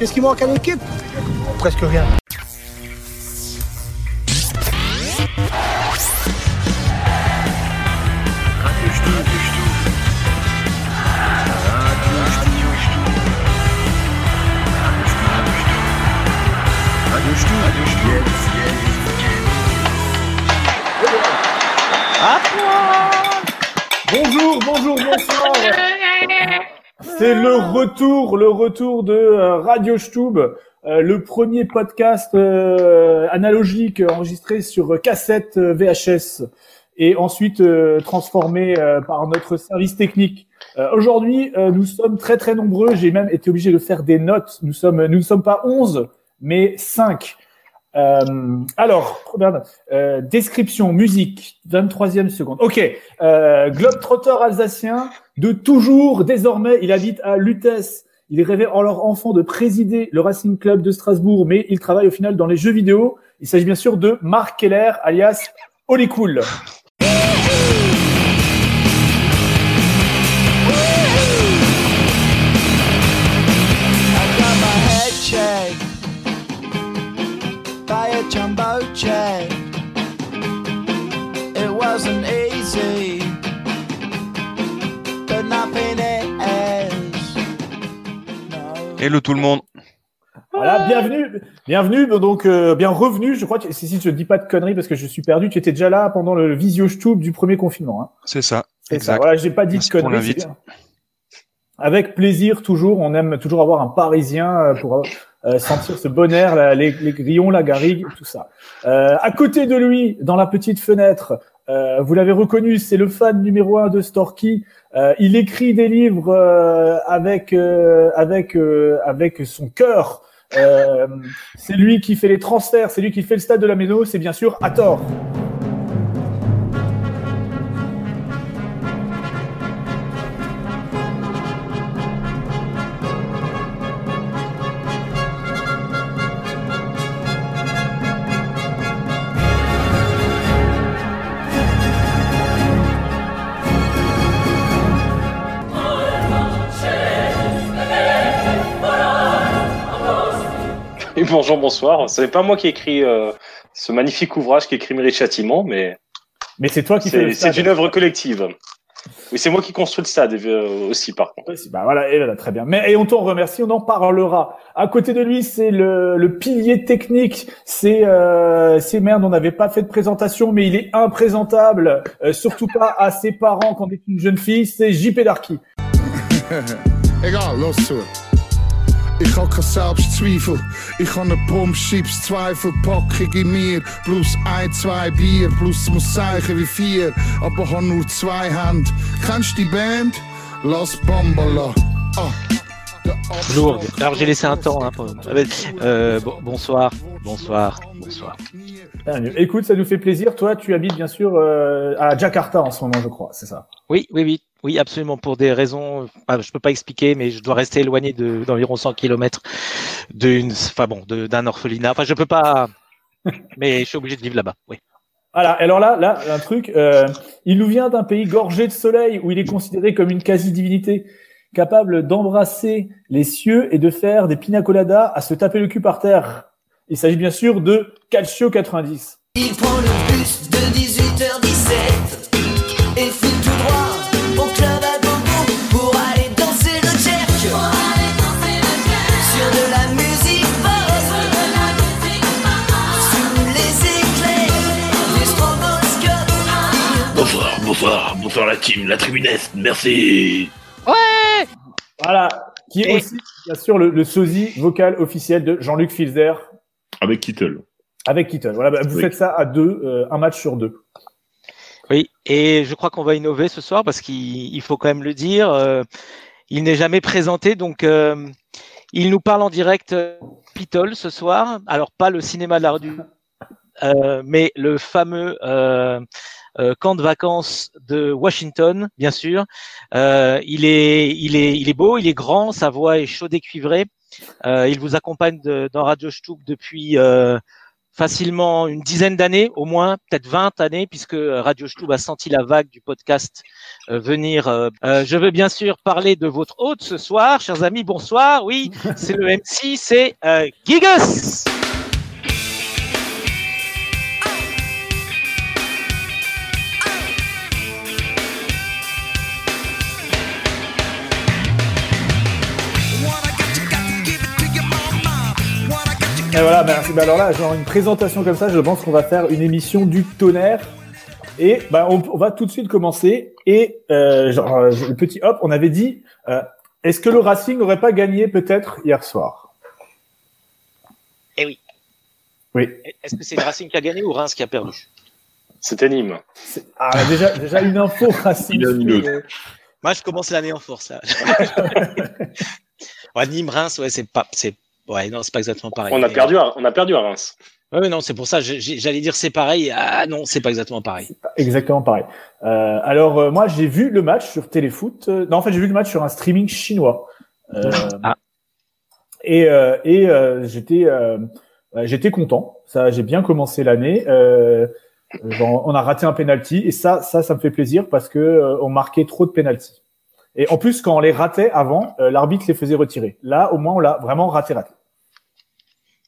Qu'est-ce qui manque à l'équipe? Presque rien. Bonjour, bonjour, bonsoir. C'est le retour, le retour de euh, Radio Stub, euh, le premier podcast euh, analogique enregistré sur cassette VHS et ensuite transformé par notre service technique. Aujourd'hui, nous sommes très très nombreux. J'ai même été obligé de faire des notes. Nous sommes, nous ne sommes pas 11, mais 5. Euh, alors. Euh, description, musique, 23e seconde. Ok, euh, Globetrotter alsacien, de toujours, désormais, il habite à Lutèce. Il rêvait en leur enfant de présider le Racing Club de Strasbourg, mais il travaille au final dans les jeux vidéo. Il s'agit bien sûr de Marc Keller, alias Oli Cool. Jumbo jet. It wasn't easy, but nothing is. No. Hello tout le monde. Voilà, bienvenue, bienvenue, donc euh, bien revenu. Je crois que si, si je dis pas de conneries parce que je suis perdu, tu étais déjà là pendant le visio du premier confinement. Hein. C'est ça. C'est ça. Exact. Voilà, j'ai pas dit Merci de conneries. Avec plaisir, toujours. On aime toujours avoir un Parisien euh, pour euh, sentir ce bon air, la- les, les grillons, la garrigue, tout ça. Euh, à côté de lui, dans la petite fenêtre, euh, vous l'avez reconnu, c'est le fan numéro un de Storky. Euh, il écrit des livres euh, avec euh, avec avec son cœur. C'est lui qui fait les transferts, c'est lui qui fait le stade de la Méno, c'est bien sûr Hathor. Et bonjour, bonsoir. Ce n'est pas moi qui ai écrit euh, ce magnifique ouvrage qui est Crime et Châtiment, mais Mais c'est toi qui fais le c'est une œuvre collective. Oui, c'est moi qui construis le stade euh, aussi, par contre. Bah voilà, et très bien. Mais et on t'en remercie, on en parlera. À côté de lui, c'est le, le pilier technique. C'est euh, c'est merde, on n'avait pas fait de présentation, mais il est imprésentable, euh, surtout pas à ses parents quand on est une jeune fille. C'est JP Darky. Zu. Ich hab kein Selbstzweifel, ich hab ne Pumpschips Zweifel, Packung in mir, plus ein, zwei Bier, plus muss zeichen wie vier, aber hab nur zwei Hände. Kennst die Band? Las Bambala. Ah, der Lourd. Abschlag. Alors j'ai laissé un temps. Hein, pour... euh, bon- bonsoir, bonsoir, bonsoir. Écoute, ça nous fait plaisir. Toi, tu habites bien sûr euh, à Jakarta en ce moment, je crois, c'est ça. Oui, oui, oui, oui, absolument. Pour des raisons, je peux pas expliquer, mais je dois rester éloigné de d'environ 100 km d'une, enfin bon, de- d'un orphelinat. Enfin, je peux pas, mais je suis obligé de vivre là-bas. Oui. Voilà. Alors là, là, un truc. euh, il nous vient d'un pays gorgé de soleil où il est considéré comme une quasi-divinité, capable d'embrasser les cieux et de faire des pina coladas à se taper le cul par terre. Il s'agit bien sûr de Calcio 90. Il prend le bus de 18h17 et file tout droit au club à gogo pour aller danser le jerk. Sur de la musique sous les éclairs du stroboscope. Bonsoir, bonsoir, bonsoir la team, la tribune Est, merci. Voilà. Qui est Et- aussi, bien sûr, le, le sosie vocal officiel de Jean-Luc Filzer Avec Kittle. avec Keaton. Voilà. bah, vous Oui. faites ça à deux, euh, un match sur deux. Oui, et je crois qu'on va innover ce soir parce qu'il il faut quand même le dire. euh, il n'est jamais présenté, donc euh, il nous parle en direct Pitol ce soir. Alors pas le cinéma de la rue, euh, mais le fameux euh, camp de vacances de Washington, bien sûr. Euh, il est, il est, il est beau, il est grand, sa voix est chaude et cuivrée. Euh, il vous accompagne de- dans Radio Stub depuis euh, facilement une dizaine d'années, au moins peut-être 20 années, puisque euh, Radio Stub a senti la vague du podcast euh, venir. Euh, euh, je veux bien sûr parler de votre hôte ce soir, chers amis. Bonsoir. Oui, c'est le MC, c'est euh, Gigas. Et voilà, merci. Bah alors là, genre une présentation comme ça, je pense qu'on va faire une émission du tonnerre. Et bah, on, on va tout de suite commencer. Et euh, genre, euh, le petit hop, on avait dit, euh, est-ce que le Racing n'aurait pas gagné peut-être hier soir? Eh oui. Oui. Est-ce que c'est le Racing qui a gagné ou Reims qui a perdu? C'était Nîmes. Ah, déjà, déjà une info Racing. Euh, Moi, je commence l'année en force là. ouais, Nîmes, Reims, ouais, c'est pas, c'est, ouais, non, c'est pas exactement pareil. On a perdu, à, on a perdu à Reims. Ouais, non, c'est pour ça. J'allais dire c'est pareil. Ah non, c'est pas exactement pareil. Exactement pareil. Euh, alors euh, moi j'ai vu le match sur Téléfoot. Euh, non en fait j'ai vu le match sur un streaming chinois. Euh, Ah. Et euh, et euh, j'étais euh, euh, j'étais content. Ça j'ai bien commencé l'année. Euh, on a raté un penalty et ça ça ça me fait plaisir parce que euh, on marquait trop de penalty. Et en plus quand on les ratait avant, euh, l'arbitre les faisait retirer. Là au moins on l'a vraiment raté raté.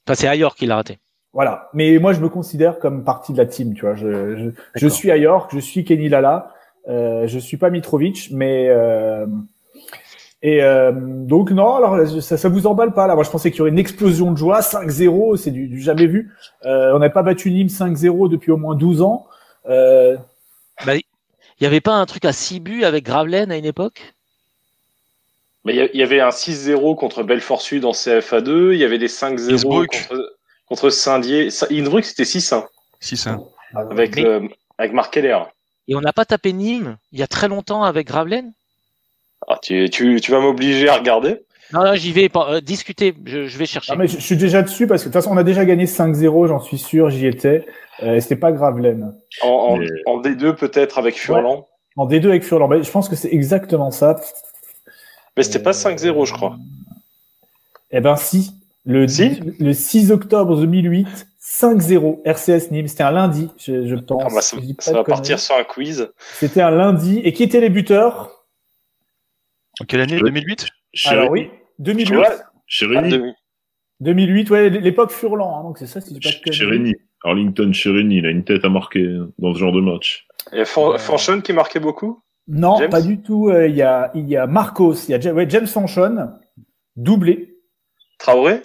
Enfin, c'est Ayor qui l'a raté. Voilà. Mais moi, je me considère comme partie de la team, tu vois. Je, je, je suis à York, je suis Kenny Lala, euh, je suis pas Mitrovic, mais euh, et euh, donc non, alors ça, ça vous emballe pas là. Moi, je pensais qu'il y aurait une explosion de joie, 5-0, c'est du, du jamais vu. Euh, on n'avait pas battu Nîmes 5-0 depuis au moins 12 ans. Euh, Il y avait pas un truc à 6 buts avec Gravelaine à une époque? Mais il y y avait un 6-0 contre Belfort Sud en CFA2. Il y avait des 5-0 Innsbruck. contre, contre Saint-Dié. Sa- Innsbruck, c'était 6-1 Si ça. avec, Mais- euh, avec Marc Keller. Et on n'a pas tapé Nîmes il y a très longtemps avec Gravelaine Ah, tu, tu, tu vas m'obliger à regarder. Non, non, j'y vais pas. euh, discuter. Je, je vais chercher. ah, mais je, je suis déjà dessus parce que de toute façon, on a déjà gagné 5-0, j'en suis sûr, j'y étais. Euh, C'était pas grave, Len. En, en, Mais- en D2 peut-être avec Furlan. En D2 avec Furlan. Ben, je pense que c'est exactement ça. Mais c'était pas 5-0, je crois. Eh ben si, le, Si? le 6 octobre 2008, 5-0 RCS Nîmes. C'était un lundi, je, je pense. Ah, bah, ça Je ça va partir sur un quiz. C'était un lundi. Et qui étaient les buteurs? En quelle année? Ouais. 2008 Alors oui, 2008. Ouais. Chérény. demi. 2008, ouais, l'époque Furlan. hein, donc c'est ça, si je pas. Chérény. Arlington Chérény, il a une tête à marquer dans ce genre de match. Il y a Fan- Fanchon qui marquait beaucoup? Non, James pas du tout. Euh, Il y a, il y a Marcos, il y a ouais, James Fanchon, doublé. Traoré,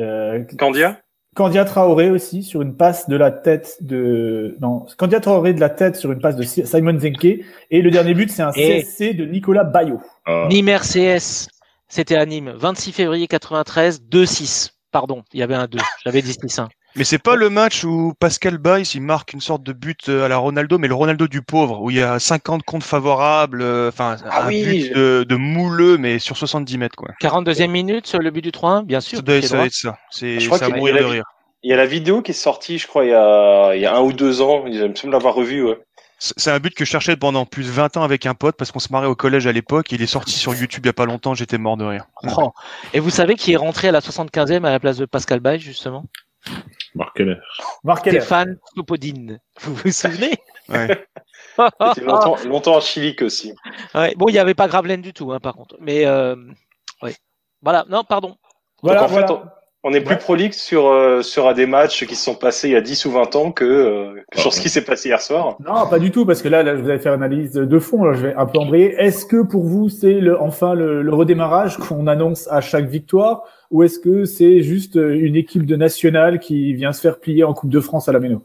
Euh, Candia? Candia Traoré aussi sur une passe de la tête de non Candia Traoré de la tête sur une passe de Si- Simon Zenke et le dernier but c'est un Et- CSC de Nicolas Bayo. Ah, Nîmes RCS. C'était à Nîmes. 26 février 93. 2-6. Pardon, il y avait un 2. J'avais dit 6-1. Mais c'est pas le match où Pascal Bays il marque une sorte de but euh, à la Ronaldo, mais le Ronaldo du pauvre, où il y a 50 comptes favorables, euh, enfin Ah un oui, but de, de mouleux, mais sur 70 mètres quoi. 42e minute sur le but du 3-1, bien sûr. Ça doit, être ça. C'est ça mourir il y a de la- rire. Il y a la vidéo qui est sortie, je crois, il y a, il y a un ou deux ans. Il me semble l'avoir revu. Ouais. C'est un but que je cherchais pendant plus de 20 ans avec un pote parce qu'on se marrait au collège à l'époque. Il est sorti sur YouTube il y a pas longtemps, j'étais mort de rire. Oh. Et vous savez qui est rentré à la 75e à la place de Pascal Baye, justement? Marc Keller. Marc Keller. Stéphane Slopodine. Vous vous souvenez Ouais. Il était longtemps, longtemps en Chilique aussi. Ouais, Bon, il n'y avait pas Gravelaine du tout, hein, par contre. Mais, euh, ouais. Voilà, non, pardon. Voilà, Donc, en fait. On est plus Ouais. prolixe sur, euh, sur des matchs qui se sont passés il y a 10 ou 20 ans que, euh, que sur ce qui s'est passé hier soir. Non, pas du tout, parce que là, là, vous allez faire une analyse de fond. Là, je vais un peu embrayer. Est-ce que pour vous, c'est le, enfin le, le redémarrage qu'on annonce à chaque victoire, ou est-ce que c'est juste euh, une équipe de nationale qui vient se faire plier en Coupe de France à la Méno?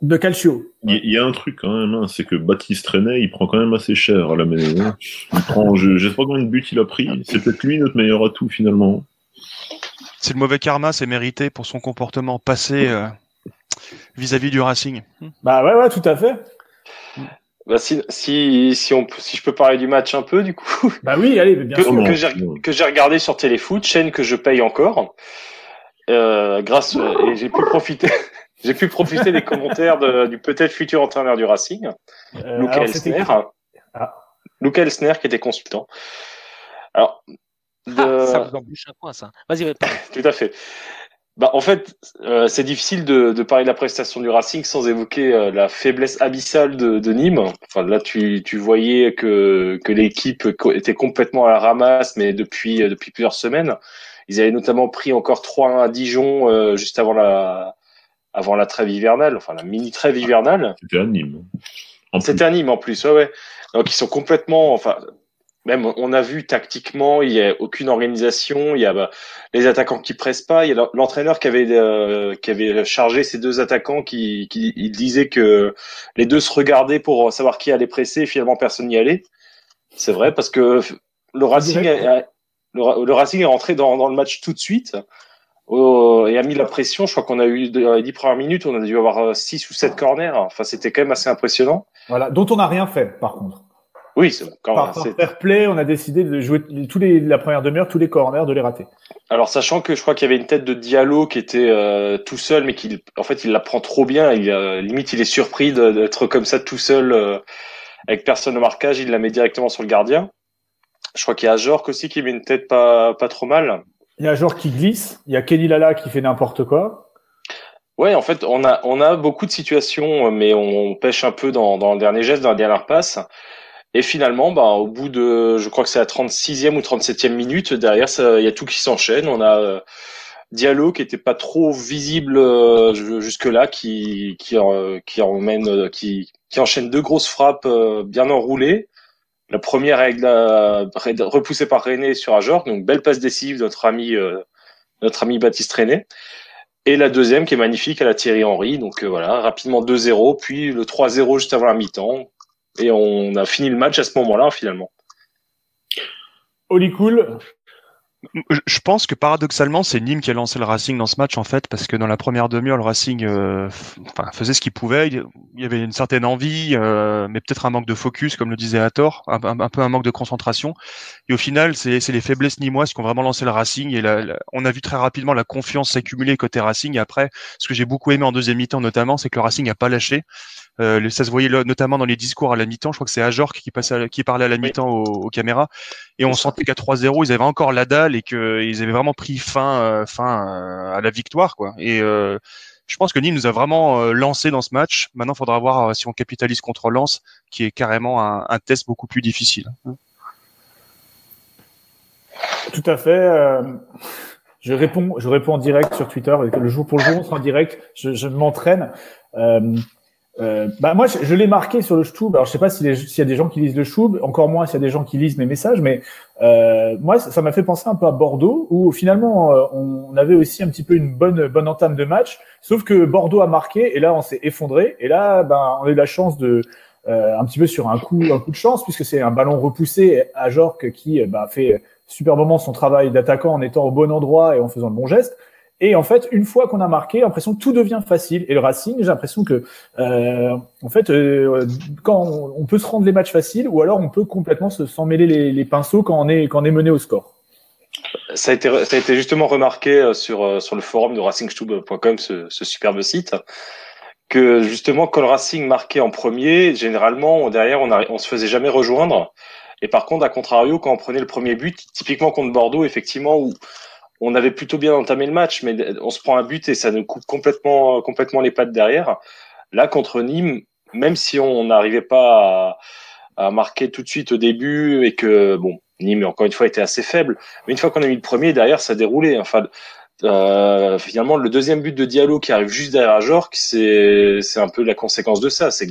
De Calcio. Il il y, a un truc quand même, hein, c'est que Baptiste René, il prend quand même assez cher à la maison. Il prend, je, je sais pas combien de buts il a pris. C'est peut-être lui notre meilleur atout finalement. C'est le mauvais karma, c'est mérité pour son comportement passé euh, vis-à-vis du Racing. Bah ouais, ouais, tout à fait. Bah, si, si, si, on, si je peux parler du match un peu, du coup, Bah oui, allez, bien que, sûr. Que j'ai que j'ai regardé sur Téléfoot, chaîne que je paye encore, euh, grâce euh, et j'ai pu profiter. J'ai pu profiter des commentaires de- du peut-être futur entraîneur du Racing, Euh, Luc alors, c'était- Elsner. Ah. Luc Elsner qui était consultant. Alors, de- Ah, ça vous embûche un coin, ça. Vas-y, tout à fait. Bah, en fait, euh, c'est difficile de, de parler de la prestation du Racing sans évoquer euh, la faiblesse abyssale de, de Nîmes. Enfin, là, tu, tu voyais que, que l'équipe était complètement à la ramasse, mais depuis, euh, depuis plusieurs semaines. Ils avaient notamment pris encore 3 à Dijon euh, juste avant la, avant la trêve hivernale, enfin la mini trêve hivernale. C'était à Nîmes. C'était à Nîmes en plus, ouais, ouais. Donc ils sont complètement, enfin, même on a vu tactiquement, il y a aucune organisation, il y a bah, les attaquants qui pressent pas, il y a l'entraîneur qui avait euh, qui avait chargé ces deux attaquants qui, qui il disait que les deux se regardaient pour savoir qui allait presser, et finalement personne n'y allait. C'est vrai parce que le Racing, a- le, Ra- le Racing est rentré dans, dans le match tout de suite. euh, et a mis la pression. Je crois qu'on a eu dans les dix premières minutes, on a dû avoir euh, six ou sept corners. Enfin, c'était quand même assez impressionnant. Voilà, dont on n'a rien fait, par contre. Oui, c'est quand Par, fair play, on a décidé de jouer tous les, la première demi-heure, tous les corners, de les rater. Alors sachant que je crois qu'il y avait une tête de Diallo qui était euh, tout seul, mais qu'il, en fait, il la prend trop bien. Il, euh, limite, il est surpris d'être comme ça tout seul euh, avec personne au marquage. Il la met directement sur le gardien. Je crois qu'il y a Jork aussi qui met une tête pas pas trop mal. Il y a joueur qui glisse, il y a Kenny Lala qui fait n'importe quoi. Ouais, en fait, on a on a beaucoup de situations, mais on pêche un peu dans dans le dernier geste, dans la dernière passe. Et finalement, bah, au bout de, je crois que c'est la 36e ou 37e minute, derrière, il y a tout qui s'enchaîne. On a euh, Diallo qui était pas trop visible euh, ju- jusque-là, qui qui euh, qui emmène, euh, qui qui enchaîne deux grosses frappes euh, bien enroulées. La première avec la repoussée par René sur Ajor, donc belle passe décisive de notre ami euh, notre ami Baptiste René. Et la deuxième qui est magnifique à la Thierry Henry. Donc voilà, rapidement 2-0, puis le 3-0 juste avant la mi-temps. Et on a fini le match à ce moment-là finalement. Oli Cool, Je- pense que paradoxalement, c'est Nîmes qui a lancé le Racing dans ce match en fait, parce que dans la première demi-heure, le Racing euh, enfin, faisait ce qu'il pouvait. Il y avait une certaine envie, euh, mais peut-être un manque de focus, comme le disait Hathor, un, un- un peu un manque de concentration. Et au final, c'est c'est les faiblesses nîmoises qui ont vraiment lancé le Racing. Et la- la- on a vu très rapidement la confiance s'accumuler côté Racing. Et après, ce que j'ai beaucoup aimé en deuxième mi-temps notamment, c'est que le Racing n'a pas lâché. Euh, ça se voyait notamment dans les discours à la mi-temps. Je crois que c'est Ajorc qui, passait à la- qui parlait à la mi-temps aux, aux caméras. Et on sentait qu'à 3-0, ils avaient encore la dalle et qu'ils avaient vraiment pris fin, euh, fin euh, à la victoire. quoi. Et euh, je pense que Nîmes nous a vraiment euh, lancé dans ce match. Maintenant, il faudra voir euh, si on capitalise contre Lens, qui est carrément un, un test beaucoup plus difficile. tout à fait. euh, je réponds, je réponds en direct sur Twitter. Le jour pour le jour, on sera en direct. Je, je m'entraîne. Euh, euh, bah moi, je, je l'ai marqué sur le Stub. Alors, je sais pas si s'il y a des gens qui lisent le Stub, encore moins s'il y a des gens qui lisent mes messages, mais euh, moi, ça m'a fait penser un peu à Bordeaux, où finalement, euh, on avait aussi un petit peu une bonne bonne entame de match, sauf que Bordeaux a marqué et là, on s'est effondré. Et là, ben, on a eu la chance de euh, un petit peu sur un coup un coup de chance, puisque c'est un ballon repoussé à Jork qui euh, ben, fait superbement son travail d'attaquant en étant au bon endroit et en faisant le bon geste. Et en fait, une fois qu'on a marqué, j'ai l'impression que tout devient facile. Et le Racing, j'ai l'impression que, euh, en fait, euh, quand on, peut se rendre les matchs faciles, ou alors on peut complètement se s'en mêler les, pinceaux quand on est mené au score. Ça a été, justement remarqué euh, sur, le forum de racingstube.com, ce, ce superbe site, que justement, quand le Racing marquait en premier, généralement, derrière, on, a, on se faisait jamais rejoindre. Et par contre, à contrario, quand on prenait le premier but, typiquement contre Bordeaux, effectivement, où on avait plutôt bien entamé le match, mais on se prend un but et ça nous coupe complètement, complètement les pattes derrière. Là, contre Nîmes, même si on n'arrivait pas à, à marquer tout de suite au début et que, bon, Nîmes, encore une fois, était assez faible, mais une fois qu'on a mis le premier, derrière, ça déroulait. Enfin, euh, finalement, le deuxième but de Diallo qui arrive juste derrière Jork, c'est un peu la conséquence de ça. C'est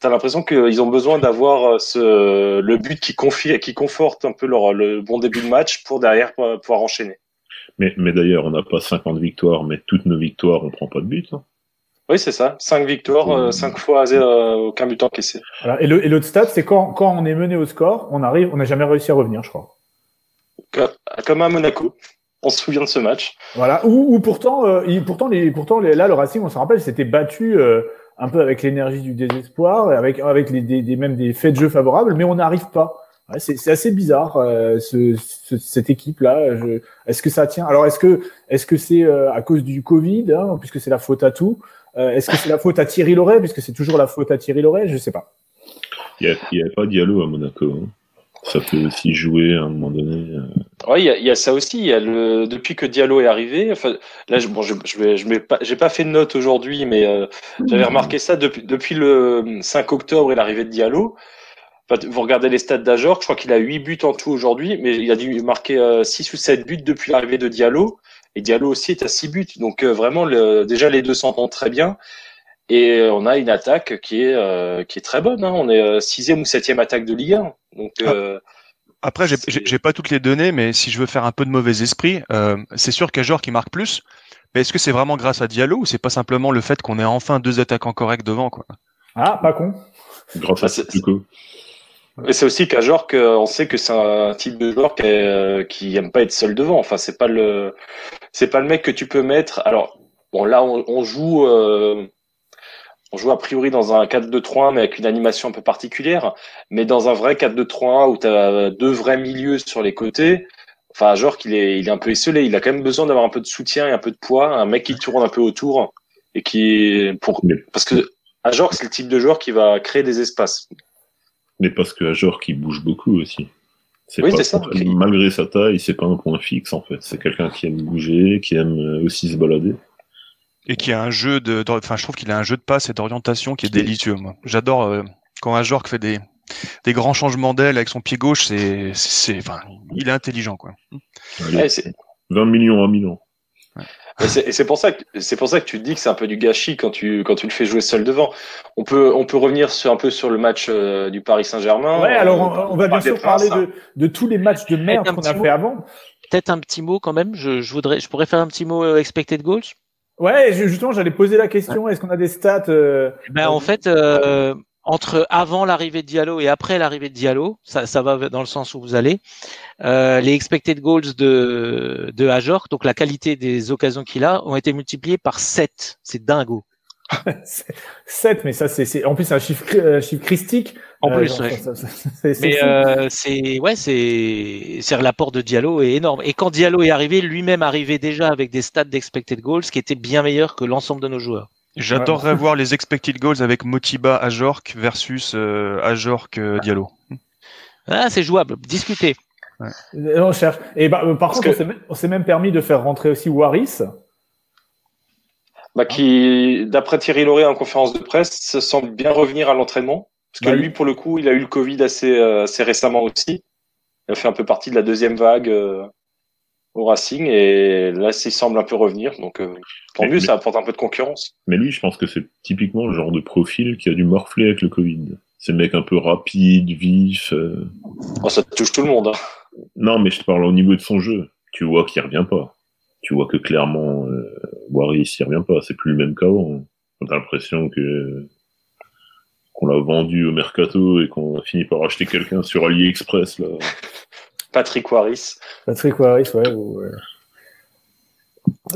T'as l'impression qu'ils ont besoin d'avoir ce le but qui confie, qui conforte un peu leur le bon début de match pour derrière pouvoir enchaîner. Mais, mais d'ailleurs, on n'a pas 50 victoires, mais toutes nos victoires, on prend pas de but. Hein. Oui, c'est ça. Cinq victoires, euh, cinq fois euh, aucun but encaissé. Voilà. Et le et l'autre stade, c'est quand quand on est mené au score, on arrive, on n'a jamais réussi à revenir, je crois. Comme à Monaco. On se souvient de ce match. Voilà. Ou, ou pourtant, euh, pourtant, les, pourtant les, là, le Racing, on se rappelle, s'était battu euh, un peu avec l'énergie du désespoir, avec avec les, des, des, même des faits de jeu favorables, mais on n'arrive pas. C'est, assez bizarre euh, ce, ce, cette équipe là. Est-ce que ça tient? Alors est-ce que est-ce que c'est euh, à cause du Covid, hein, puisque c'est la faute à tout euh, Est-ce que c'est la faute à Thierry Loret, puisque c'est toujours la faute à Thierry Loret? Je sais pas. Il n'y avait pas Diallo à Monaco. Hein. Ça peut aussi jouer à un moment donné. euh. Ouais, il y a, il y a ça aussi. Il y a le depuis que Diallo est arrivé. Enfin, là, je, bon, je, je je mets pas, j'ai pas fait de note aujourd'hui, mais euh, j'avais remarqué ça depuis depuis le 5 octobre et l'arrivée de Diallo. Enfin, vous regardez les stats d'Ajor, je crois qu'il a 8 buts en tout aujourd'hui, mais il a dû marquer euh, 6 ou 7 buts depuis l'arrivée de Diallo. Et Diallo aussi est à 6 buts. Donc euh, vraiment, le, déjà les deux s'entendent très bien. Et euh, on a une attaque qui est euh, qui est très bonne. Hein. On est euh, sixième ou septième attaque de Ligue 1. Donc euh, Après, j'ai- pas toutes les données, mais si je veux faire un peu de mauvais esprit, euh, c'est sûr qu'Ajor qui marque plus. Mais est-ce que c'est vraiment grâce à Diallo ou c'est pas simplement le fait qu'on ait enfin deux attaquants corrects devant quoi? Ah, pas con. Grâce Ah, à c'est- Duco. Et c'est aussi qu'à Jork, euh, on sait que c'est un type de joueur qui, est, qui aime pas être seul devant. Enfin, c'est pas le, c'est pas le mec que tu peux mettre. Alors, bon, là, on, on joue, euh, on joue a priori dans un 4-2-3-1, mais avec une animation un peu particulière. Mais dans un vrai 4-2-3-1 où tu as deux vrais milieux sur les côtés, enfin, il est, il est un peu esselé. Il a quand même besoin d'avoir un peu de soutien et un peu de poids, un mec qui tourne un peu autour et qui, pour, parce que à Jork, c'est le type de joueur qui va créer des espaces. mais parce que Ajor qui bouge beaucoup aussi. C'est Oui, pas- c'est ça. Malgré sa taille, c'est pas un point fixe en fait. C'est quelqu'un qui aime bouger, qui aime euh, aussi se balader. Et qui a un jeu de, enfin, je trouve qu'il a un jeu de passe et d'orientation qui est délicieux. Moi, j'adore euh, quand Ajor fait des des grands changements d'aile avec son pied gauche. C'est, c'est, enfin, il est intelligent quoi. Allez, Ouais, c'est- 20 millions à Milan. Et c'est et c'est pour ça que c'est pour ça que tu te dis que c'est un peu du gâchis quand tu quand tu le fais jouer seul devant. On peut on peut revenir sur un peu sur le match euh, du Paris Saint-Germain. Ouais, alors on, on va bien sûr parler Princes, de, de tous les matchs de merde un qu'on a mot. fait avant. Peut-être un petit mot quand même. Je, je voudrais, je pourrais faire un petit mot euh, expected goals. Ouais, ju- justement, j'allais poser la question. Est-ce qu'on a des stats euh, Ben, en fait, euh, entre avant l'arrivée de Diallo et après l'arrivée de Diallo, ça, ça va dans le sens où vous allez. Euh, les expected goals de de Ajor, donc la qualité des occasions qu'il a, ont été multipliées par 7. C'est dingo. 7, mais ça, c'est, en plus, c'est un chiffre, euh, chiffre christique. En plus, genre, ouais. ça- ça- ça- c'est, c'est Mais fou. euh, c'est ouais, c'est c'est l'apport de Diallo est énorme. Et quand Diallo est arrivé, lui-même arrivait déjà avec des stats d'expected goals qui étaient bien meilleurs que l'ensemble de nos joueurs. J'adorerais voir les expected goals avec Motiba Ajork versus euh, Ajork euh, Diallo. Ah, c'est jouable. Discutez. Euh, On cherche. Et bah, euh, par Parce contre, on que- s'est même- on s'est même permis de faire rentrer aussi Waris. bah, qui d'après Thierry Lauré en conférence de presse se semble bien revenir à l'entraînement parce que Bah, lui pour le coup il a eu le Covid assez euh, assez récemment aussi. Il a fait un peu partie de la deuxième vague euh, au Racing et là il semble un peu revenir donc euh, tant mieux mais- ça apporte un peu de concurrence. Mais lui, je pense que c'est typiquement le genre de profil qui a dû morfler avec le Covid. C'est le mec un peu rapide, vif. euh. Oh, ça touche tout le monde. hein. Non, mais je te parle au niveau de son jeu. Tu vois qu'il revient pas. Tu vois que clairement, euh, Waris, il revient pas. C'est plus le même qu'avant. T'as l'impression que qu'on l'a vendu au mercato et qu'on a fini par acheter quelqu'un sur AliExpress là. Patrick Waris. Patrick Waris, ouais. ou, euh.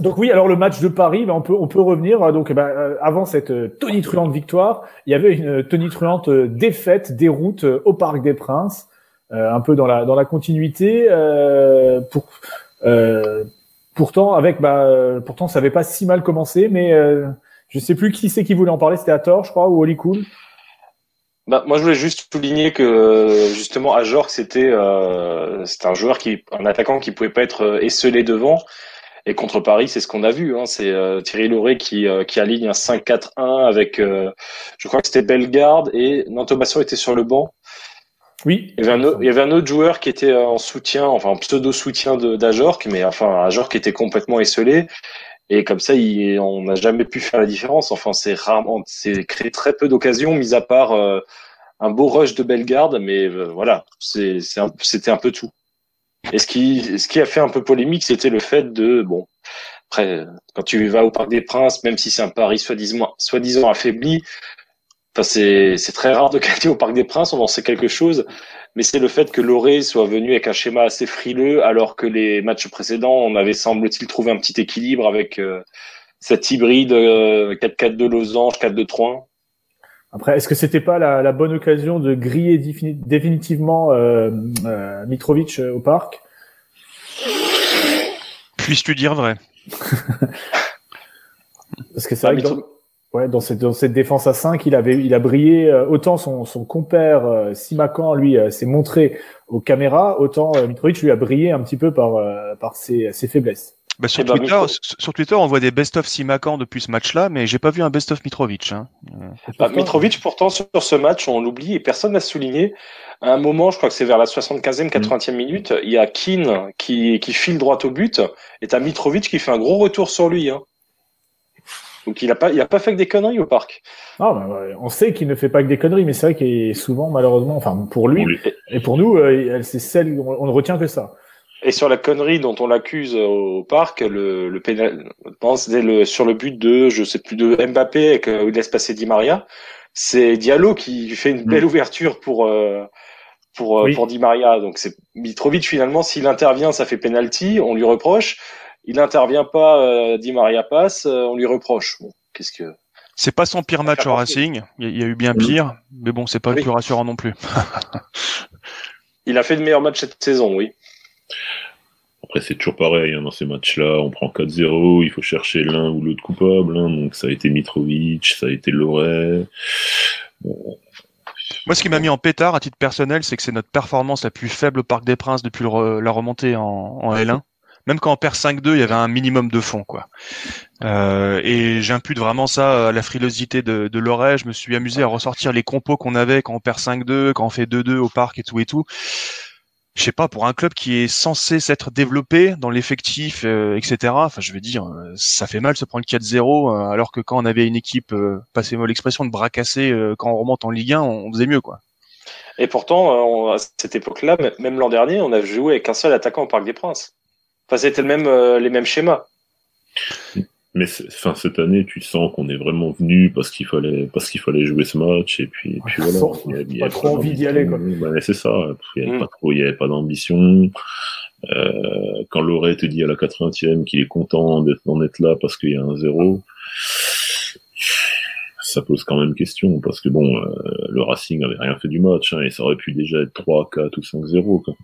Donc oui, alors le match de Paris, bah, on peut on peut revenir. Donc bah, euh, avant cette euh, tonitruante victoire, il y avait une euh, tonitruante euh, défaite, déroute euh, au Parc des Princes, euh, un peu dans la dans la continuité. euh, pour euh, pourtant avec bah pourtant ça avait pas si mal commencé, mais euh, je sais plus qui c'est qui voulait en parler. C'était Hathor, je crois, ou Oli Cool. Bah, moi, je voulais juste souligner que euh, justement, Ajorc, c'était euh, un joueur qui, un attaquant qui pouvait pas être euh, esselé devant. Et contre Paris, c'est ce qu'on a vu. Hein. C'est euh, Thierry Lauré qui, euh, qui aligne un 5-4-1 avec, euh, je crois que c'était Bellegarde et non, Thomasson était sur le banc. Oui. Il y, avait un autre, il y avait un autre joueur qui était en soutien, enfin en pseudo soutien de d'Ajorc, mais enfin Ajorc était complètement esselé. Et comme ça, il, on n'a jamais pu faire la différence. Enfin, c'est rarement, c'est créé très peu d'occasions, mis à part euh, un beau rush de Bellegarde, mais euh, voilà, c'est un- c'était un peu tout. Et ce qui, ce qui a fait un peu polémique, c'était le fait de, bon, après, quand tu vas au Parc des Princes, même si c'est un pari soi-disant, soi-disant affaibli, enfin, c'est très rare de gagner au Parc des Princes, on en sait quelque chose, mais c'est le fait que Loré soit venu avec un schéma assez frileux, alors que les matchs précédents, on avait, semble-t-il, trouvé un petit équilibre avec euh, cet hybride euh, 4-4 de losange, 4-2-3-1. Après, est-ce que c'était pas la, la bonne occasion de griller défini- définitivement euh, euh, Mitrovic euh, au parc? Puisses-tu dire vrai? Parce que c'est Ah, vrai que Mitro- dans- Ouais, dans cette, dans cette défense à 5, il avait, il a brillé euh, autant son, son compère euh, Simakan lui euh, s'est montré aux caméras, autant euh, Mitrovic lui a brillé un petit peu par euh, par ses, ses faiblesses. Bah, sur, Eh ben, Twitter, sur- sur Twitter, on voit des best-of Simakan depuis ce match-là, mais j'ai pas vu un best-of Mitrovic. Hein. Bah, Mitrovic, pourtant, sur ce match, on l'oublie et personne n'a souligné. À un moment, je crois que c'est vers la 75e, 80e minute, il y a Keane qui, qui file droit au but et t'as Mitrovic qui fait un gros retour sur lui. Hein. Donc il a pas, il a pas fait que des conneries au parc. Ah, bah, on sait qu'il ne fait pas que des conneries, mais c'est vrai qu'il est souvent malheureusement, enfin pour lui et pour nous, euh, c'est celle on, on ne retient que ça. Et sur la connerie dont on l'accuse au parc, le, le pénal, c'était le, sur le but de, je sais plus, de Mbappé, euh, où il laisse passer Di Maria. C'est Diallo qui fait une belle ouverture pour, euh, pour, euh, Oui. pour Di Maria. Donc c'est Mitrovic finalement, s'il intervient, ça fait penalty, on lui reproche. Il intervient pas, euh, Di Maria passe, euh, on lui reproche. Bon, qu'est-ce que, C'est pas son pire match au Racing. Il y, a- eu bien pire, mais bon, c'est pas le plus rassurant non plus. il a fait de meilleurs matchs cette saison, oui. Après, c'est toujours pareil, hein, dans ces matchs-là, on prend 4-0, il faut chercher l'un ou l'autre coupable, hein, donc ça a été Mitrovic, ça a été Loret. Moi, ce qui m'a mis en pétard à titre personnel, c'est que c'est notre performance la plus faible au Parc des Princes depuis le re- la remontée en, en L1. Même quand on perd 5-2, il y avait un minimum de fond, quoi. Euh, et j'impute vraiment ça à la frilosité de, de. Je me suis amusé à ressortir les compos qu'on avait quand on perd 5-2, quand on fait 2-2 au parc et tout et tout. Je sais pas, pour un club qui est censé s'être développé dans l'effectif, euh, etc. Enfin, je veux dire, euh, ça fait mal se prendre 4-0, euh, alors que quand on avait une équipe, euh, passez-moi l'expression, de bras cassés, quand on remonte en Ligue 1, on faisait mieux, quoi. Et pourtant, à cette époque-là, même l'an dernier, on a joué avec un seul attaquant au Parc des Princes. Enfin, c'était le même, euh, les mêmes schémas. Mais enfin, cette année, tu sens qu'on est vraiment venu parce qu'il fallait, parce qu'il fallait jouer ce match, et puis, puis voilà. Il y a- il y pas a trop envie d'y aller, quoi. c'est ça. Il avait Mm. pas il y avait pas d'ambition. Euh, quand Loret te dit à la 80e qu'il est content d'être, d'en être là parce qu'il y a un zéro, ça pose quand même question parce que bon, euh, le Racing avait rien fait du match, hein, et ça aurait pu déjà être 3, 4 ou 5-0, quoi.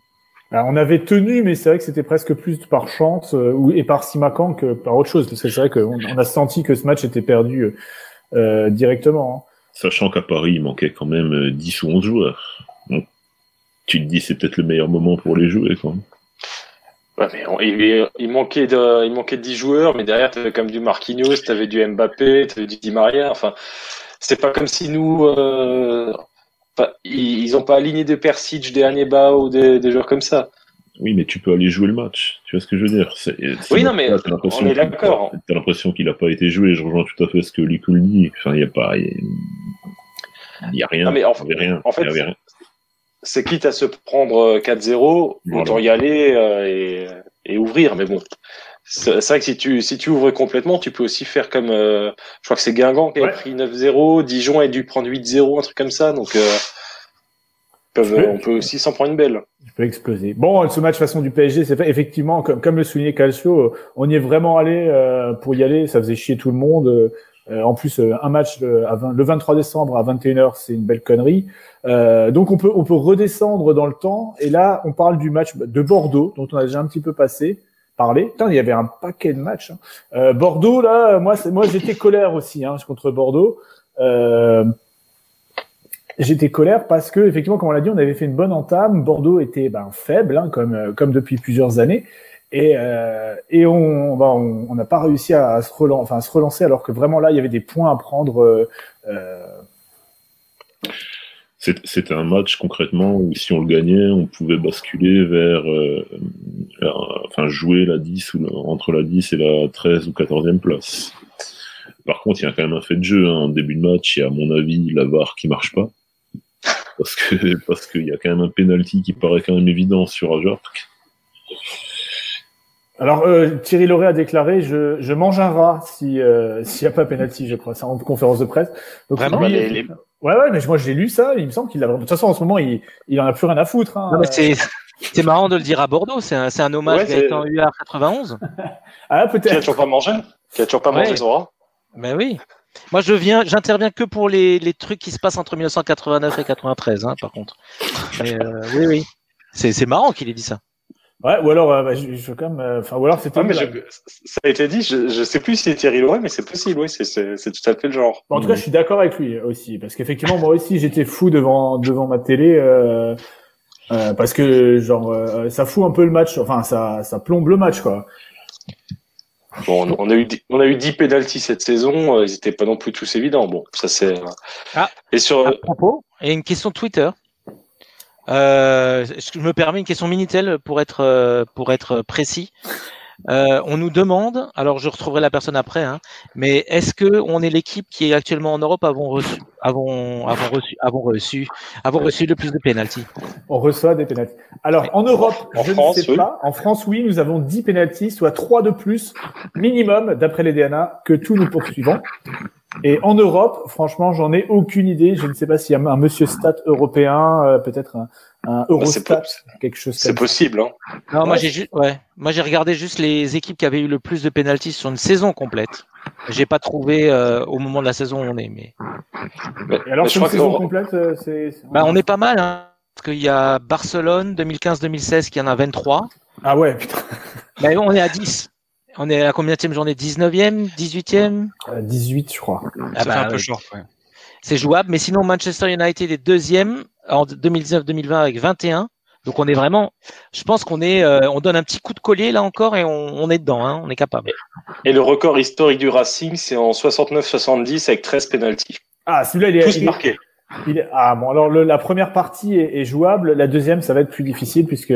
Alors, on avait tenu, mais c'est vrai que c'était presque plus par chance euh, ou et par Simacan que par autre chose, parce que c'est vrai qu'on on a senti que ce match était perdu euh, directement. hein. Sachant qu'à Paris, il manquait quand même euh, 10 ou 11 joueurs. Donc, tu te dis, c'est peut-être le meilleur moment pour les jouer, quoi. Ouais, mais on- il, il manquait de, il manquait de 10 joueurs, mais derrière, t'avais comme du Marquinhos, t'avais du Mbappé, t'avais du Di Maria. Enfin, c'est pas comme si nous, euh, enfin, ils, ils ont pas aligné de Persic, des Hannibal ou des, des joueurs comme ça. Oui, mais tu peux aller jouer le match. Tu vois ce que je veux dire? Oui, non, mais on est d'accord. T'as l'impression qu'il a pas été joué. Je rejoins tout à fait ce que Lico le dit. Enfin, il y a pas, il y a- rien. Non, mais en- avait rien. en fait. C'est quitte à se prendre euh, 4-0, Voilà. autant y aller euh, et, et ouvrir. Mais bon, c'est vrai que si tu, si tu ouvres complètement, tu peux aussi faire comme, euh, je crois que c'est Guingamp qui a Ouais. pris 9-0, Dijon a dû prendre 8-0, un truc comme ça. Donc, euh, peuvent- on peut aussi s'en prendre une belle. Il peut exploser. Bon, ce match façon du PSG, c'est fait. Effectivement, comme, comme le soulignait Calcio, euh, on y est vraiment allé euh, pour y aller. Ça faisait chier tout le monde. Euh, euh, en plus, euh, un match à 20 le 23 décembre à 21h, c'est une belle connerie. Euh, donc, on peut, on peut redescendre dans le temps. Et là, on parle du match de Bordeaux, dont on a déjà un petit peu passé. Putain, il y avait un paquet de matchs. hein. Euh, Bordeaux, là, moi, moi, j'étais colère aussi hein, contre Bordeaux. Euh, J'étais colère parce que effectivement, comme on l'a dit, on avait fait une bonne entame. Bordeaux était ben, faible, hein, comme euh, comme depuis plusieurs années, et euh, et on ben, on on n'a pas réussi à, se relancer, enfin à se relancer alors que vraiment là, il y avait des points à prendre. C'est- C'était un match concrètement où si on le gagnait, on pouvait basculer vers, euh, vers- enfin jouer la 10 ou la- entre la 10 et la 13 ou 14e place. Par contre, il y a quand même un fait de jeu. Hein. En début de match, il y a à mon avis la VAR qui marche pas. Parce que parce qu'il y a quand même un penalty qui paraît quand même évident sur Ajorc. Alors euh, Thierry Lauré a déclaré je, je mange un rat si euh, s'il n'y a pas penalty, je crois. C'est en conférence de presse. Donc, Vraiment lui- Les- les- Ouais ouais, mais moi j'ai lu ça. Il me semble qu'il a. De toute façon, en ce moment, il il en a plus rien à foutre. Hein. Non, mais c'est c'est marrant de le dire à Bordeaux. C'est un, c'est un hommage Ouais, Gaëtan Huard 91. Ah Qui a peut-être. toujours pas mangé Qui a toujours pas Ouais. mangé son rat Mais oui. Moi, je viens, j'interviens que pour les, les trucs qui se passent entre 1989 et 93, hein, par contre. Mais, euh, oui, oui. C'est, c'est marrant qu'il ait dit ça. Ouais, ou alors, euh, bah, je, je quand même, euh, enfin, ou alors c'était. Ah, mais je- ça a été dit, je, je sais plus si c'est Thierry Loret, mais c'est possible, oui, c'est, c'est, c'est tout à fait le genre. Bon, en tout cas, je suis d'accord avec lui aussi, parce qu'effectivement, moi aussi, j'étais fou devant devant ma télé, euh, euh, parce que genre, euh, ça fout un peu le match, enfin, ça ça plombe le match, quoi. Bon, on, a eu, on a eu 10 pénalties cette saison, euh, ils étaient pas non plus tous évidents. Bon, ça c'est. euh, Ah. Et sur, À propos, et une question Twitter. Euh, je me permets une question Minitel pour être euh, pour être précis? Euh, on nous demande, alors je retrouverai la personne après, hein, mais est-ce que on est l'équipe qui est actuellement en Europe avons reçu, avons, avons reçu, avons reçu, avons reçu le plus de penalty On reçoit des pénalties. Alors, en Europe, En je France, ne sais oui. pas. En France, oui, nous avons 10 pénalties, soit 3 de plus minimum, d'après les DNA, que tous nous poursuivons. Et en Europe, franchement, j'en ai aucune idée. Je ne sais pas s'il y a un monsieur stat européen, euh, peut-être un, un Eurostat, Bah, quelque chose c'est comme ça. possible, hein. Non, moi j'ai juste, ouais, moi j'ai regardé juste les équipes qui avaient eu le plus de penalties sur une saison complète. J'ai pas trouvé euh, au moment de la saison où on est, mais Et alors, Mais sur une saison complète, euh, c'est... bah on est pas mal, hein, parce qu'il y a Barcelone 2015-2016 qui en a 23. Ah ouais, putain. Mais on est à 10. On est à la combien de journée? 19e 18e Euh, 18, je crois. Ah Ça bah, fait un peu ouais. short. Ouais. C'est jouable, mais sinon Manchester United est deuxième en 2019-2020 avec 21. Donc on est vraiment, je pense qu'on est, euh, on donne un petit coup de collier là encore et on, on est dedans, hein, on est capable. Et le record historique du Racing, c'est en 69-70 avec 13 pénalties. Ah, celui-là, il est... Tous il est- marqués. Il est- Ah bon, alors le- la première partie est, est jouable, la deuxième ça va être plus difficile puisque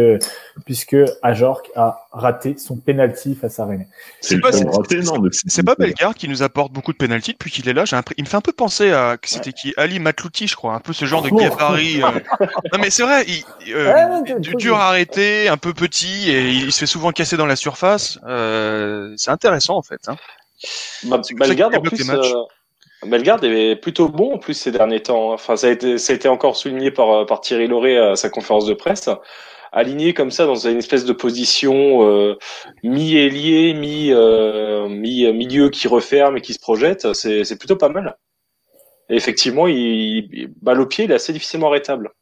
puisque Ajorc a raté son penalty face à Rennes. C'est pas- C'est pas Bellegarde qui nous apporte beaucoup de pénalties depuis qu'il est là. J'ai Il me fait un peu penser à que c'était qui Ali Matlouti, je crois, un peu ce genre de Oh. gabarit. euh. Non mais c'est vrai, il, euh, Ouais, tu- dur à arrêter, un peu petit et il se fait souvent casser dans la surface. Euh, c'est intéressant en fait. Hein. Bah, C'est comme ça Bellegarde, en plus, les matchs. Bellegarde est plutôt bon en plus ces derniers temps. Enfin, ça a été, ça a été encore souligné par, euh, par Thierry Lauré à sa conférence de presse. Aligné comme ça dans une espèce de position euh, mi-ailier, mi, euh, mi milieu qui referme et qui se projette, c'est, c'est plutôt pas mal. Et effectivement, il, il balle au pied, il est assez difficilement arrêtable.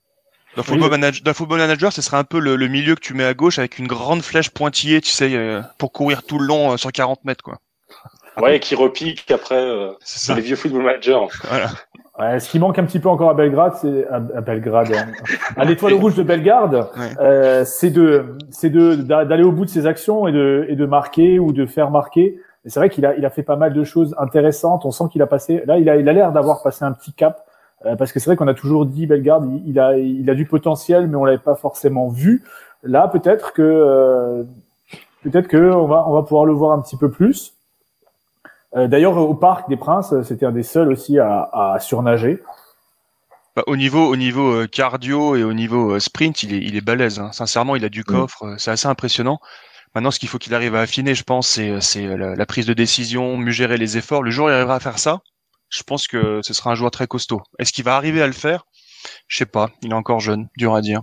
Dans Football, Manager, dans Football Manager, ce serait un peu le, le milieu que tu mets à gauche avec une grande flèche pointillée, tu sais, euh, pour courir tout le long euh, sur 40 mètres, quoi. Ouais, qui repique après euh, C'est les vieux football managers. Voilà. Ouais, ce qui manque un petit peu encore à Belgrade, c'est à, à Belgrade, hein. à l'étoile rouge de Ouais. euh, c'est de c'est de d'a- d'aller au bout de ses actions et de et de marquer ou de faire marquer. Et c'est vrai qu'il a il a fait pas mal de choses intéressantes. On sent qu'il a passé là il a il a l'air d'avoir passé un petit cap euh, parce que c'est vrai qu'on a toujours dit Bellegarde il, il a il a du potentiel mais on l'avait pas forcément vu. Là peut-être que euh, peut-être que on va on va pouvoir le voir un petit peu plus. Euh, D'ailleurs, au Parc des Princes, c'était un des seuls aussi à, à surnager. Bah, au niveau, au niveau euh, cardio et au niveau euh, sprint, il est, il est balèze. hein. Sincèrement, il a Mm. du coffre. euh, C'est assez impressionnant. Maintenant, ce qu'il faut qu'il arrive à affiner, je pense, c'est, euh, euh, la, la prise de décision, mieux gérer les efforts. Le jour où il arrivera à faire ça, je pense que ce sera un joueur très costaud. Est-ce qu'il va arriver à le faire? Je sais pas. Il est encore jeune, dur à dire.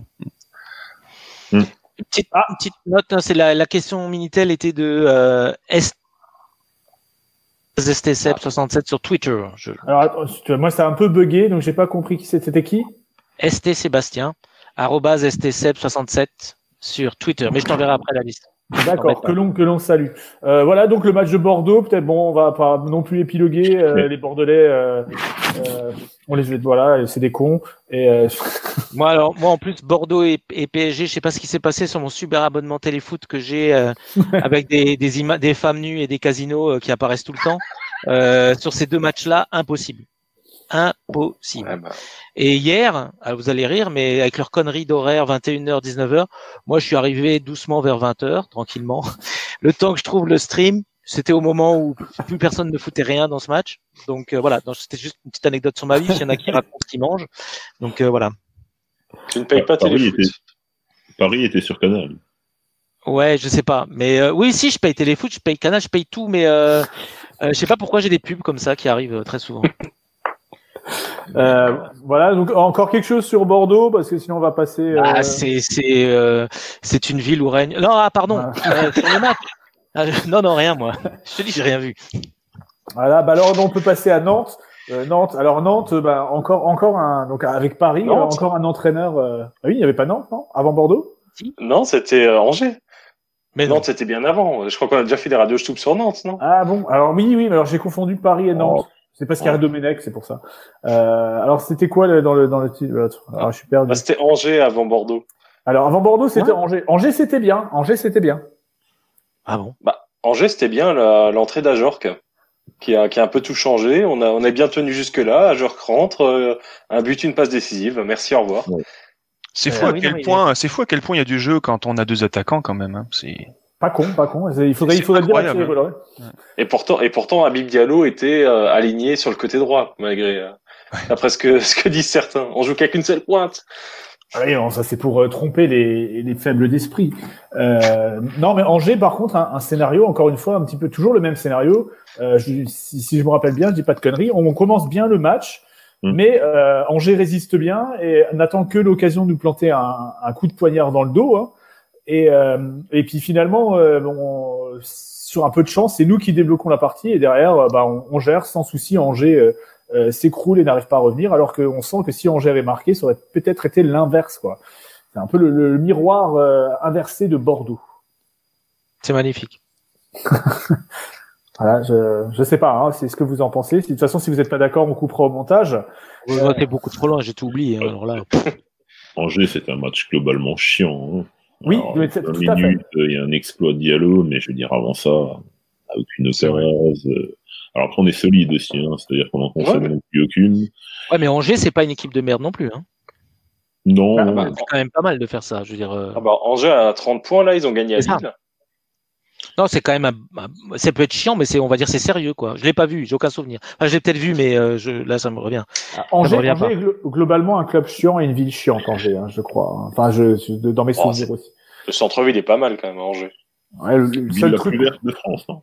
Petite, Ah. une petite note, hein, c'est la, la question Minitel était de euh, S- STCEP67 sur Twitter. Je- Alors, attends, moi, ça a un peu bugué, donc j'ai pas compris qui c'était. C'était qui? ST Sébastien, arrobase STCEP67 sur Twitter. Mais je t'enverrai après la liste. D'accord, que l'on que l'on salue. Euh, voilà, donc le match de Bordeaux, peut-être bon, on va pas non plus épiloguer. euh, les Bordelais, euh, euh, on les voilà, c'est des cons. Et euh, Moi, alors, moi, en plus, Bordeaux et, et PSG, je sais pas ce qui s'est passé sur mon super abonnement téléfoot que j'ai euh, avec des, des, des femmes nues et des casinos euh, qui apparaissent tout le temps. Euh, sur ces deux matchs-là, impossible. Impossible. Ouais, bah, Et hier, ah, vous allez rire, mais avec leur connerie d'horaire 21h, 19h, moi je suis arrivé doucement vers 20h, tranquillement. Le temps que je trouve le stream, c'était au moment où plus personne ne foutait rien dans ce match. Donc euh, voilà, c'était juste une petite anecdote sur ma vie. Il y en a qui racontent ce qu'ils mangent. Donc euh, voilà. tu ne payes pas Paris téléfoot. était- Paris était sur Canal. Ouais, je sais pas. Mais euh, oui, si, je paye Téléfoot, je paye Canal, je paye tout, mais euh, euh, je sais pas pourquoi j'ai des pubs comme ça qui arrivent euh, très souvent. Euh, voilà, donc encore quelque chose sur Bordeaux, parce que sinon on va passer. euh, Ah, c'est c'est euh, c'est une ville où règne. Non, ah pardon. Ah. euh, sur le match. Ah, je- non, non, rien moi. Je te dis, j'ai rien vu. Voilà, bah alors on peut passer à Nantes. Euh, Nantes. Alors Nantes, bah encore encore un donc avec Paris, Nantes. euh, encore un entraîneur. euh, ah oui, il n'y avait pas Nantes, non Avant Bordeaux? Non, c'était euh, Angers. Mais non. Nantes, c'était bien avant. Je crois qu'on a déjà fait des radios Stoup sur Nantes, non? Ah bon, alors oui, oui, mais alors j'ai confondu Paris et Nantes. Oh. C'est parce qu'il y a Domenech, c'est pour ça. Euh, alors c'était quoi le- dans le dans le titre Alors je suis perdu. Bah, C'était Angers avant Bordeaux. Alors avant Bordeaux, c'était Ouais. Angers. Angers, c'était bien. Angers, c'était bien. Ah bon? Bah, Angers, c'était bien l'entrée d'Ajorc, qui a, qui a un peu tout changé. On a, on a bien tenu jusque-là. Ajorc rentre, euh, un but, une passe décisive. Merci, au revoir. C'est Euh, fou ah à oui, quel point, c'est fou à quel point il y a du jeu quand on a deux attaquants quand même. hein. C'est Pas con, pas con. Il faudrait, il faudrait incroyable. Thierry Bolloré. Et pourtant, et pourtant, Habib Diallo était euh, aligné sur le côté droit, malgré, euh, d'après ce que, ce que disent certains. On joue qu'avec une seule pointe. Ah Oui, non, ça c'est pour euh, tromper les, les faibles d'esprit. Euh, non, mais Angers, par contre, un, un scénario, encore une fois, un petit peu toujours le même scénario. Euh, je- si, si je me rappelle bien, je dis pas de conneries. On commence bien le match, Mm. mais euh, Angers résiste bien et n'attend que l'occasion de nous planter un, un coup de poignard dans le dos. hein. Et, euh, et puis finalement, euh, bon, sur un peu de chance, c'est nous qui débloquons la partie et derrière, euh, bah, on, on gère sans souci. Angers euh, euh, s'écroule et n'arrive pas à revenir, alors qu'on sent que si Angers est marqué, ça aurait peut-être été l'inverse, quoi. C'est un peu le, le miroir euh, inversé de Bordeaux. C'est magnifique. Voilà, je je sais pas, hein, c'est ce que vous en pensez. De toute façon, si vous n'êtes pas d'accord, on coupera au montage. Vous T'es beaucoup trop loin, j'ai tout oublié. hein, Alors là, Angers, c'était un match globalement chiant. hein. Oui, Alors, mais à fait. euh, il y a un exploit de Diallo, mais je veux dire, avant ça, aucune occasion. euh, Alors après, on est solide aussi, hein, c'est-à-dire qu'on en consomme Ouais, plus aucune. ouais, mais Angers, c'est pas une équipe de merde non plus. Hein. Non, Ah, non, bah, C'est quand même pas mal de faire ça. Je veux dire, euh, Ah bah, Angers a 30 points, là, ils ont gagné à. Lille. Non, c'est quand même, un- un- ça peut être chiant, mais c'est, on va dire, c'est sérieux, quoi. Je l'ai pas vu, j'ai aucun souvenir. Enfin, je l'ai peut-être vu, mais euh, je, là, ça me revient. Ah, Angers, revient Angers est glo- globalement un club chiant et une ville chiante, Angers, hein, je crois. Enfin, je, dans mes Oh, souvenirs aussi. Le centre-ville est pas mal, quand même, à Angers. Ouais, le, le seul la truc. de France. hein.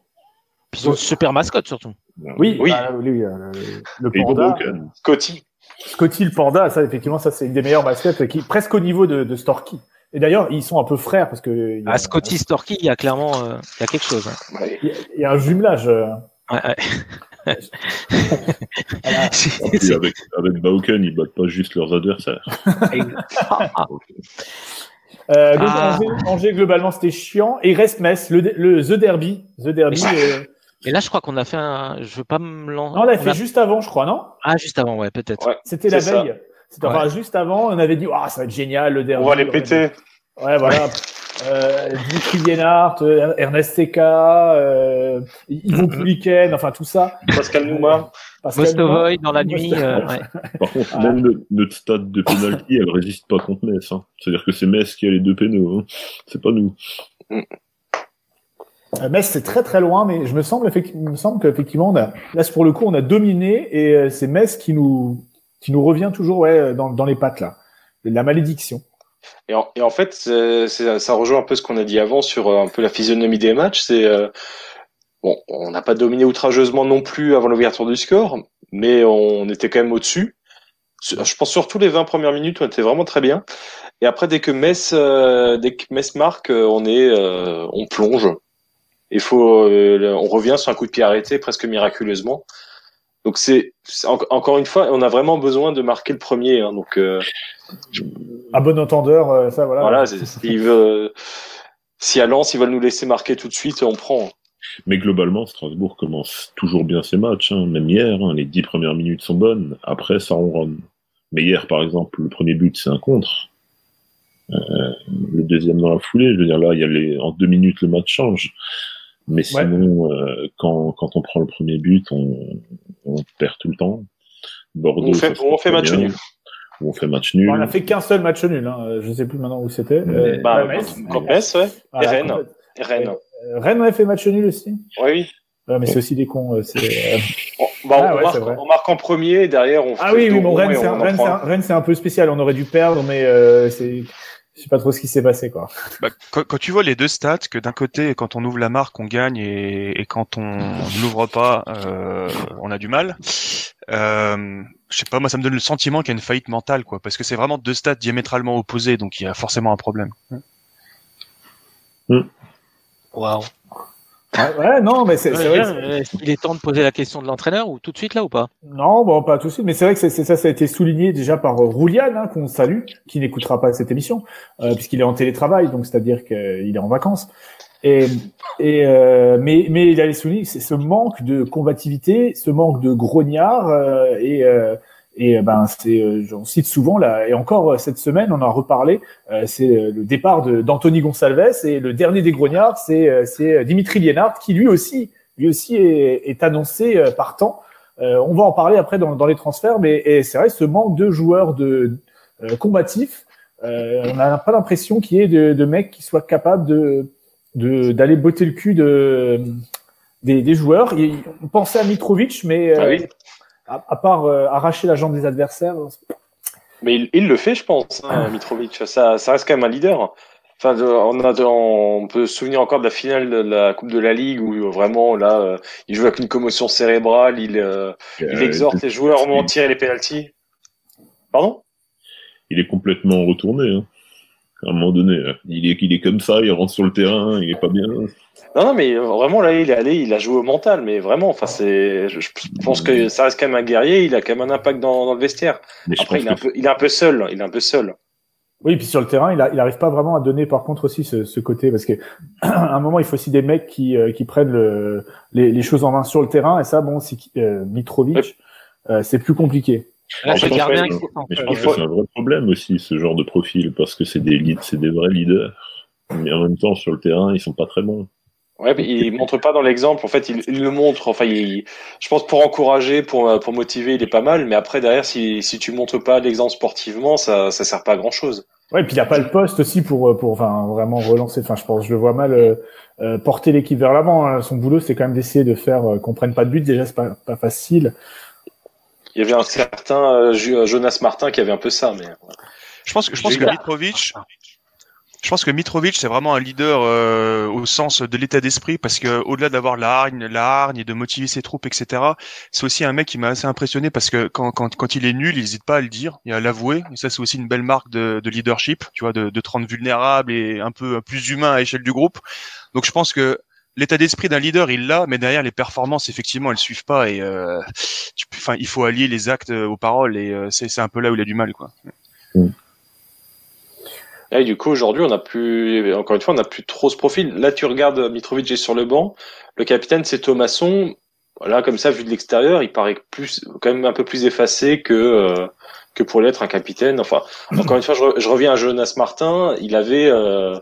Puis ils ont une super mascotte surtout. Oui, Oui. bah, oui, euh, le, panda. Scotty. Scotty le panda, ça effectivement, ça c'est une des meilleures mascottes qui presque au niveau de, de Storky. Et d'ailleurs, ils sont un peu frères parce que il y a, À Scotty Storky, il y a clairement, euh, il y a quelque chose. hein. il y a- il y a un jumelage. euh. Ouais, ouais. Voilà. C'est- avec, avec Bauken, ils battent pas juste leurs adversaires. Ah, ah. Euh, donc Ah. Angers, Angers, globalement c'était chiant et il reste Metz, le, le The Derby, The Derby. euh, Et là, je crois qu'on a fait un. Je veux pas me lancer. Non, on l'a fait juste avant, je crois, non? Ah, juste avant, ouais, peut-être. Ouais. C'était la ça. C'était enfin, juste avant, on avait dit, ah, ça va être génial le Derby. On va les péter. dit- Ouais, voilà. Euh, Dimitri Liénard, euh, Ernest Seka, euh, Yvon Pouliken, enfin tout ça. Pascal Nouma. Pascal Nouma. Mostovoy dans la nuit. Euh, ouais. Par contre, Ah. même notre, notre stade de penalty, elle résiste pas contre Metz. Hein. C'est-à-dire que c'est Metz qui a les deux pénaux. Hein. C'est pas nous. Euh, Metz, c'est très très loin, mais je me semble, effecti- il me semble qu'effectivement, on a, là, c'est pour le coup, on a dominé et euh, c'est Metz qui nous, qui nous revient toujours ouais, dans, les pattes là. La malédiction. Et en, fait, ça rejoint un peu ce qu'on a dit avant sur euh, un peu la physionomie des matchs. C'est euh, bon, on n'a pas dominé outrageusement non plus avant l'ouverture du score, mais on était quand même au-dessus. Je pense surtout les 20 premières minutes, on était vraiment très bien. Et après, dès que Metz, euh, marque, on est, on plonge. Il faut, on revient sur un coup de pied arrêté presque miraculeusement. Donc c'est c'est en- encore une fois, on a vraiment besoin de marquer le premier. hein, donc euh, À bon entendeur, euh, ça voilà. voilà, c'est- s'il veut, si à Lens ils veulent nous laisser marquer tout de suite, on prend. Mais globalement, Strasbourg commence toujours bien ses matchs. Hein. Même hier, hein, les dix premières minutes sont bonnes. Après, ça ronronne. Mais hier, par exemple, le premier but, c'est un contre. Euh, le deuxième dans la foulée, je veux dire, là, il y a les... en deux minutes, le match change. Mais Ouais. sinon, euh, quand, quand on prend le premier but, on, on perd tout le temps. Bordeaux, On fait, on fait match bien. nul. On fait match nul. On a fait qu'un seul match nul. Hein. Je sais plus maintenant où c'était. Euh, Bah, ouais, Metz. Metz, ouais. Voilà, et Rennes. Rennes. Euh, Rennes avait fait match nul aussi. Oui, oui. Ouais, mais c'est aussi des cons. euh, c'est, euh, On, bah, Ah on, ouais, marque, vrai. on marque en premier, et derrière on fait Ah oui, oui, bon, Rennes, c'est un, un peu spécial. On aurait dû perdre, mais euh, c'est, je sais pas trop ce qui s'est passé, quoi. Bah, quand, quand tu vois les deux stats, que d'un côté, quand on ouvre la marque, on gagne, et, et quand on ne l'ouvre pas, euh, on a du mal. Euh, je sais pas, moi, ça me donne le sentiment qu'il y a une faillite mentale, quoi, parce que c'est vraiment deux stats diamétralement opposés, donc il y a forcément un problème. Waouh. Ouais, ouais, non, mais c'est, c'est vrai. Il est temps de poser la question de l'entraîneur ou tout de suite là ou pas? Non, bon, pas tout de suite, mais c'est vrai que c'est, ça, ça a été souligné déjà par euh, Roulian, hein, qu'on salue, qui n'écoutera pas cette émission, euh, puisqu'il est en télétravail, donc c'est-à-dire qu'il est en vacances. Et, et euh, mais mais il avait souligné c'est ce manque de combativité, ce manque de grognard euh, et euh, et ben c'est euh, j'en cite souvent là et encore euh, cette semaine on en a reparlé euh, c'est euh, le départ d'Anthony Gonsalves et le dernier des grognards c'est euh, c'est Dimitri Liénard qui lui aussi lui aussi est, est annoncé euh, partant. Euh, on va en parler après dans, dans les transferts mais c'est vrai ce manque de joueurs de euh, combatifs euh, on n'a pas l'impression qu'il y ait de, de mecs qui soient capables de d'aller botter le cul de des, des joueurs. On pensait à Mitrovic, mais euh, Ah oui. À, à part euh, arracher la jambe des adversaires, Mais il, il le fait, je pense, hein, Mitrovic. Ça, ça reste quand même un leader. Enfin, on, a de- on peut se souvenir encore de la finale de la Coupe de la Ligue où euh, vraiment là, euh, il joue avec une commotion cérébrale, il, euh, il exhorte les joueurs au moment de tirer les pénalties. Pardon? Il est complètement retourné. Hein. À un moment donné, là. il est, il est comme ça, il rentre sur le terrain, il est pas bien. Non, non, mais euh, vraiment là, il est allé, il a joué au mental, mais vraiment, enfin, c'est, je, je pense que ça reste quand même un guerrier, il a quand même un impact dans, dans le vestiaire. Mais Après, il est un peu, il est un peu seul, il est un peu seul. oui. Puis sur le terrain, il, a, il arrive pas vraiment à donner par contre aussi ce, ce côté parce que à un moment, il faut aussi des mecs qui euh, qui prennent le, les, les choses en main sur le terrain et ça, bon, c'est euh, Mitrovic, euh, c'est plus compliqué. Là, je pense que- qui s'en Mais je fait. pense que c'est un vrai problème aussi, ce genre de profil, parce que c'est des, c'est des vrais leaders. Mais en même temps, sur le terrain, ils sont pas très bons. Ouais, mais il montre pas dans l'exemple. En fait, il, il le montre. Enfin, il, je pense pour encourager, pour euh, pour motiver, il est pas mal. Mais après, derrière, si si tu montres pas l'exemple sportivement, ça ça sert pas à grand chose. Ouais, puis il a pas le poste aussi pour euh, pour enfin vraiment relancer. Enfin, je pense, je le vois mal euh, euh, porter l'équipe vers l'avant. hein. Son boulot, c'est quand même d'essayer de faire euh, qu'on prenne pas de but. Déjà, c'est pas pas facile. Il y avait un certain euh, Jonas Martin qui avait un peu ça, mais Je pense que je pense que Mitrovic, je pense que Mitrovic c'est vraiment un leader euh, au sens de l'état d'esprit parce que au-delà d'avoir la hargne, la hargne et de motiver ses troupes, etc. C'est aussi un mec qui m'a assez impressionné parce que quand, quand, quand il est nul, il n'hésite pas à le dire et à l'avouer. Et ça c'est aussi une belle marque de, de leadership, tu vois, de, de te rendre vulnérable et un peu plus humain à l'échelle du groupe. Donc je pense que l'état d'esprit d'un leader, il l'a, mais derrière les performances, effectivement, elles suivent pas et euh, enfin, il faut allier les actes euh, aux paroles et euh, c'est un peu là où il a du mal, quoi. Et du coup, aujourd'hui, on a plus, encore une fois, on n'a plus trop ce profil. Là, tu regardes Mitrovic est sur le banc. Le capitaine, c'est Thomasson. Voilà, comme ça, vu de l'extérieur, il paraît plus, quand même un peu plus effacé que, euh, que pour l'être un capitaine. Enfin, encore une fois, je, re- je reviens à Jonas Martin. Il avait, euh,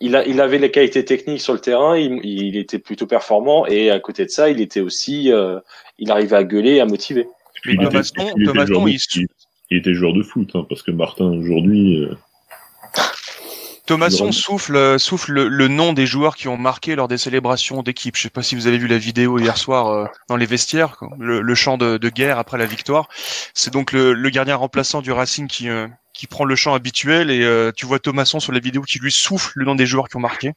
il, a, il avait les qualités techniques sur le terrain. Il, il était plutôt performant. Et à côté de ça, il était aussi, euh, il arrivait à gueuler et à motiver. Mais Il était- Thomasson, il était Thomasson, joueur de- il se- il- il était joueur de foot, hein, parce que Martin, aujourd'hui, euh, Thomasson souffle, euh, souffle le, le nom des joueurs qui ont marqué lors des célébrations d'équipe. Je sais pas si vous avez vu la vidéo hier soir euh, dans les vestiaires, le, le chant de, de guerre après la victoire. C'est donc le, le gardien remplaçant du Racing qui, euh, qui prend le chant habituel et euh, tu vois Thomasson sur la vidéo qui lui souffle le nom des joueurs qui ont marqué.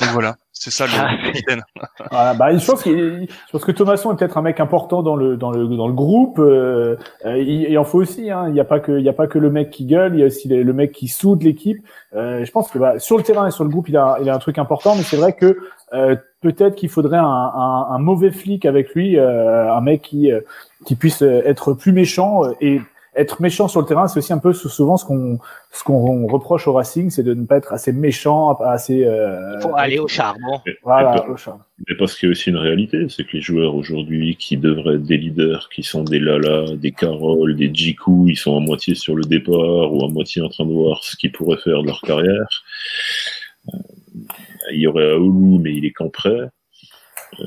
Donc voilà, c'est ça Ah, le capitaine. Voilà, bah, je pense qu'il- je pense que Thomasson est peut-être un mec important dans le dans le dans le groupe. Euh, euh, il, il en faut aussi. Hein. Il n'y a pas que il y a pas que le mec qui gueule. Il y a aussi le, le mec qui soude l'équipe. Euh, je pense que bah, sur le terrain et sur le groupe, il a il a un truc important. Mais c'est vrai que euh, peut-être qu'il faudrait un, un, un mauvais flic avec lui, euh, un mec qui euh, qui puisse être plus méchant et être méchant sur le terrain, c'est aussi un peu souvent ce qu'on ce qu'on reproche au Racing, c'est de ne pas être assez méchant, assez euh, Il faut aller au charbon. voilà, au charme. Mais parce qu'il y a aussi une réalité, c'est que les joueurs aujourd'hui qui devraient être des leaders, qui sont des Lala, des Carole, des Jiku, ils sont à moitié sur le départ ou à moitié en train de voir ce qu'ils pourraient faire de leur carrière. Euh, Il y aurait Aoulou, mais il est qu'en prêt. Euh,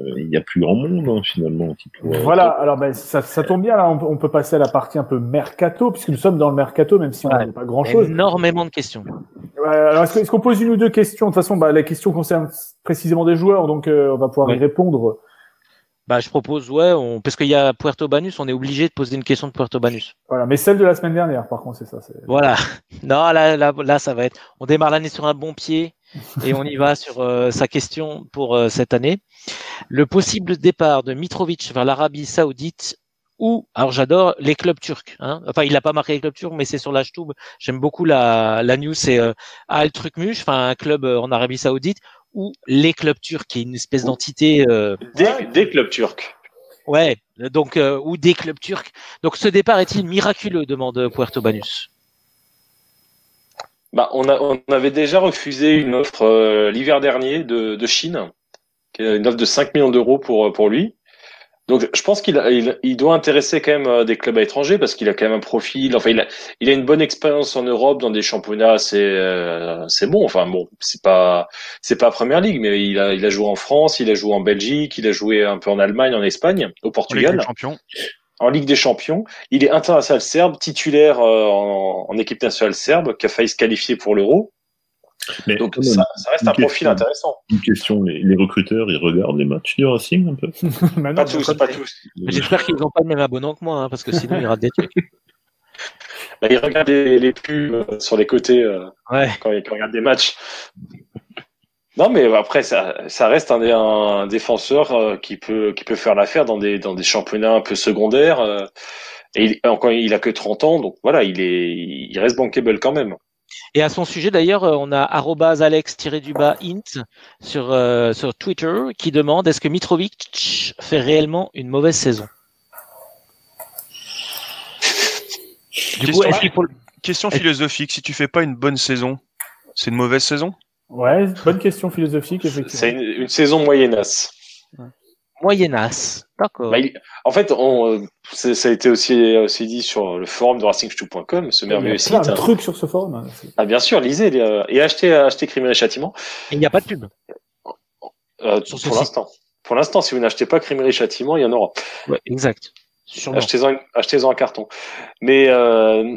euh, il n'y a plus grand monde hein, finalement qui pourrait. Voilà, alors ben, ça, ça tombe bien, là, on, peut- on peut passer à la partie un peu mercato, puisque nous sommes dans le mercato, même si on Ouais. n'a pas grand-chose. Énormément de questions. Alors, est-ce qu'on pose une ou deux questions De toute façon, bah, la question concerne précisément des joueurs, donc euh, on va pouvoir y répondre. Bah, je propose, ouais, on... parce qu'il y a Puerto Banus, on est obligé de poser une question de Puerto Banus. Voilà, mais celle de la semaine dernière, par contre, c'est ça. c'est- Voilà. Non, là, là, là, ça va être. On démarre l'année sur un bon pied et on y va sur euh, sa question pour euh, cette année. Le possible départ de Mitrovic vers l'Arabie Saoudite ou, alors j'adore les clubs turcs. Hein. Enfin, il n'a pas marqué les clubs turcs, mais c'est sur la. J'aime beaucoup la, la news, c'est euh, Al Trukmuş, enfin un club euh, en Arabie Saoudite ou les clubs turcs, qui est une espèce d'entité. euh, Des, des clubs turcs. Ouais, donc euh, ou des clubs turcs. Donc ce départ est-il miraculeux demande Puerto Banus. Bah, on, a, on avait déjà refusé une offre euh, l'hiver dernier de, de Chine, une offre de 5 millions d'euros pour, pour lui. Donc, je pense qu'il il, il doit intéresser quand même euh, des clubs à étrangers parce qu'il a quand même un profil. Enfin, il a, il a une bonne expérience en Europe dans des championnats. C'est, euh, c'est bon. Enfin, bon, c'est pas, c'est pas Première Ligue, mais il a, il a joué en France, il a joué en Belgique, il a joué un peu en Allemagne, en Espagne, au Portugal des champions. En Ligue des Champions. Il est international serbe, titulaire euh, en, en équipe nationale serbe, qui a failli se qualifier pour l'Euro. Mais Donc même, ça, ça reste un profil intéressant. une question, les, les recruteurs, ils regardent les matchs du Racing un peu Maintenant, Pas tous, pas tous. J'espère qu'ils n'ont pas le même abonnement que moi, hein, parce que sinon il rate des trucs. Bah, ils regardent les, les pubs euh, sur les côtés euh, Ouais. quand, ils, quand ils regardent des matchs. Non, mais après, ça, ça reste un, un défenseur euh, qui peut qui peut faire l'affaire dans des dans des championnats un peu secondaires. euh, et il, encore, il a que 30 ans, donc voilà, il est il reste bankable quand même. Et à son sujet d'ailleurs, euh, on a arrobase alex-du-bas int sur, euh, sur Twitter qui demande est-ce que Mitrovic fait réellement une mauvaise saison? Du coup, Question, est-ce qu'il faut le- question philosophique. Si tu fais pas une bonne saison, c'est une mauvaise saison? Ouais, bonne question philosophique, C'est effectivement. une, une saison moyennasse. moyennasse D'accord. Bah, en fait, on, euh, c'est- ça a été aussi, aussi dit sur le forum de racingstu.com, ce Il y a merveilleux plein site. de trucs sur ce forum. hein. C'est- Ah, bien sûr, lisez les, euh, et achetez, achetez Criminel et Châtiment. Il n'y a pas de pub. Euh, pour site. l'instant. Pour l'instant, si vous n'achetez pas Criminel et Châtiment, il y en aura. Ouais, exact. Achetez-en, achetez-en un carton. Mais euh,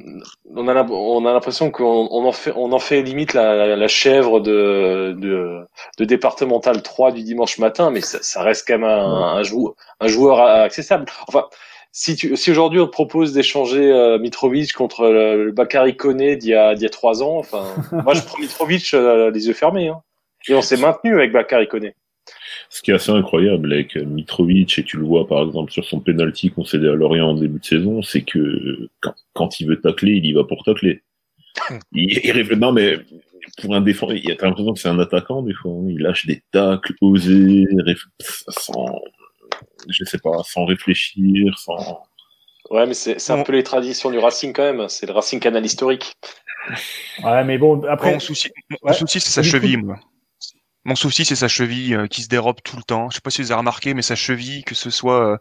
on a, on a l'impression qu'on on en fait, on en fait limite la, la, la chèvre de, de, de départemental 3 du dimanche matin, mais ça, ça reste quand même un, un joueur, un joueur accessible. Enfin, si, tu, si aujourd'hui on te propose d'échanger euh, Mitrovic contre le, le Bakary Koné d'il y a, d'il y a trois ans, enfin, moi je prends Mitrovic euh, les yeux fermés. Hein. Et on s'est maintenu avec Bakary Koné. Ce qui est assez incroyable avec Mitrovic, et tu le vois par exemple sur son penalty concédé à Lorient en début de saison, c'est que quand, quand il veut tacler, il y va pour tacler. Il, il réfléchit- non mais pour un défenseur, il y a l'impression que c'est un attaquant des fois. hein. Il lâche des tacles osés, réf- sans, je sais pas, sans réfléchir, sans. Ouais, mais c'est un Bon. peu les traditions du Racing quand même. C'est le Racing Canal historique. Ouais, mais bon, après, Mon souci, Ouais. souci c'est sa cheville, moi. Mon souci, c'est sa cheville euh, qui se dérobe tout le temps. Je sais pas si vous avez remarqué, mais sa cheville, que ce soit euh,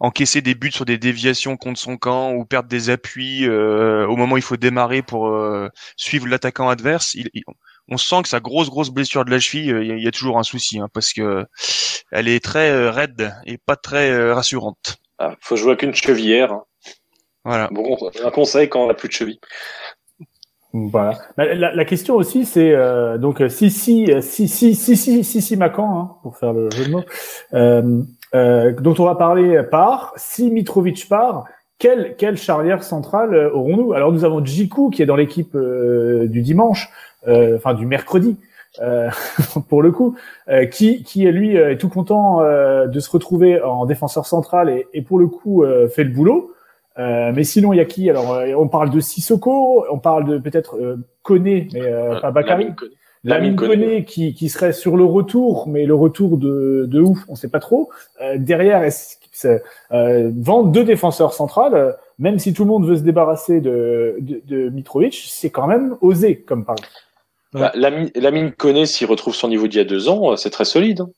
encaisser des buts sur des déviations contre son camp ou perdre des appuis euh, au moment où il faut démarrer pour euh, suivre l'attaquant adverse, il, il- on sent que sa grosse grosse blessure de la cheville, il y, a- il y a toujours un souci, hein, parce que elle est très raide et pas très rassurante. Ah, faut jouer avec une chevillère. hein. Voilà. Bon, un conseil quand on n'a plus de cheville. Voilà. La, la- question aussi, c'est euh, donc euh, si si euh, si si si si si si Macan, hein, pour faire le jeu de mots, euh, euh, dont on va parler part. Si Mitrovic part, quelle quelle charnière centrale euh, aurons-nous? Alors nous avons Djikou qui est dans l'équipe du dimanche, enfin du mercredi. pour le coup, qui qui lui est tout content de se retrouver en défenseur central et, et pour le coup fait le boulot. Euh, mais sinon, il y a qui? Alors, euh, on parle de Sissoko, on parle de peut-être euh, Koné, mais euh, pas Bakary. Lamine Koné. Qui, qui serait sur le retour, mais le retour de, de ouf, on sait pas trop. Euh, derrière, est-ce que c'est, euh, vendre deux défenseurs centrales, euh, même si tout le monde veut se débarrasser de, de, de Mitrovic, c'est quand même osé comme parle. Bah, Lamine, Lamine Koné, s'il retrouve son niveau d'il y a deux ans, euh, c'est très solide. hein.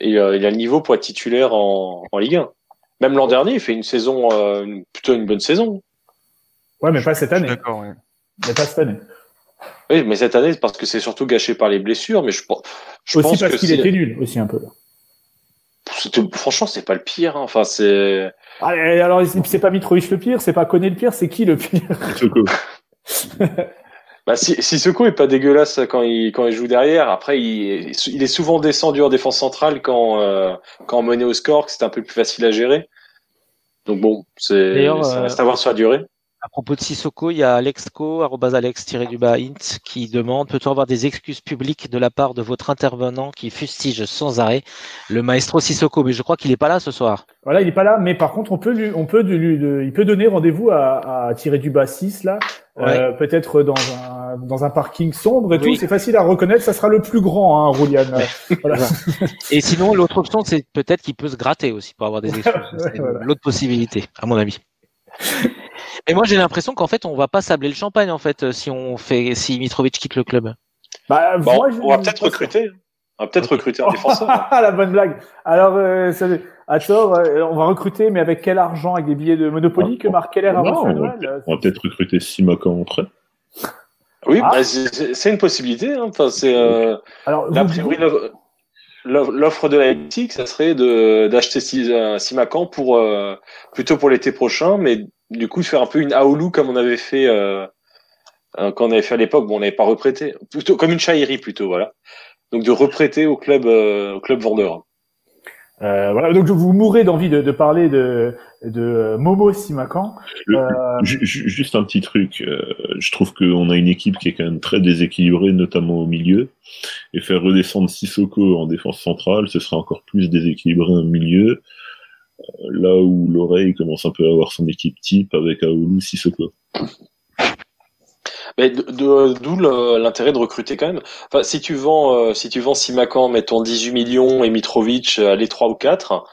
Et euh, il a le niveau pour être titulaire en, en Ligue 1. Même l'an dernier, il fait une saison, euh, une- plutôt une bonne saison. Ouais, mais pas cette année. D'accord. ouais. Mais pas cette année. Oui, mais cette année, c'est parce que c'est surtout gâché par les blessures. Mais je, aussi pense parce qu'il c'est- était nul, aussi un peu. franchement, c'est pas le pire. hein. Enfin, c'est Ah, alors, c'est pas Mitrovic le pire, c'est pas Koné le pire, c'est qui le pire? Bah, si, Sissoko est pas dégueulasse quand il, quand il joue derrière. Après, il, il est souvent descendu en défense centrale quand, euh, quand on menait au score, que c'était un peu plus facile à gérer. Donc bon, c'est, ça euh, reste à voir sur la durée. À propos de Sissoko, il y a Alexco, arrobase alex-du-bas int, qui demande peut-on avoir des excuses publiques de la part de votre intervenant qui fustige sans arrêt le maestro Sissoko? Mais je crois qu'il n'est pas là ce soir. Voilà, il est pas là, mais par contre, on peut lui, on peut lui, il peut donner rendez-vous à, à tirer du bas 6 là, euh, peut-être dans un, dans un parking sombre et Oui. tout. C'est facile à reconnaître. Ça sera le plus grand, hein, Roulian. Voilà. Et sinon, l'autre option, c'est peut-être qu'il peut se gratter aussi pour avoir des excuses. Ouais, C'est voilà. L'autre possibilité, à mon avis. Et moi, j'ai l'impression qu'en fait, on va pas sabler le champagne en fait euh, si on fait si Mitrovic quitte le club. Bah, Bon, moi, je- on va peut-être recruter. On va peut-être recruter un défenseur. Ah, la bonne blague. Alors, euh, ça- à tort, euh, on va recruter, mais avec quel argent? Avec des billets de Monopoly que Marc Keller a Non, reçu à on va peut-être- recruter Simakan en prêt. Oui, Ah. bah, c'est- une possibilité. Hein. Enfin, c'est euh, l'offre- de la Leipzig, ça serait de d'acheter euh, Simakan pour euh, plutôt pour l'été prochain, mais du coup de faire un peu une Aoulou comme on avait fait euh, euh, quand on avait fait à l'époque. Bon, on n'avait pas reprêté, plutôt comme une Chahiri plutôt, voilà. Donc de reprêter au club euh, au club vendeur. Euh, voilà, donc vous mourrez d'envie de, de parler de, de euh, Momo Simakan. Euh, Ju- ju- Juste un petit truc, euh, je trouve qu'on a une équipe qui est quand même très déséquilibrée, notamment au milieu, et faire redescendre Sissoko en défense centrale, ce serait encore plus déséquilibré au milieu, euh, là où l'oreille commence un peu à avoir son équipe type avec Aoulou, Sissoko. Mais d'où l'intérêt de recruter quand même. Enfin, si tu vends, euh, si tu vends Simakan, mettons 18 millions et Mitrovic, euh, les 3 ou 4,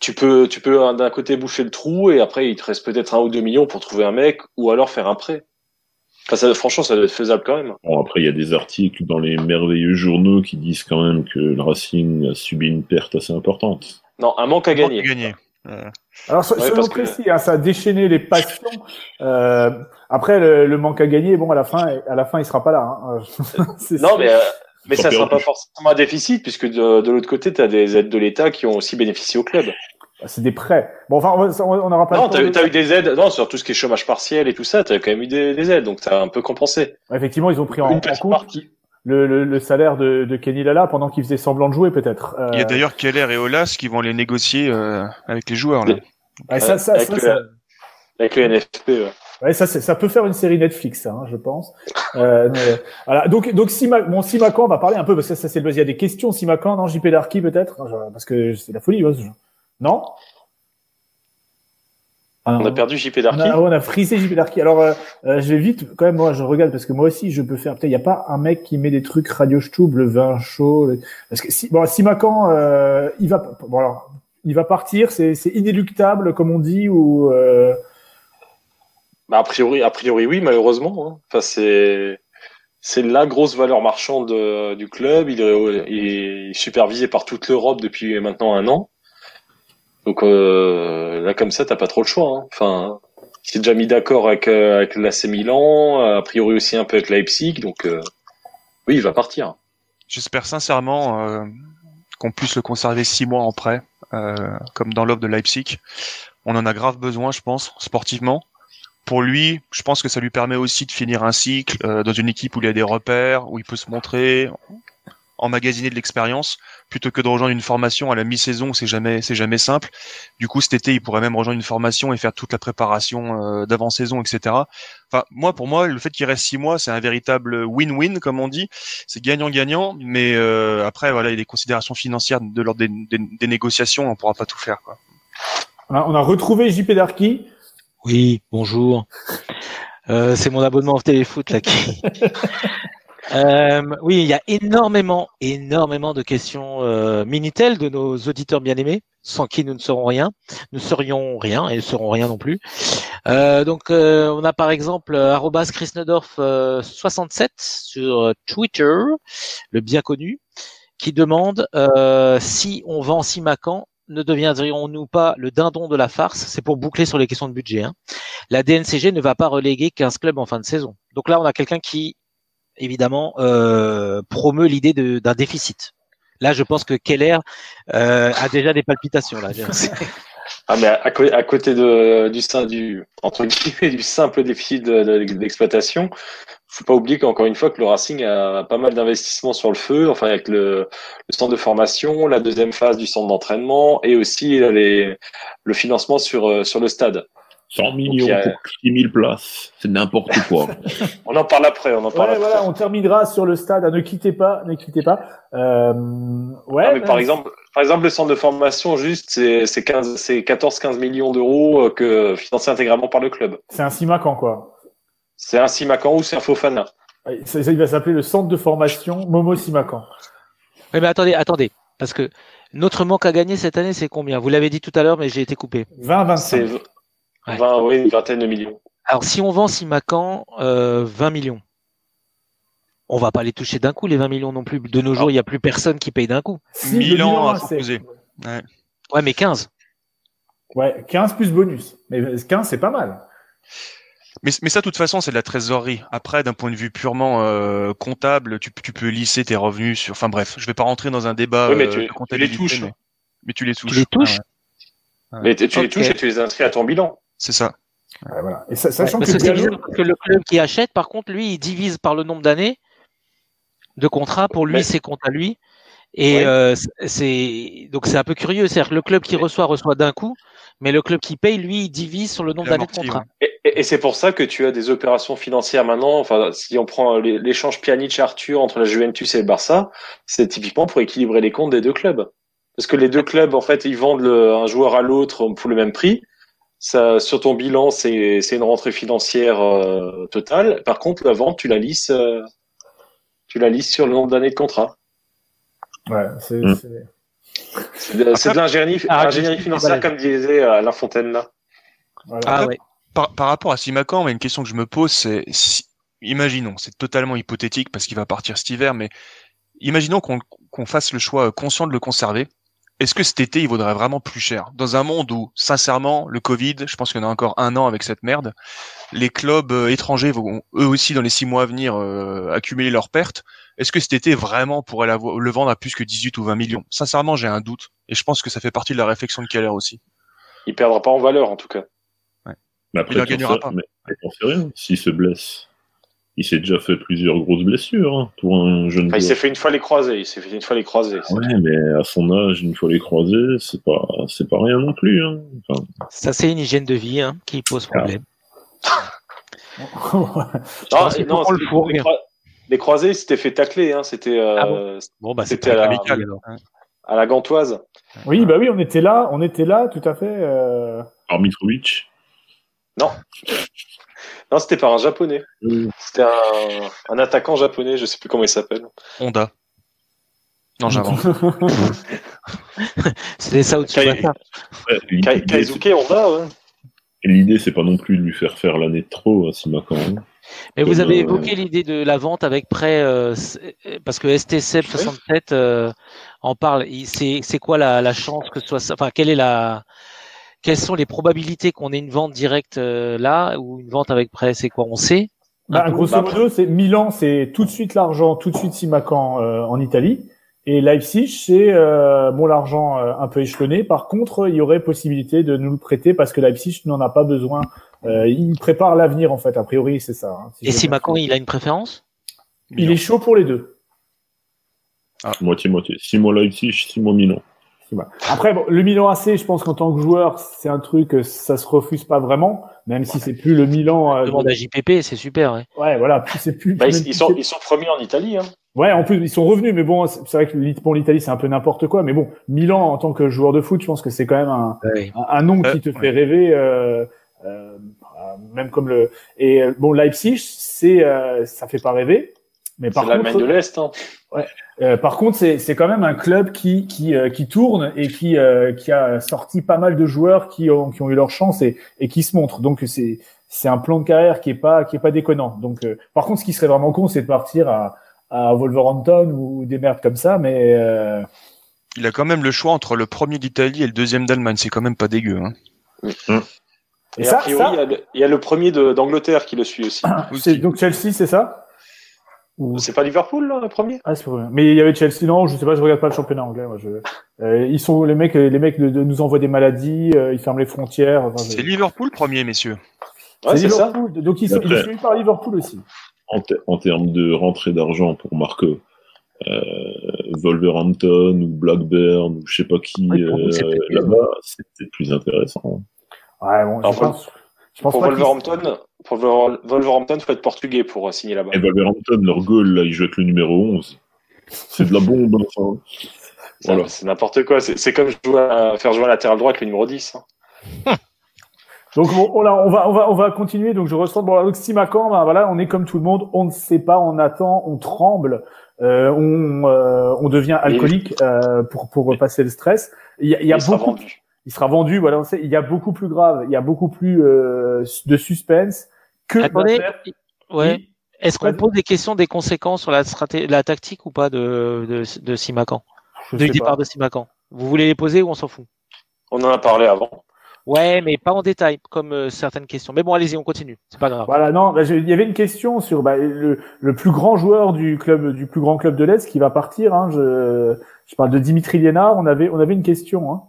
tu peux, tu peux hein, d'un côté boucher le trou et après il te reste peut-être un ou deux millions pour trouver un mec ou alors faire un prêt. Enfin, ça, franchement, ça doit être faisable quand même. Bon, après, il y a des articles dans les merveilleux journaux qui disent quand même que le Racing a subi une perte assez importante. Non, un manque à gagner. Gagner. Euh, Alors, Ouais, soyons que- précis, hein, ça a déchaîné les passions. Euh, après, le, le manque à gagner, bon, à la fin, à la fin, il sera pas là. Hein. Non, mais, euh, mais ça sera pas forcément un déficit puisque de, de l'autre côté, tu as des aides de l'État qui ont aussi bénéficié au club. c'est des prêts. Bon, enfin, on n'aura pas. Non, t'as de- as eu des aides, non, sur tout ce qui est chômage partiel et tout ça, t'as quand même eu des, des aides, donc a un peu compensé. Effectivement, ils ont pris en, Une en compte partie. Le, le, le salaire de, de Kenny Lala pendant qu'il faisait semblant de jouer, peut-être. Euh, Il y a d'ailleurs Keller et Olas qui vont les négocier euh, avec les joueurs. Là. ouais, ça, ça, avec ça, le- ça- Avec le NFP, ouais. Ouais, ça, ça peut faire une série Netflix, ça, hein, je pense. Euh, mais, voilà. Donc, donc Sima, bon, Simacan, on va parler un peu parce que ça, c'est le. Il y a des questions. Simacan, non, JP Darky peut-être, parce que c'est la folie. ouais. Non? Ah, On a perdu JP Darky. On a, on a frisé JP Darky. Alors, euh, euh, je vais vite, quand même, moi, je regarde parce que moi aussi, je peux faire. Peut-être, il n'y a pas un mec qui met des trucs Radio Stub, le vin chaud. le- Parce que si, bon, Simacan, euh, il va, bon, alors, il va partir. C'est, c'est inéluctable, comme on dit, ou. Bah, a priori, a priori, oui, malheureusement. hein. Enfin, c'est, c'est la grosse valeur marchande du club. Il est, il est supervisé par toute l'Europe depuis maintenant un an. Donc euh, là, comme ça, t'as pas trop le choix. hein. Enfin, il s'est déjà mis d'accord avec, euh, avec l'AC Milan, a priori aussi un peu avec Leipzig. Donc euh, oui, il va partir. J'espère sincèrement euh, qu'on puisse le conserver six mois en prêt, euh, comme dans l'offre de Leipzig. On en a grave besoin, je pense, sportivement. Pour lui, je pense que ça lui permet aussi de finir un cycle euh, dans une équipe où il y a des repères, où il peut se montrer, emmagasiner de l'expérience, plutôt que de rejoindre une formation à la mi-saison c'est jamais c'est jamais simple. Du coup, cet été, il pourrait même rejoindre une formation et faire toute la préparation euh, d'avant-saison, etc. Enfin, moi, pour moi, le fait qu'il reste six mois, c'est un véritable win-win, comme on dit. C'est gagnant-gagnant, mais euh, après, voilà, il y a des considérations financières de l'ordre des, des, des négociations, on pourra pas tout faire. Quoi. on a- on a retrouvé JP Darky. Oui, bonjour. Euh, c'est mon abonnement au téléfoot là qui. Euh, oui, il y a énormément, énormément de questions euh, Minitel de nos auditeurs bien-aimés, sans qui nous ne serons rien, nous serions rien et ne serons rien non plus. Euh, donc, euh, on a par exemple euh, arobase Chrisnedorf euh, 67 sur Twitter, le bien connu, qui demande si on vend Simacan, ne deviendrions-nous pas le dindon de la farce? C'est pour boucler sur les questions de budget. Hein. La DNCG ne va pas reléguer 15 clubs en fin de saison. Donc là, on a quelqu'un qui évidemment euh, promeut l'idée de- d'un déficit. Là, je pense que Keller euh, a déjà des palpitations. Là. Ah mais à, côté de, du, sein- du entre guillemets du simple déficit de- de- d'exploitation, faut pas oublier qu'encore une fois que le Racing a pas mal d'investissements sur le feu, enfin avec le, le centre de formation, la deuxième phase du centre d'entraînement et aussi les, le financement sur euh, sur le stade. 100 millions il y a- pour 6000 places, c'est n'importe quoi. On en parle après, on en parle Ouais, après. voilà, on terminera sur le stade. Ah, ne quittez pas, ne quittez pas. Euh, ouais. Ah, mais par euh, exemple, par exemple, le centre de formation, juste, c'est c'est 15, c'est 14-15 millions d'euros euh, que financé intégralement par le club. c'est un Simacan, quoi. C'est un Simacan ou c'est un Fofana. Ça- ça, il va s'appeler le centre de formation Momo Simacan. Oui, mais attendez, attendez, parce que notre manque à gagner cette année, c'est combien? Vous l'avez dit tout à l'heure, mais j'ai été coupé. 20-25. Ouais. 20, oui, une vingtaine de millions. Alors, si on vend Simacan, euh, 20 millions. On va pas les toucher d'un coup, les 20 millions non plus. De nos jours, il n'y a plus personne qui paye d'un coup. Si, le Milan Milan a AC. proposé. Ouais, mais 15. Ouais, 15 plus bonus. Mais 15, c'est pas mal. Mais, mais ça, de toute façon, c'est de la trésorerie. Après, d'un point de vue purement euh, comptable, tu, tu peux lisser tes revenus sur. Enfin bref, je vais pas rentrer dans un débat Oui, mais tu- tu les touches. Mais, mais tu les touches. Tu les touches Ouais, Mais tu tu les touches et tu les inscris à ton bilan. C'est ça. Ouais, voilà. Et sa- sachant Parce que Gallo- bizarre, parce que le club qui achète, par contre, lui, il divise par le nombre d'années de contrat. Pour lui, Ouais. c'est compte à lui. Et Ouais. euh, c'est donc c'est un peu curieux. C'est-à-dire que le club qui reçoit reçoit d'un coup, mais le club qui paye, lui, il divise sur le nombre d'années de contrat. Et, et- et c'est pour ça que tu as des opérations financières maintenant. Enfin, si on prend les- l'échange Pjanic-Arthur entre la Juventus et le Barça, c'est typiquement pour équilibrer les comptes des deux clubs. Parce que les deux clubs, en fait, ils vendent le- un joueur à l'autre pour le même prix. Ça, sur ton bilan, c'est c'est une rentrée financière euh, totale. Par contre, la vente, tu la lisses, euh, tu la lisses sur le nombre d'années de contrat. Ouais, c'est, c'est- C'est de, c'est de l'ingénierie Ah, financière, comme disait euh, Alain Fontaine là. voilà. Ah ouais. Par, par rapport à Simacan, mais une question que je me pose, c'est si- imaginons, c'est totalement hypothétique parce qu'il va partir cet hiver, mais imaginons qu'on qu'on fasse le choix conscient de le conserver. Est-ce que cet été, il vaudrait vraiment plus cher? Dans un monde où, sincèrement, le Covid, je pense qu'il y en a encore un an avec cette merde, les clubs euh, étrangers vont eux aussi, dans les six mois à venir, euh, accumuler leurs pertes. Est-ce que cet été, vraiment, pourrait la le vendre à plus que 18 ou 20 millions? Sincèrement, j'ai un doute. Et je pense que ça fait partie de la réflexion de Keller aussi. Il perdra pas en valeur en tout cas. Mais après, Il en t'en gagnera pas. Mais mais t'en sais rien. S'il se blesse, il s'est déjà fait plusieurs grosses blessures hein, pour un jeune Enfin, il s'est fait une fois les croisés. Il s'est fait une fois les croisés. Ouais, mais à son âge, une fois les croisés, c'est pas, c'est pas rien non plus. Hein. Enfin, Ça, c'est une hygiène de vie hein, qui pose problème. Non, non, le les, fourgue. les croi- les croisés, c'était fait tacler. Hein, c'était euh, Ah Bon, bah, C'était la- à la gantoise. Oui, bah oui, on était là, on était là, tout à fait. euh, par Mitrovic? Non, c'était par un japonais. euh, C'était un, un attaquant japonais. Je sais plus comment il s'appelle. Honda. Non, j'invente. C'est ça au-dessus. Kaizuke Honda. Ouais. l'idée, c'est pas non plus de lui faire faire l'année de trop à Simacan. hein. Mais vous avez euh, évoqué l'idée de la vente avec prêt, euh, c'est- parce que STCF 67 euh, en parle. C'est quoi la, la chance que ce soit ça? Enfin, quelle est la quelles sont les probabilités qu'on ait une vente directe euh, là ou une vente avec prêt C'est quoi On sait Bah, grosso Bah, modo, c'est Milan, c'est tout de suite l'argent, tout de suite Simacan euh, en Italie. Et Leipzig, c'est euh, bon l'argent euh, un peu échelonné. Par contre, il y aurait possibilité de nous le prêter parce que Leipzig n'en a pas besoin. Euh, il prépare l'avenir en fait. A priori, c'est ça. hein, si Et j'ai si bien Macron compris. il a une préférence? Il est chaud pour les deux. Moitié-moitié. Six mois Leipzig, six mois Milan. Après, bon, le Milan AC, je pense qu'en tant que joueur, c'est un truc, euh, ça se refuse pas vraiment, même si c'est plus le Milan. euh, Demande à JPP, c'est super. Ouais. Ouais, voilà, c'est plus. Bah, ils, sont, ils sont premiers en Italie. Hein. Ouais, en plus ils sont revenus, mais bon, c'est vrai que bon, l'Italie c'est un peu n'importe quoi, mais bon, Milan en tant que joueur de foot, je pense que c'est quand même un, Ouais. un, un nom Euh, qui te ouais. fait rêver, euh, euh, euh, même comme le. Et euh, bon, Leipzig, c'est, euh, ça fait pas rêver, mais par l'Allemagne contre, de l'Est. Hein. euh, par contre, c'est c'est quand même un club qui qui euh, qui tourne et qui euh, qui a sorti pas mal de joueurs qui ont qui ont eu leur chance et et qui se montrent. Donc c'est c'est un plan de carrière qui est pas qui est pas déconnant. Donc euh, par contre, ce qui serait vraiment con, c'est de partir à à Wolverhampton ou des merdes comme ça, mais euh, Il a quand même le choix entre le premier d'Italie et le deuxième d'Allemagne. C'est quand même pas dégueu. Hein. et Et, ça, a priori, ça- il y a le- il y, a le premier d'Angleterre qui le suit aussi. donc Chelsea, c'est ça? Ou- C'est pas Liverpool, là, le premier? Ah, c'est pas vrai. Mais il y avait Chelsea. Non, je sais pas, je regarde pas le championnat anglais. Moi, je... Euh, ils sont les mecs, les mecs de- de- nous envoient des maladies, euh, ils ferment les frontières. enfin, C'est Liverpool premier, messieurs. Ouais, c'est ça. Liverpool. Donc ils sont, il est Après- suivi par Liverpool aussi. En, te- en termes de rentrée d'argent pour Marco, euh, Wolverhampton ou Blackburn ou je sais pas qui euh, là-bas, c'est peut-être plus intéressant. Ouais, bon, Alors, je pense, je pense Pour pas Wolverhampton, pour Wolver- Wolverhampton, faut être portugais pour euh, signer là-bas. Et Wolverhampton, leur goal, là, ils jouent avec le numéro 11. C'est de la bombe, hein, Voilà. C'est n'importe quoi. C'est c'est comme jouer à- faire jouer un latéral droit avec le numéro 10. hein. Donc bon, on, on va on va on va continuer. Donc je ressens bon donc Simacan, ben voilà, on est comme tout le monde, on ne sait pas, on attend, on tremble, euh, on euh, on devient alcoolique euh, pour pour passer le stress. Il y a, il y a Il beaucoup. Il sera vendu. Voilà, on sait, il y a beaucoup plus grave, il y a beaucoup plus euh, de suspense que Attendez, l'affaire- ouais. Oui. Est-ce qu'on pose des questions des conséquences sur la, la tactique ou pas de, de, de Simacan Du départ pas. de Simacan Vous voulez les poser ou on s'en fout? On en a parlé avant. Ouais, mais pas en détail, comme euh, certaines questions. Mais bon, allez-y, on continue. C'est pas grave. Voilà, non, bah, il y avait une question sur bah, le, le plus grand joueur du club, du plus grand club de l'Est qui va partir. Hein, je, je parle de Dimitri Liénard. On avait, on avait une question. Hein.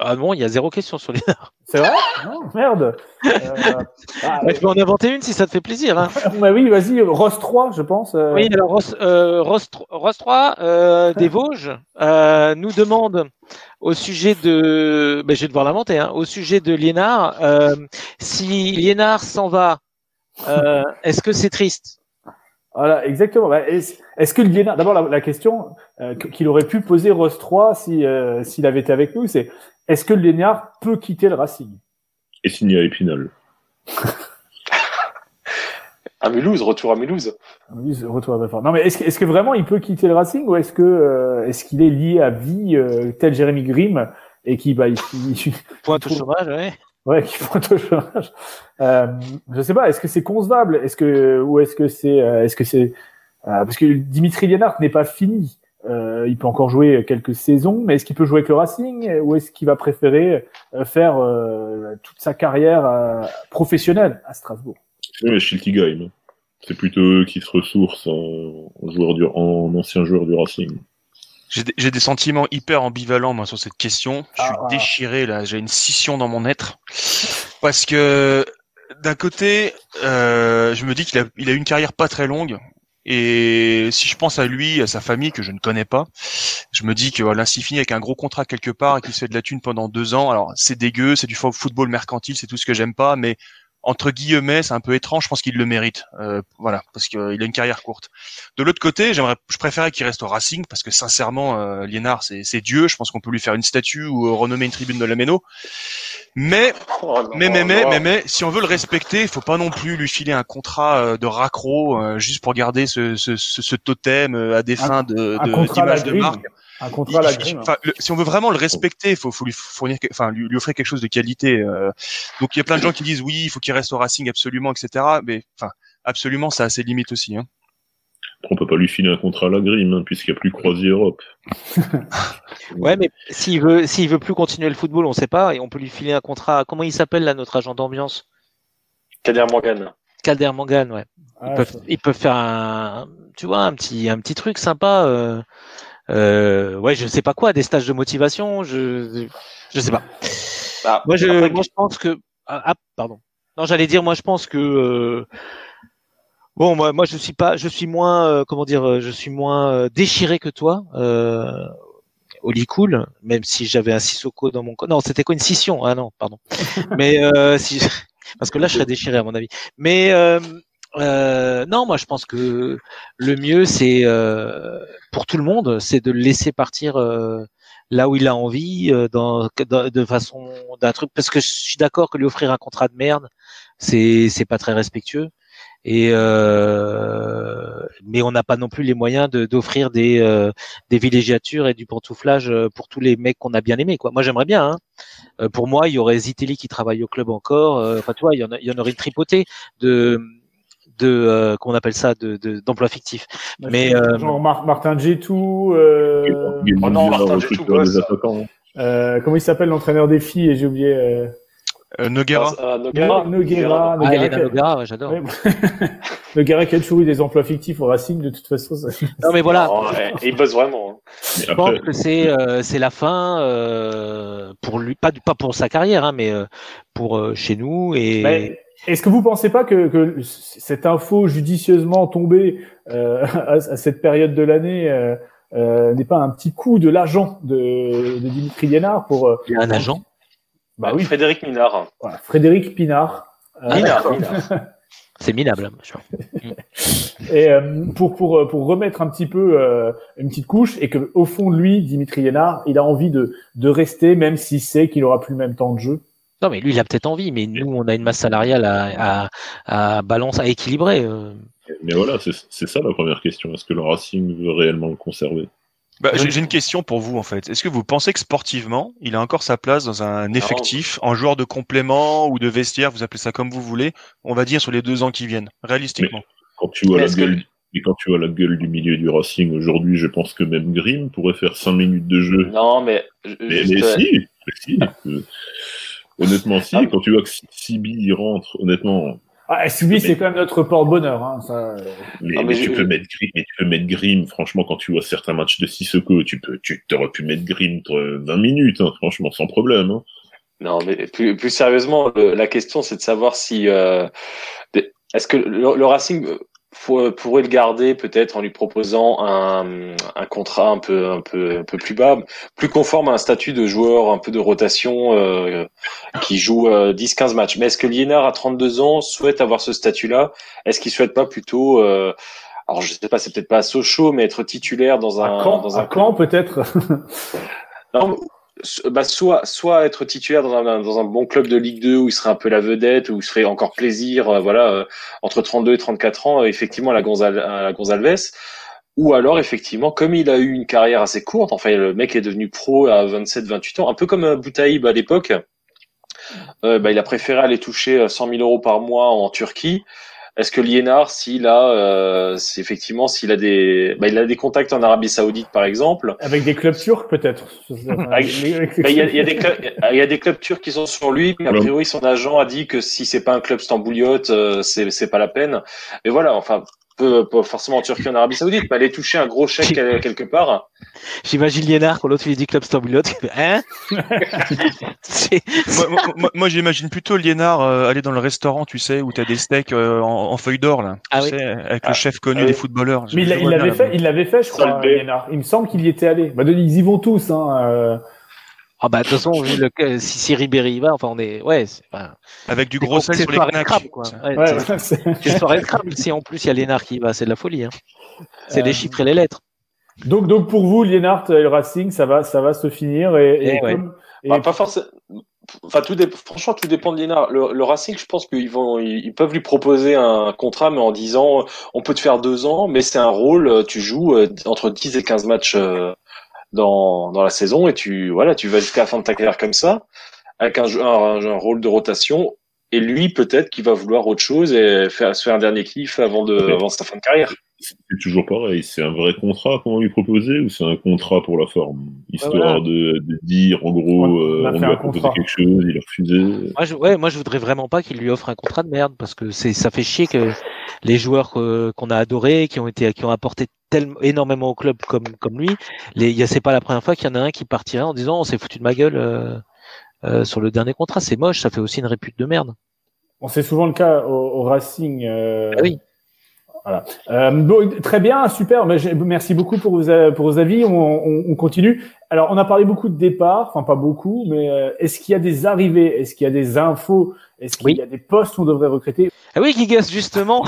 Ah non, il y a zéro question sur les. C'est vrai? Non, merde. Euh, ah, je peux en inventer une si ça te fait plaisir. Hein. bah oui, vas-y, Ross 3, je pense. euh, Oui, alors Ross, euh, Ross, tro- Ross 3 euh, des Vosges euh, nous demande au sujet de, ben, je vais devoir l'inventer, hein, au sujet de Liénard, euh, si Liénard s'en va, euh, est-ce que c'est triste? Voilà, exactement. Bah, Est-ce que Liénard, d'abord la, la question euh, que- qu'il aurait pu poser Ross 3 si euh, s'il avait été avec nous, c'est est-ce que le Liénard peut quitter le Racing? Et signé à Épinal. À Mulhouse, retour à Mulhouse. Ce retour à Belfort. Non, mais est-ce que, est-ce que vraiment il peut quitter le Racing ou est-ce que euh, est-ce qu'il est lié à vie euh, tel Jérémy Grimm et qui bah il, il- Pointe au chômage, ouais. ouais qui pointe au chômage. Euh, je sais pas. Est-ce que c'est concevable? Est-ce que ou est-ce que c'est euh, est-ce que c'est euh, parce que Dimitri Liénard n'est pas fini. Euh, il peut encore jouer quelques saisons, mais est-ce qu'il peut jouer avec le Racing ou est-ce qu'il va préférer euh, faire euh, toute sa carrière euh, professionnelle à Strasbourg? Oui, mais Schilti gagne. hein. C'est plutôt eux qui se ressourcent en, joueur du, en ancien joueur du Racing. J'ai des- sentiments hyper ambivalents moi sur cette question. Je suis Ah, ah. déchiré là, j'ai une scission dans mon être parce que d'un côté, euh, je me dis qu'il a, il a eu une carrière pas très longue et si je pense à lui, à sa famille que je ne connais pas, je me dis que voilà, s'il finit avec un gros contrat quelque part et qu'il se fait de la thune pendant deux ans, alors c'est dégueu, c'est du fo- football mercantile, c'est tout ce que j'aime pas, mais entre guillemets, c'est un peu étrange. Je pense qu'il le mérite, euh, voilà, parce qu'il a une carrière courte. De l'autre côté, j'aimerais, je préférais qu'il reste au Racing parce que sincèrement, euh, Liénard, c'est, c'est Dieu. Je pense qu'on peut lui faire une statue ou euh, renommer une tribune de la Méno. Mais, Oh, non, mais, mais, mais, mais, mais, si on veut le respecter, il faut pas non plus lui filer un contrat euh, de raccro euh, juste pour garder ce, ce, ce, ce totem euh, à des fins de, Un de- d'image de marque. Un contrat à la enfin, le- si on veut vraiment le respecter, il faut, faut lui fournir, enfin, lui, lui offrir quelque chose de qualité. euh. Donc, il y a plein de gens qui disent oui, il faut qu'il reste au Racing absolument, etc. Mais, enfin, absolument, ça a ses limites aussi. Hein. On peut pas lui filer un contrat à la grime, hein, puisqu'il n'y a plus Croisier Europe. Ouais, mais s'il veut, s'il veut plus continuer le football, on sait pas, et on peut lui filer un contrat. Comment il s'appelle là, notre agent d'ambiance? Kader Morgan. Calder Mangan, ouais. Ils Ah, peuvent, ils peuvent faire un, tu vois, un petit, un petit truc sympa. Euh, euh, ouais, je sais pas quoi, des stages de motivation, je, je sais pas. Bah, Moi, je, après, moi, je pense que, ah, ah, pardon. Non, j'allais dire, moi, je pense que, euh, bon, moi, moi, je suis pas, je suis moins, euh, comment dire, euh, je suis moins euh, déchiré que toi. Euh, Oli cool, même si j'avais un Sissoko dans mon co- non c'était quoi une scission? Ah non pardon mais euh, si parce que là je serais déchiré à mon avis mais euh, non moi je pense que le mieux c'est euh, pour tout le monde c'est de le laisser partir euh, là où il a envie euh, dans, de façon d'un truc parce que je suis d'accord que lui offrir un contrat de merde c'est c'est pas très respectueux et euh, mais on n'a pas non plus les moyens d'offrir des euh, des villégiatures et du pantouflage pour tous les mecs qu'on a bien aimés quoi. Moi j'aimerais bien. Hein. Pour moi il y aurait Zitelli qui travaille au club encore. Enfin tu vois il y en y en aurait une tripotée de de euh, qu'on appelle ça de de- d'emplois fictifs. Mais, euh, genre Mar- Martin Gétou, euh, oh non, Martin Gétou, euh, comment il s'appelle l'entraîneur des filles et j'ai oublié euh, Euh, Noguera. Ah, Noguera. Noguera. ah, Noguera, Elena qui a- Nogara, ouais, j'adore. Ouais, Noguera qui a toujours eu des emplois fictifs au Racing de toute façon. ça- Non mais voilà. Ouais, il bosse vraiment. hein. Je pense que c'est euh, c'est la fin euh, pour lui pas du- pas pour sa carrière hein, mais euh, pour euh, chez nous et Mais Est-ce que vous pensez pas que, que cette info judicieusement tombée euh, à, à cette période de l'année euh, euh, n'est pas un petit coup de l'agent de, de Dimitri Liénard pour euh, il y a un agent. bah oui Frédéric Minard. voilà, Frédéric Pinard euh, Minard, Minard. C'est minable. hein, et euh, pour pour pour remettre un petit peu euh, une petite couche et que au fond de lui Dimitri Liénard il a envie de de rester même s'il sait qu'il aura plus le même temps de jeu Non mais lui il a peut-être envie mais nous on a une masse salariale à à, à balance à équilibrer. euh. mais voilà, c'est c'est ça la première question. Est-ce que le Racing veut réellement le conserver? Bah, j'ai une question pour vous en fait. Est-ce que vous pensez que sportivement, il a encore sa place dans un effectif, en joueur de complément ou de vestiaire, vous appelez ça comme vous voulez, on va dire sur les deux ans qui viennent, réalistiquement? Quand tu vois la que- gueule, et quand tu vois la gueule du milieu du Racing aujourd'hui, je pense que même Grimm pourrait faire 5 minutes de jeu. Non, mais, Mais, juste, mais si, mais si. honnêtement, si. Ah. Quand tu vois que Si- Sibi il rentre, honnêtement, Ah, SUB, c'est quand même notre porte-bonheur. Hein, ça, mais, Ah, mais mais je- tu peux mettre Grimm, mais tu peux mettre Grimm. Franchement, quand tu vois certains matchs de Sissoko, tu peux, tu t'aurais pu mettre Grimm euh, 20 minutes, hein, franchement, sans problème. Hein. Non, mais plus, plus sérieusement, le- la question c'est de savoir si euh, est-ce que le, le Racing euh, pourrait le garder peut-être en lui proposant un, un contrat un peu un peu un peu plus bas, plus conforme à un statut de joueur un peu de rotation euh, qui joue euh, 10-15 matchs. Mais est-ce que Liénard à 32 ans souhaite avoir ce statut-là? Est-ce qu'il souhaite pas plutôt euh, alors je sais pas, c'est peut-être pas à Sochaux, mais être titulaire dans un dans un Caen, peut-être. Bah, soit, soit être titulaire dans un, dans un bon club de Ligue 2 où il serait un peu la vedette, où il serait encore plaisir, euh, voilà, euh, entre 32 et 34 ans, euh, effectivement, à la, Gonzal Gonzalves. Ou alors, effectivement, comme il a eu une carrière assez courte, enfin, le mec est devenu pro à 27, 28 ans, un peu comme Boutaïb à l'époque, euh, bah, il a préféré aller toucher euh, 100 000 euros par mois en Turquie. Est-ce que Liénard, s'il a, euh, effectivement, s'il a des, bah, il a des contacts en Arabie Saoudite, par exemple, Avec des clubs turcs, peut-être. Bah, Il y, y a des clubs, il y a des clubs turcs qui sont sur lui, mais a priori son agent a dit que si c'est pas un club stambouliote, euh, c'est c'est pas la peine. Mais voilà, enfin, peu, pas forcément en Turquie, en Arabie Saoudite, mais aller toucher un gros chèque quel- quelque part. J'imagine Liénard quand l'autre lui dit club Stambouliote. il fait, Hein moi, moi- moi- moi, j'imagine plutôt Liénard euh, aller dans le restaurant, tu sais, où t'as des steaks euh, en, en feuilles d'or là, Ah tu oui. sais, avec Ah, le chef connu ah des footballeurs. Mais il, il l'avait fait, il l'avait fait, je crois. Liénard. Il me semble qu'il y était allé. Bah, de- ils y vont tous. Hein, euh. Ah bah de toute façon, vu le, si, si Ribéry y va, enfin on est, ouais, c'est enfin, Avec du gros pour- sel c'est sur les knacks. crabe, quoi. Ouais, Ouais, c'est- ouais, c'est- c'est soirée de crabe. Si en plus il y a Lénard qui y va, c'est de la folie. Hein. C'est Euh, les chiffres et les lettres. donc, donc pour vous, Liénard et le Racing, ça va, ça va se finir. Et, et Eh comme- et- Bah, pas forcément. Enfin, tout dé... franchement, tout dépend de Liénard. Le, le Racing, je pense qu'ils vont, ils peuvent lui proposer un contrat, mais en disant, on peut te faire deux ans, mais c'est un rôle, tu joues euh, entre 10 et 15 matchs euh, dans, dans la saison, et tu, voilà, tu vas jusqu'à la fin de ta carrière comme ça, avec un, jeu- un, un rôle de rotation, et lui, peut-être qu'il va vouloir autre chose et faire, se faire un dernier kiff avant de, Ouais. avant sa fin de carrière. C'est toujours pareil. C'est un vrai contrat qu'on va lui proposer ou c'est un contrat pour la forme? Histoire voilà. de, de dire, en gros, On- euh, on lui a proposé contrat. quelque chose, il a refusé. Moi, je, ouais, moi je voudrais vraiment pas qu'il lui offre un contrat de merde parce que c'est, ça fait chier que les joueurs qu'on a adorés, qui ont été, qui ont apporté tellement énormément au club comme comme lui, les, il y a, c'est pas la première fois qu'il y en a un qui partirait en disant on s'est foutu de ma gueule euh, euh, sur le dernier contrat, c'est moche, ça fait aussi une répute de merde. Bon, c'est souvent le cas au, au Racing. euh, Ah oui. Voilà. Euh, bon, très bien, super. Mais merci beaucoup pour vos, pour vos avis. On, on- on continue. Alors, on a parlé beaucoup de départ, enfin pas beaucoup, mais euh, est-ce qu'il y a des arrivées? Est-ce qu'il y a des infos? Est-ce qu'il Oui. y a des postes où on devrait recruter? Ah oui, Gigas, justement,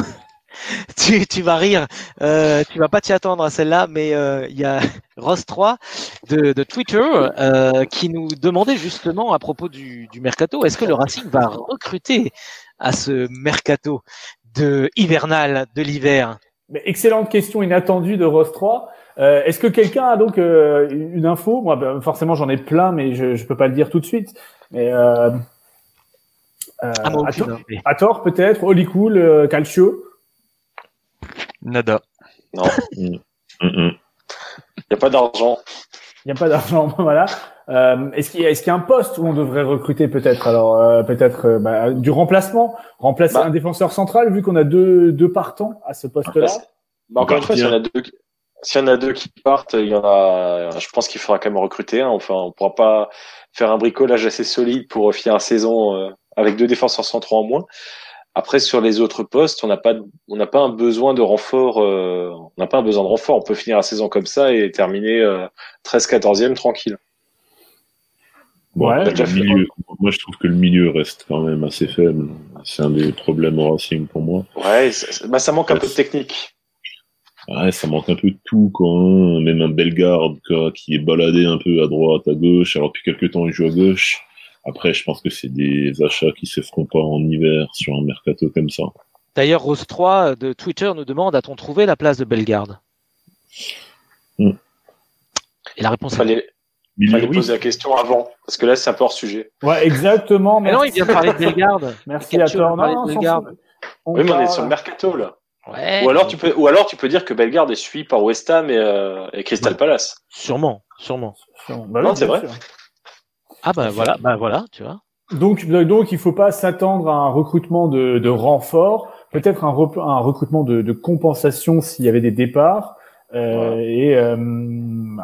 tu, tu vas rire, euh, tu vas pas t'y attendre à celle-là, mais euh, il y a Ross 3 de, de Twitter euh, qui nous demandait justement à propos du, du mercato, est-ce que le Racing va recruter à ce mercato de hivernal de l'hiver? Mais excellente question inattendue de Ross 3. Euh, Est-ce que quelqu'un a donc euh, une info? Moi, ben, forcément, j'en ai plein, mais je je peux pas le dire tout de suite. Mais euh, Ah, à, tort- mais- à tort, peut-être. Oli Cool, Calcio. Nada. Non, Mm, mm. il n'y a pas d'argent. Il n'y a pas d'argent, voilà. Euh, est-ce qu'il y, a- est-ce qu'il y a un poste où on devrait recruter peut-être? Alors euh, peut-être euh, bah, du remplacement, remplacer Bah. un défenseur central vu qu'on a deux deux partants à ce poste-là? Bah, Bah, encore une fois, s'il y en a deux, qui- s'il y en a deux qui partent, il y en a, je pense qu'il faudra quand même recruter. un. Enfin, on pourra pas faire un bricolage assez solide pour finir la saison euh, avec deux défenseurs centraux en moins. Après, sur les autres postes, on n'a pas, on n'a pas un besoin de renfort. euh, on n'a pas un besoin de renfort. On peut finir la saison comme ça et terminer euh, 13-14e tranquille. Bon, Ouais, après, déjà le fait. milieu, moi, je trouve que le milieu reste quand même assez faible. C'est un des problèmes au Racing pour moi. Ouais, ça, bah, ça manque un peu de technique. Ouais, ça manque un peu de tout, quoi. hein. Même un Bellegarde, quoi, qui est baladé un peu à droite, à gauche. Alors, depuis quelques temps, il joue à gauche. Après, je pense que c'est des achats qui se feront pas en hiver sur un mercato comme ça. D'ailleurs, Rose 3 de Twitter nous demande a-t-on trouvé la place de Bellegarde? Hmm. Et la réponse est Fallait, Mais fallait oui, poser la question avant, parce que là, c'est un peu hors sujet. Ouais, exactement. Mais non, il vient de parler de Bellegarde. Merci à toi. a parlé Non, de Bellegarde. On Oui, mais on est sur le mercato, là. Ouais. Ou alors, tu peux, ou alors, tu peux dire que Bellegarde est suivi par West Ham et, euh, et Crystal Palace. Sûrement, sûrement. Bah oui, Non, c'est vrai. sûr. Ah bah voilà, bah voilà, tu vois. Donc, donc, il faut pas s'attendre à un recrutement de, de renfort, peut-être un, recrutement de, de compensation s'il y avait des départs. Euh, Et euh,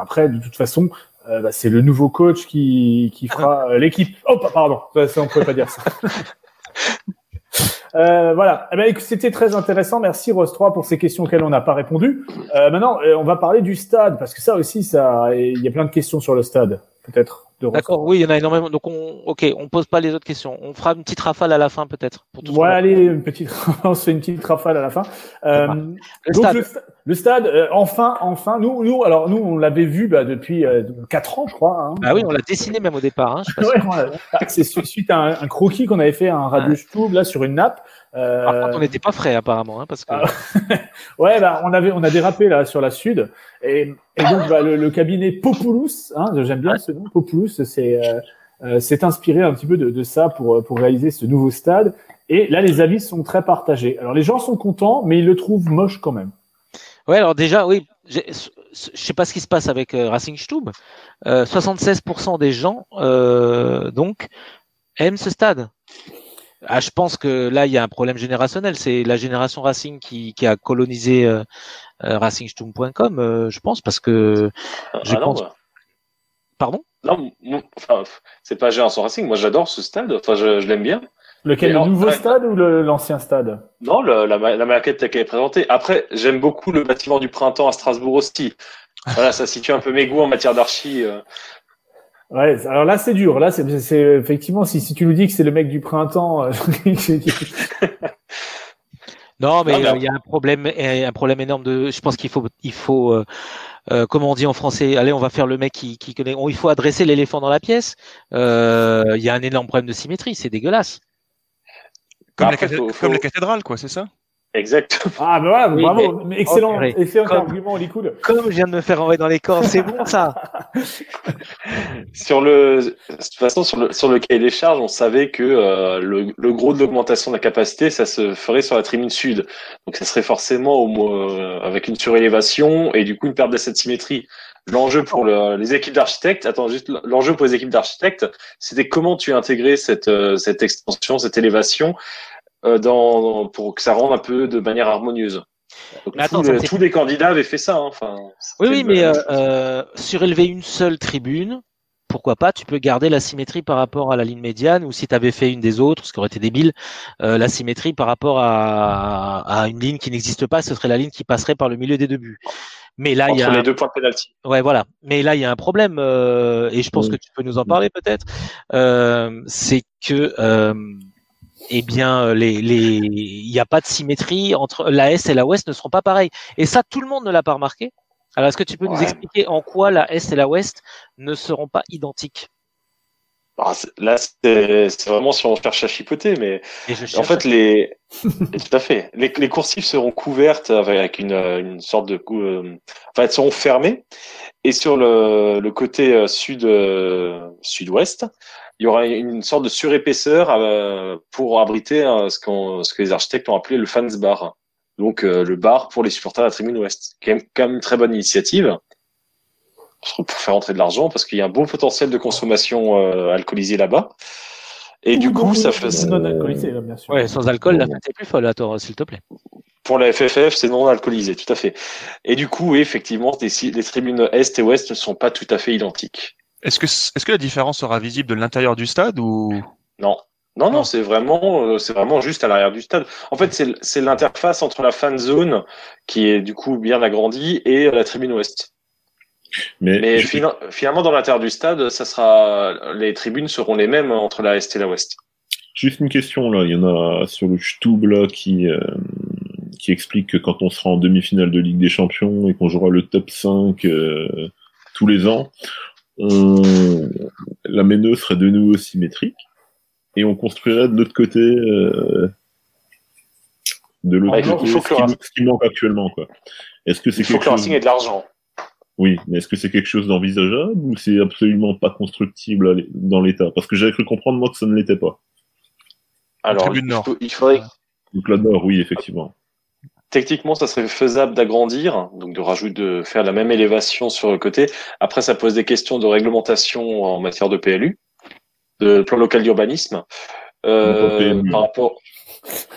après, de toute façon, euh, bah, c'est le nouveau coach qui, qui fera euh, l'équipe. Oh, pa- pardon, ça, ça, on pouvait pas dire ça. Euh, voilà. Eh ben, écoute, c'était très intéressant. Merci Rose 3 pour ces questions auxquelles on n'a pas répondu. Euh, maintenant, euh, on va parler du stade parce que ça aussi, ça, il y a plein de questions sur le stade, peut-être. D'accord, oui, il y en a énormément. Donc on, ok, on pose pas les autres questions. On fera une petite rafale à la fin peut-être. a- allez, une petite, on se fait une petite rafale à la fin. Euh, Le donc stade. le, sta- le stade, euh, enfin, enfin, nous, nous, alors nous, on l'avait vu bah, depuis euh, quatre ans, je crois. Hein. Ah oui, on l'a dessiné même au départ. Hein, Ouais, ouais. C'est su- suite à un, un croquis qu'on avait fait à un radio Stube, là sur une nappe. Euh, Par contre, on n'était pas frais apparemment, hein, parce que Ah. ouais, bah, on avait, on a dérapé là sur la sud, et, et donc bah, le, le cabinet Populous, hein, j'aime bien ce nom, Populous, c'est euh, euh, s'est inspiré un petit peu de, de ça pour pour réaliser ce nouveau stade. Et là, les avis sont très partagés. Alors les gens sont contents, mais ils le trouvent moche quand même. Ouais, alors déjà, oui, je sais pas ce qui se passe avec euh, Racing Stube. Euh, 76% des gens, euh, donc, aiment ce stade. Ah, je pense que là, il y a un problème générationnel. C'est la génération Racing qui, qui a colonisé euh, euh, racingstube.com, euh, je pense, parce que je Ah non, pense. Pardon? Non, enfin, c'est pas Génération Racing. Moi, j'adore ce stade. Enfin, je, je l'aime bien. Lequel, le nouveau ouais. stade ou l'ancien stade? Non, le- la, la maquette telle qu'elle est présentée. Après, j'aime beaucoup le bâtiment du printemps à Strasbourg aussi. Voilà, ça situe un peu mes goûts en matière d'archi. euh. Ouais, alors là c'est dur. Là c'est c'est- effectivement si si tu nous dis que c'est le mec du printemps, euh, Non, mais Non, mais euh, il y a un problème, et un problème énorme de. Je pense qu'il faut, il faut, euh, euh, comment on dit en français Allez, on va faire le mec qui, qui connaît. on- il faut adresser l'éléphant dans la pièce. Euh, Il y a un énorme problème de symétrie, c'est dégueulasse. Comme, Après, la, cathédrale- faut- comme faut- la cathédrale, quoi, c'est ça? Exactement. ah ben voilà, Oui, bravo, excellent, Oh, purée. excellent Comme- argument, Likoud. Comme je viens de me faire envoyer dans les corps, c'est bon ça. Sur le, de toute façon, sur le, sur le cahier des charges, on savait que euh, le, le gros de l'augmentation de la capacité, ça se ferait sur la tribune sud. Donc, ça serait forcément au, moins, euh, avec une surélévation et du coup une perte de cette symétrie. L'enjeu pour le- les équipes d'architectes, attends juste, l'enjeu pour les équipes d'architectes, c'était comment tu intégrais cette, euh, cette extension, cette élévation euh, dans, pour que ça rende un peu de manière harmonieuse. Donc, Mais attends, tous, les, c'est- tous les candidats avaient fait ça. hein. Enfin, Oui, oui, mais euh, euh, surélever une seule tribune, pourquoi pas Tu peux garder la symétrie par rapport à la ligne médiane, ou si tu avais fait une des autres, ce qui aurait été débile, euh, la symétrie par rapport à, à une ligne qui n'existe pas, ce serait la ligne qui passerait par le milieu des deux buts. Mais là, il y entre a les un- deux points de pénalty. Ouais, voilà. Mais là, il y a un problème, euh, et je pense Oui. que tu peux nous en parler peut-être. Euh, c'est que, euh, eh bien, les, il n'y a pas de symétrie entre la Est et la Ouest ne seront pas pareilles. Et ça, tout le monde ne l'a pas remarqué. Alors, est-ce que tu peux nous expliquer en quoi la Est et la Ouest ne seront pas identiques? Ah, Là, c'est vraiment si on cherche à chipoter, mais en fait, les tout à fait, les, les coursives seront couvertes avec une, euh, une sorte de euh, enfin, elles seront fermées. Et sur le, le côté euh, sud euh, sud-ouest, il y aura une sorte de surépaisseur euh, pour abriter euh, ce, qu'on ce que les architectes ont appelé le fans bar. Donc euh, le bar pour les supporters de la tribune ouest, qui est quand même une très bonne initiative pour faire entrer de l'argent parce qu'il y a un beau potentiel de consommation euh, alcoolisée là-bas. Et du coup, ça fait non alcoolisé, là, bien sûr. Ouais, sans alcool, la fête est plus folle, s'il te plaît. pour la FFF, c'est non alcoolisé, tout à fait. Et du coup, oui, effectivement, les, les tribunes est et ouest ne sont pas tout à fait identiques. Est-ce que, est-ce que la différence sera visible de l'intérieur du stade ou? Non. Non, non, c'est vraiment, euh, c'est vraiment juste à l'arrière du stade. En fait, c'est c'est l'interface entre la fan zone, qui est du coup bien agrandie, et la tribune ouest. Mais, Mais je- fina- finalement, dans l'intérieur du stade, ça sera, les tribunes seront les mêmes entre la est et la ouest. juste une question là, il y en a sur le Stube là qui euh, qui explique que quand on sera en demi-finale de Ligue des Champions et qu'on jouera le top 5 euh, tous les ans, on... la Méno serait de nouveau symétrique et on construirait de l'autre côté euh, de l'autre faut- côté il faut que ce, qui, ce qui manque actuellement quoi. Est-ce que c'est Il faut quelque que le chose Racing ait de l'argent. Oui, mais est-ce que c'est quelque chose d'envisageable ou c'est absolument pas constructible dans l'état? Parce que j'avais cru comprendre moi que ça ne l'était pas. Alors, tribune il, nord. faut- il faudrait, Donc là nord, oui, effectivement. Techniquement, ça serait faisable d'agrandir, donc de rajouter, de faire la même élévation sur le côté. Après, ça pose des questions de réglementation en matière de PLU, de plan local d'urbanisme, euh, par rapport,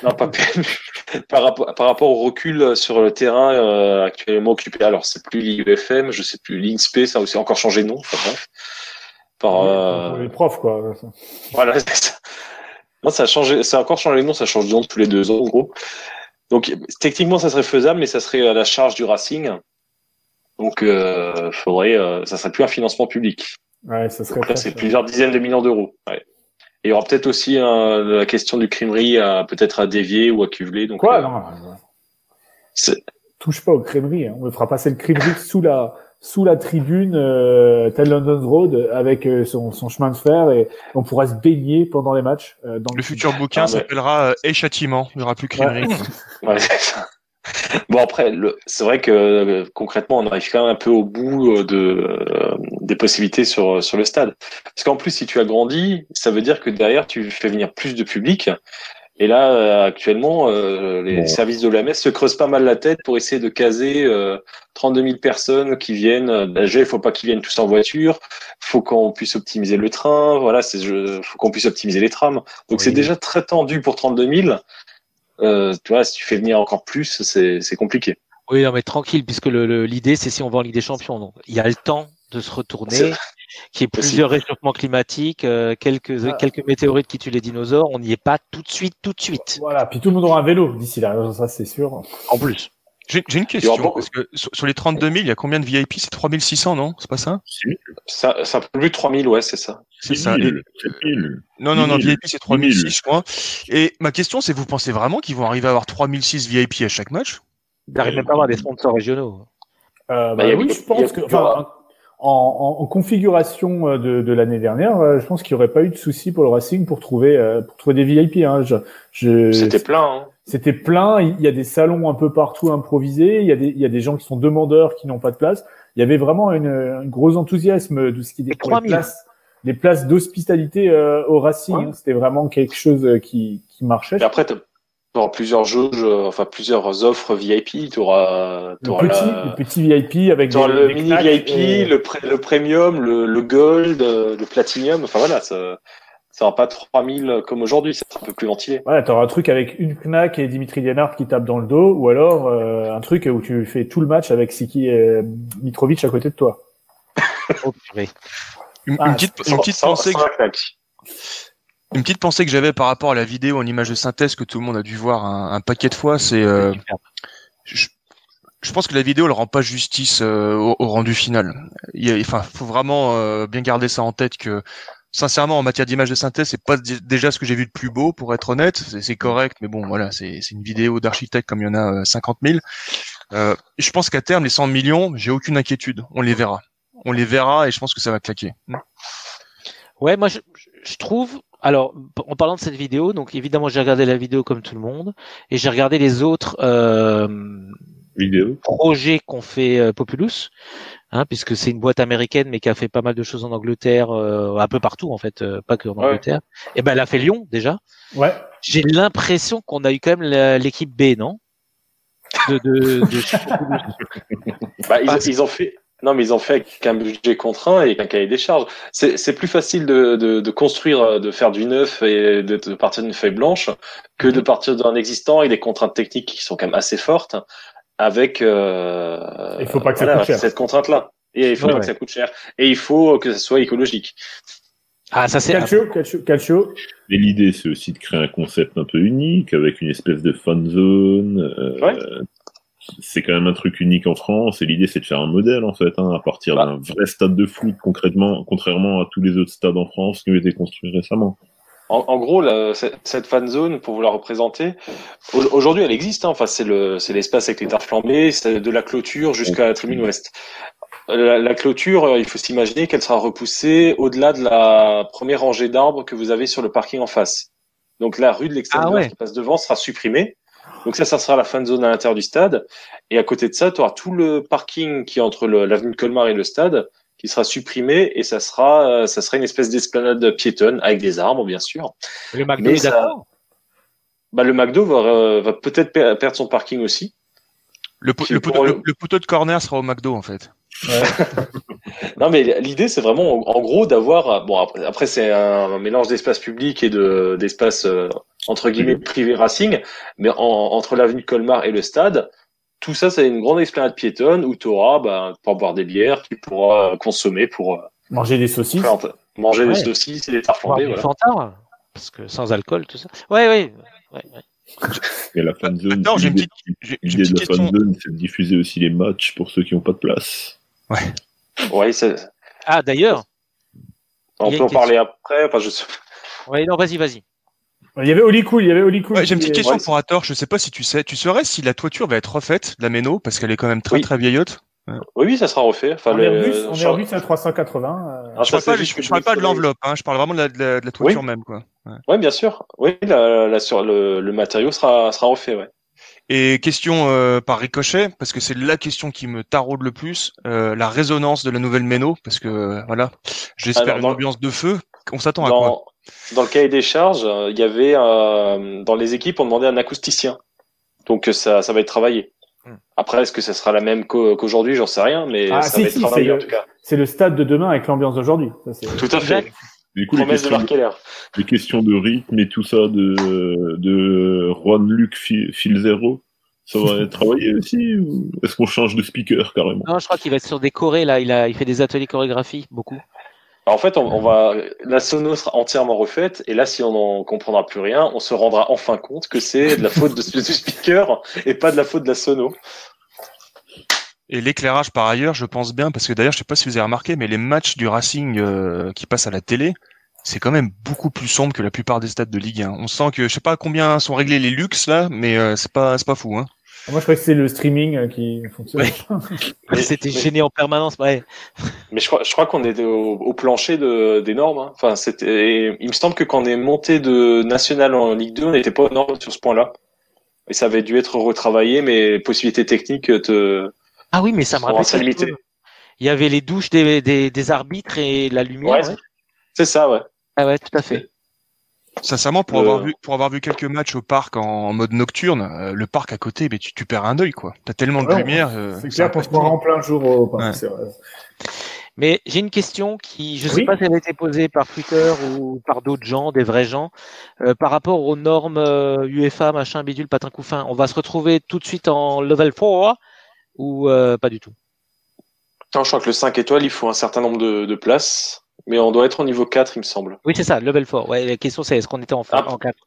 non pas par rapport, par rapport au recul sur le terrain euh, actuellement occupé. Alors, c'est plus l'IUFM, je sais plus, l'INSPE, ça a aussi encore changé de nom. Enfin bref. Par, euh, Pour les profs, quoi. Voilà, c'est ça. Non, ça a changé, ça a encore changé de nom, ça change de nom tous les deux ans, en gros. Donc, techniquement, ça serait faisable, mais ça serait à la charge du Racing. Donc, euh, faudrait, euh, ça serait plus un financement public. Ouais, ça serait Donc là, très c'est plusieurs dizaines de millions d'euros. Ouais. Et il y aura peut-être aussi euh, la question du crimerie à peut-être à dévier ou à cuveler. Donc, Quoi euh, Non, non, touche pas aux crèmeries. Hein. On fera passer le crèmerie sous la sous la tribune euh, tel London Road avec euh, son, son chemin de fer et on pourra se baigner pendant les matchs. euh, dans Le futur bouquin Ah, ouais. s'appellera euh, Et châtiment. Il n'y aura plus crèmerie. Ouais, c'est ça. Bon après, le- c'est vrai que euh, concrètement, on arrive quand même un peu au bout euh, de euh, des possibilités sur sur le stade. Parce qu'en plus, si tu agrandis, ça veut dire que derrière, tu fais venir plus de public. Et là, euh, actuellement, euh, les Bon. services de l'AMS se creusent pas mal la tête pour essayer de caser euh, 32 000 personnes qui viennent euh, d'AG. Il faut pas qu'ils viennent tous en voiture. faut qu'on puisse optimiser le train. Voilà, c'est je, faut qu'on puisse optimiser les trams. Donc c'est déjà très tendu pour 32 000. Euh, tu vois, si tu fais venir encore plus, c'est compliqué. Oui, non, mais tranquille, puisque le- le- l'idée, c'est si on va en Ligue des Champions. Donc, il y a le temps de se retourner, qu'il y ait plusieurs réchauffements climatiques, euh, quelques, Ah. quelques météorites qui tuent les dinosaures. On n'y est pas tout de suite, tout de suite. Voilà, puis tout le monde aura un vélo d'ici là, ça c'est sûr. En plus. J'ai une question. Parce que sur, sur les 32 000, il y a combien de VIP C'est 3600, non? C'est pas ça? Ça, c'est un peu plus de 3000, ouais, c'est ça. C'est ça. Et- 7000, 7000. Non, non, non, 10 000. VIP c'est 3006, je crois. Et ma question, c'est vous pensez vraiment qu'ils vont arriver à avoir 3006 VIP à chaque match? Il n'arrive même pas à avoir des sponsors régionaux. Euh, Bah, bah oui, je pense que, enfin, en, en, en configuration euh, de, de l'année dernière, euh, je pense qu'il n'y aurait pas eu de souci pour le Racing pour trouver euh, pour trouver des VIP. Hein. Je, je- C'était plein. Hein. C'était plein. Il y a des salons un peu partout improvisés. Il y a des, il y a des gens qui sont demandeurs qui n'ont pas de place. Il y avait vraiment une, un gros enthousiasme de ce qui est les 3000. places, les places d'hospitalité euh, au Racing. Ouais. hein. C'était vraiment quelque chose qui, qui marchait. Et après, tu auras plusieurs jauges, euh, enfin plusieurs offres VIP. Tu auras, Le petit, le petit VIP avec le des, des mini VIP, euh, le, pré- le premium, le, le gold, euh, le platinum. Enfin voilà, ça, ça sera pas 3000 comme aujourd'hui. Ça sera un peu plus ventilé. Voilà, t'auras un truc avec une knack et Dimitri Lienard qui tape dans le dos, ou alors euh, un truc où tu fais tout le match avec Siki et Mitrovic à côté de toi. Oh, purée. Une, Ah, une petite, une petite sans- pensée, sans que. Une petite pensée que j'avais par rapport à la vidéo en image de synthèse que tout le monde a dû voir un, un paquet de fois, c'est euh, je, je pense que la vidéo ne rend pas justice euh, au, au rendu final. Il enfin, faut vraiment euh, bien garder ça en tête que sincèrement en matière d'image de synthèse, c'est pas déjà ce que j'ai vu de plus beau pour être honnête. C'est c'est correct, mais bon, voilà, c'est c'est une vidéo d'architecte comme il y en a euh, 50 000. Euh, je pense qu'à terme, les 100 millions, j'ai aucune inquiétude. On les verra. On les verra et je pense que ça va claquer. Ouais, moi je, je trouve. Alors, en parlant de cette vidéo, donc évidemment j'ai regardé la vidéo comme tout le monde, et j'ai regardé les autres euh, Vidéo. projets qu'ont fait euh, Populous, hein, puisque c'est une boîte américaine mais qui a fait pas mal de choses en Angleterre, euh, un peu partout en fait, euh, pas que en Ouais. Angleterre. Et ben elle a fait Lyon déjà. Ouais. J'ai l'impression qu'on a eu quand même l'équipe B, non? De, de, de chez Populous. Bah, ils, Ah, ils ont fait. Non, mais ils ont fait avec un budget contraint et avec un cahier des charges. C'est c'est plus facile de, de, de construire, de faire du neuf et de, de partir d'une feuille blanche que de partir d'un existant et des contraintes techniques qui sont quand même assez fortes avec euh, Il faut pas que ça voilà, coûte cher. cette contrainte-là. Et il faut Ouais, pas ouais. que ça coûte cher. Et il faut que ça soit écologique. Ah ça c'est Calcio, Calcio, Calcio. Mais l'idée, c'est aussi de créer un concept un peu unique, avec une espèce de fan zone. euh, Ouais. C'est quand même un truc unique en France, et l'idée, c'est de faire un modèle, en fait, hein, à partir Bah. d'un vrai stade de foot, concrètement, contrairement à tous les autres stades en France qui ont été construits récemment. En, en gros, la- cette fan zone, pour vous la représenter, au- aujourd'hui, elle existe. hein. Enfin, c'est le, c'est l'espace avec les tares flambées, de la clôture jusqu'à la tribune ouest. La, la clôture, euh, il faut s'imaginer qu'elle sera repoussée au-delà de la première rangée d'arbres que vous avez sur le parking en face. Donc la rue de l'extrême Ah ouais. qui passe devant sera supprimée Donc ça, ça sera la fan zone à l'intérieur du stade. Et à côté de ça, tu auras tout le parking qui est entre l'avenue de Colmar et le stade qui sera supprimé et ça sera, euh, ça sera une espèce d'esplanade piétonne avec des arbres, bien sûr. Le McDo Mais ça- d'accord. Bah, le McDo va, euh, va peut-être per- perdre son parking aussi. Le, po- Puis le pour poteau, le- le- le poteau de corner sera au McDo en fait. Non, mais l'idée, c'est vraiment, en gros, d'avoir. Bon, après, après, c'est un, mélange d'espace public et de d'espace euh, entre guillemets privé racing, mais en- entre l'avenue Colmar et le stade, tout ça, c'est une grande esplanade piétonne où tu auras, bah, pour boire des bières, tu pourras consommer pour euh, Manger des saucisses. manger Ouais. des saucisses et des du Voilà. Fanta, parce que sans alcool, tout ça. Ouais, ouais. ouais, ouais. Et la fan zone. Attends, j'ai une l'idée- petite- de la fan zone, c'est de diffuser aussi les matchs pour ceux qui n'ont pas de place. Ouais, c'est- Ah, d'ailleurs. on peut en parler après. Enfin, je Ouais, non, vas-y, vas-y. Il y avait Oli Cool, il y avait Oli Cool. Ouais, j'ai une petite question ouais, pour Hathor. Je sais pas si tu sais. Tu saurais si la toiture va être refaite, la Méno, parce qu'elle est quand même très Oui. très vieillotte. Oui, oui, ça sera refait. Enfin, En le- Airbus, en je- Airbus à 380. euh, Ah, Je ça, parle c'est pas, parle de l'enveloppe. Hein, je parle vraiment de la, de la, de la toiture même, quoi. Ouais. Ouais, bien sûr. Oui, la, la- sur le, le matériau sera, sera refait, ouais. Et question euh, par ricochet, parce que c'est la question qui me taraude le plus, euh, la résonance de la nouvelle Méno, parce que euh, voilà, j'espère une ambiance de feu. On s'attend à quoi? Dans, le cahier des charges, euh, il y avait euh, dans les équipes, on demandait un acousticien. Donc ça, ça va être travaillé. Hmm. Après, est-ce que ça sera la même qu'au- qu'aujourd'hui? J'en sais rien, mais Ah, ça si, va être si, travaillé c'est en le- tout cas. C'est le stade de demain avec l'ambiance d'aujourd'hui. Tout à fait. Du coup, les de questions, Marc Keller. les questions de rythme et tout ça de, de Juan Luc Fil Zero, ça va être travaillé aussi ou est-ce qu'on change de speaker carrément? Non, je crois qu'il va être sur des chorés, là. Il, a, il fait des ateliers chorégraphie, beaucoup. Alors, en fait, on, on va, la sono sera entièrement refaite, et là, si on n'en comprendra plus rien, on se rendra enfin compte que c'est de la faute de, du speaker et pas de la faute de la sono. Et l'éclairage par ailleurs, je pense bien, parce que d'ailleurs, je sais pas si vous avez remarqué, mais les matchs du Racing euh, qui passent à la télé, c'est quand même beaucoup plus sombre que la plupart des stades de Ligue 1. On sent que je sais pas combien sont réglés les luxes là, mais euh, c'est pas c'est pas fou hein. Moi, je crois que c'est le streaming euh, qui fonctionne. Mais- C'était gêné en permanence. Ouais. Mais je crois, je crois qu'on était au, au plancher de, des normes. hein. Enfin, c'était. Il me semble que quand on est monté de national en Ligue 2, on n'était pas aux normes sur ce point-là. Et ça avait dû être retravaillé, mais les possibilités techniques te. Ah oui, mais ça me rappelle. quelque chose. Il y avait les douches des, des, des arbitres et la lumière. Ouais, ouais. C'est ça, ouais. Ah ouais, tout à fait. Sincèrement, pour Le- avoir vu pour avoir vu quelques matchs au parc en, mode nocturne, euh, le parc à côté, mais tu, tu perds un œil quoi. T'as tellement de Ouais, lumière. euh, C'est ça clair pas se bon. en plein jour au parc, Ouais. c'est vrai. Mais j'ai une question qui, je sais Oui. pas si elle a été posée par Twitter ou par d'autres gens, des vrais gens, euh, par rapport aux normes euh, UEFA, machin, bidule, patin couffin. On va se retrouver tout de suite en level 4 ou euh, pas du tout Non, je crois que le 5 étoiles, il faut un certain nombre de, de places. Mais on doit être au niveau 4, il me semble. Oui, c'est ça, level 4. Ouais, la question c'est est-ce qu'on était en, Ah. en 4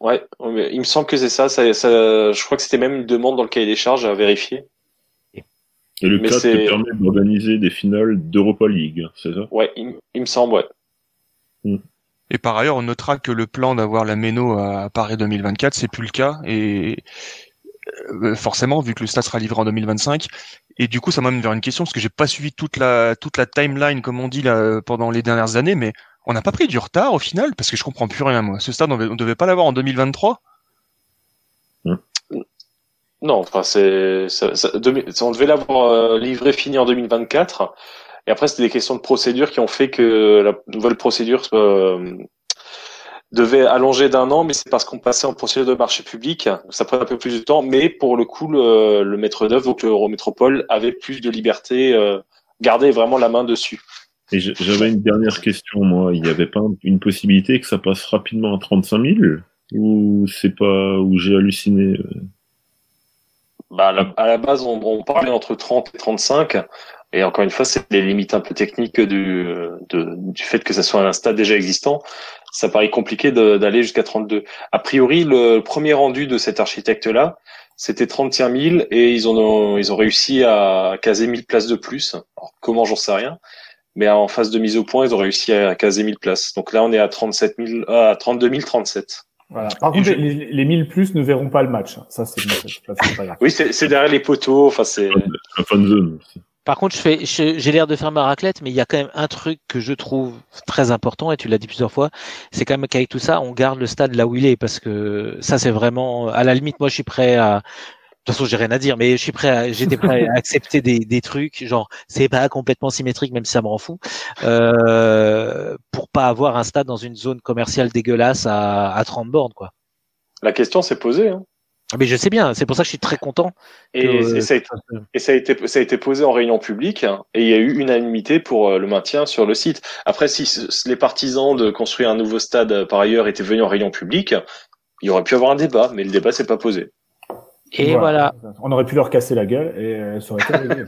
Ouais, mais il me semble que c'est ça, ça, ça. Je crois que c'était même une demande dans le cahier des charges à vérifier. Et le Mais 4 te c'est- permet d'organiser des finales d'Europa League, c'est ça? Ouais, il, il me semble, ouais. Et par ailleurs, on notera que le plan d'avoir la Méno à Paris 2024, c'est plus le cas. Et forcément, vu que le stade sera livré en 2025. Et du coup, ça m'amène vers une question, parce que j'ai pas suivi toute la, toute la timeline, comme on dit, là, pendant les dernières années, mais on n'a pas pris du retard au final, parce que je comprends plus rien, moi. Ce stade, on, devait- pas l'avoir en 2023. Non, enfin, c'est, on devait l'avoir euh, livré fini en 2024. Et après, c'était des questions de procédure qui ont fait que la nouvelle procédure euh, devait allonger d'un an, mais c'est parce qu'on passait en procédure de marché public. Donc, ça prenait un peu plus de temps, mais pour le coup, le, le maître d'œuvre, donc l'Eurométropole, avait plus de liberté, euh, gardait vraiment la main dessus. Et j'avais une dernière question, moi. Il n'y avait pas une possibilité que ça passe rapidement à 35 000 Ou c'est pas, où j'ai halluciné euh? Bah, à, la, à la base, on, on parlait entre 30 et 35. Et encore une fois, c'est les limites un peu techniques du, de- du fait que ça soit un stade déjà existant. Ça paraît compliqué d'aller jusqu'à 32. A priori, le premier rendu de cet architecte-là, c'était 31 000 et ils ont, ils ont réussi à caser 1000 places de plus. Alors, comment, j'en sais rien. Mais en phase de mise au point, ils ont réussi à caser 1000 places. Donc là, on est à 37 000, euh, à 32 037. Voilà. Par contre, les, les 1000 plus ne verront pas le match. Ça, c'est. Oui, c'est c'est derrière les poteaux. Enfin, c'est. La fan zone. aussi. Par contre, je fais, je- j'ai l'air de faire ma raclette, mais il y a quand même un truc que je trouve très important, et tu l'as dit plusieurs fois, c'est quand même qu'avec tout ça, on garde le stade là où il est, parce que ça, c'est vraiment, à la limite, moi, je suis prêt à, de toute façon, j'ai rien à dire, mais je suis prêt à, j'étais prêt à accepter des, des trucs, genre, c'est pas complètement symétrique, même si ça me rend fou, euh, pour pas avoir un stade dans une zone commerciale dégueulasse à, à 30 bornes, quoi. La question s'est posée. Hein. Mais je sais bien, c'est pour ça que je suis très content. Et, que- et ça a été, et ça a été, ça a été posé en réunion publique hein, et il y a eu unanimité pour euh, le maintien sur le site. Après, si les partisans de construire un nouveau stade euh, par ailleurs étaient venus en réunion publique, il y aurait pu avoir un débat, mais le débat s'est pas posé. Et voilà. On aurait pu leur casser la gueule et euh, ça aurait été.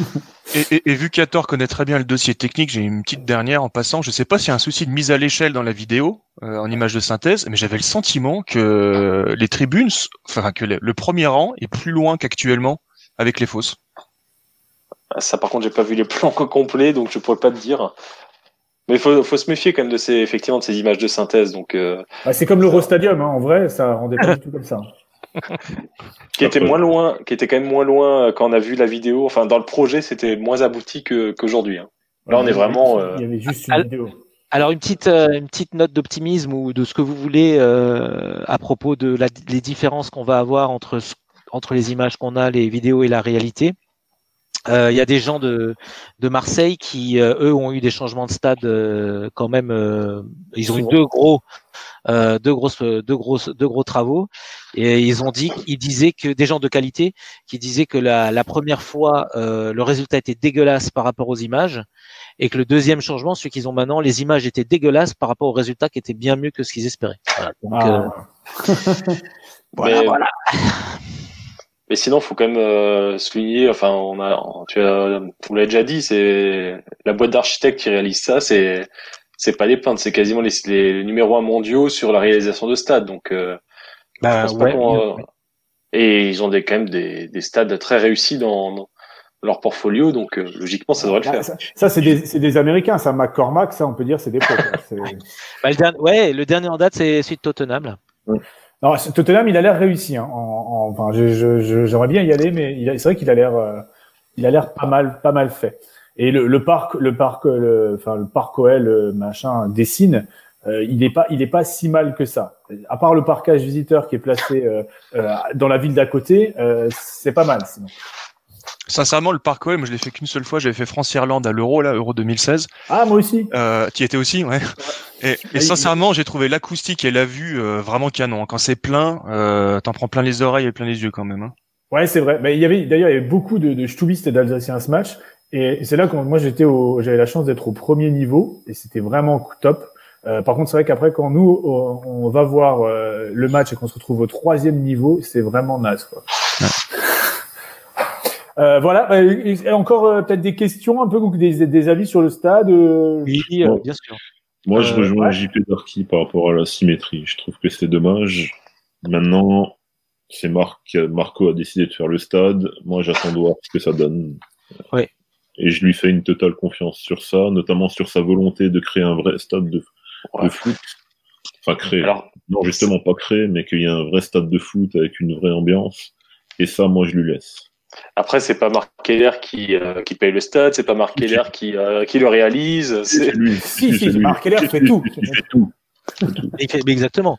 Et, et, et vu qu'Ator connaît très bien le dossier technique, j'ai une petite dernière en passant. Je sais pas s'il y a un souci de mise à l'échelle dans la vidéo, euh, en image de synthèse, mais j'avais le sentiment que les tribunes, enfin que le, le premier rang est plus loin qu'actuellement avec les fosses. Ça, par contre, j'ai pas vu les plans complets, donc je pourrais pas te dire. Mais il faut, faut se méfier quand même de ces, effectivement, de ces images de synthèse, donc euh, Bah, c'est comme l'Eurostadium, hein. en vrai, ça rendait pas du tout comme ça. Qui était moins loin, qui était quand même moins loin euh, quand on a vu la vidéo. Enfin, dans le projet, c'était moins abouti que qu'aujourd'hui. hein. Là, on est vraiment. euh, Il y avait juste une vidéo. Alors une petite une petite note d'optimisme ou de ce que vous voulez euh, à propos de la, les différences qu'on va avoir entre ce- entre les images qu'on a, les vidéos et la réalité. Euh, Il y a des gens de de Marseille qui euh, eux ont eu des changements de stade euh, quand même. euh, ils ont eu deux gros euh, deux grosses deux grosses deux gros travaux et ils ont dit ils disaient que des gens de qualité qui disaient que la, la première fois euh, le résultat était dégueulasse par rapport aux images et que le deuxième changement, celui qu'ils ont maintenant, les images étaient dégueulasses par rapport au résultat qui était bien mieux que ce qu'ils espéraient. Voilà. Donc, euh, Ah, voilà, voilà. Mais sinon, faut quand même euh, souligner. Enfin, on a, tu as, vous l'avez déjà dit, c'est la boîte d'architectes qui réalise ça. C'est, c'est pas les peintres, c'est quasiment les, les numéros un mondiaux sur la réalisation de stades. Donc, euh, Bah, je pense pas ouais, et ils ont des quand même des, des stades très réussis dans, dans leur portfolio. Donc, euh, logiquement, ça devrait le Ah, faire. ça, ça, c'est des, c'est des Américains, ça, McCormack, ça, on peut dire, c'est des potes. hein. C'est- Bah, le dernier, ouais, le dernier en date, c'est celui de Tottenham. Là. Non, Tottenham, il a l'air réussi. Hein. En, en- enfin, j'aimerais bien y aller, mais c'est vrai qu'il a l'air, euh, il a l'air pas mal, pas mal fait. Et le, le parc, le parc, le, enfin le parc OL, euh, machin, dessine. euh, il est pas, il est pas si mal que ça. À part le parcage visiteur qui est placé euh, euh, dans la ville d'à côté, c'est pas mal. Sinon. Sincèrement, le parc OM, je l'ai fait qu'une seule fois. J'avais fait France-Irlande à l'Euro, là, Euro 2016. Ah, moi aussi. Euh, tu étais aussi, ouais. Et, et sincèrement, j'ai trouvé l'acoustique et la vue euh, vraiment canon. Quand c'est plein, euh, t'en prends plein les oreilles et plein les yeux quand même. Hein. Ouais, c'est vrai. Mais il y avait d'ailleurs il y avait beaucoup de, de Stubistes et d'Alsaciens à ce match. Et c'est là que moi j'étais au, j'avais la chance d'être au premier niveau et c'était vraiment top. Euh, par contre, c'est vrai qu'après quand nous on, on va voir euh, le match et qu'on se retrouve au troisième niveau, c'est vraiment naze. Quoi. Euh, voilà. Euh, et encore euh, peut-être des questions, un peu ou des, des avis sur le stade. euh, Oui, Bon. bien sûr. Moi, je Euh, rejoins ouais. JP Darky par rapport à la symétrie. Je trouve que c'est dommage. Maintenant, c'est Marc, Marco a décidé de faire le stade. Moi, j'attends de voir ce que ça donne. Ouais. Et je lui fais une totale confiance sur ça, notamment sur sa volonté de créer un vrai stade de, foot. Enfin, créer. Alors, non, justement, pas créer, mais qu'il y ait un vrai stade de foot avec une vraie ambiance. Et ça, moi, je lui laisse. Après, c'est pas Marc Keller qui, euh, qui paye le stade, c'est pas Marc. Keller qui, euh, qui le réalise. C'est, lui. Si, si. Marc Keller fait tout. Il fait tout. Exactement.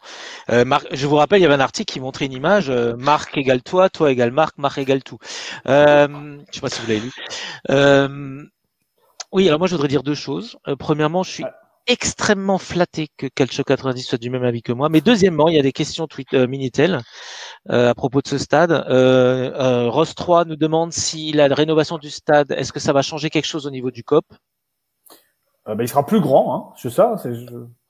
Euh, Marc, je vous rappelle, il y avait un article qui montrait une image. euh, Marc égale toi, toi égale Marc, Marc égale tout. Euh, je sais pas si vous l'avez lu. Euh, oui, alors moi je voudrais dire deux choses. Euh, premièrement, je suis extrêmement flatté que Calcio 90 soit du même avis que moi. Mais deuxièmement, il y a des questions tweet, euh, Minitel euh, à propos de ce stade. Euh, euh, Ross 3 nous demande si la rénovation du stade, est-ce que ça va changer quelque chose au niveau du COP? Euh, bah, il sera plus grand, hein. C'est ça. C'est, je-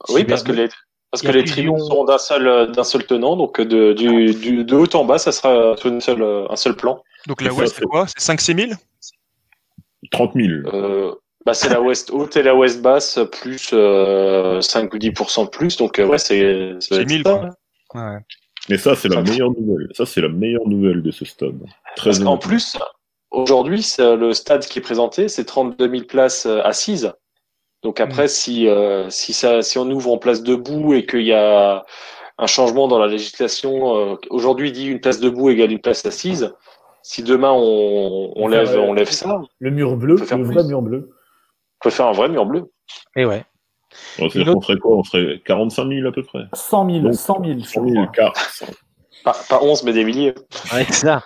oui, parce que les, parce que les tribunes seront d'un seul, d'un seul tenant, donc de, du, du, de haut en bas, ça sera sur une seule, un seul plan. Donc la c'est c'est- quoi? C'est 5-6 000 30 000. Euh, bah, c'est la ouest haute et la ouest basse, plus euh, 5 ou 10% de plus, donc euh, ouais, c'est, C'est être 1000, ça. quoi. Ouais. Mais ça, c'est la meilleure nouvelle. Ça, c'est la meilleure nouvelle de ce stade. Très Parce qu'en plus, aujourd'hui, c'est- le stade qui est présenté, c'est 32 000 places euh, assises. Donc après, si, euh, si, ça, si on ouvre en place debout et qu'il y a un changement dans la législation, euh, aujourd'hui il dit une place debout égale une place assise, si demain on, on lève, on lève ça, Le mur bleu, le vrai mur bleu. On peut faire un vrai mur bleu. Et ouais. Autre- ferait quoi? On ferait 45 000 à peu près. 100 000, Donc, 100 000, je 100 000, crois. car- Pas, pas 11, mais des milliers. Ouais, c'est ça.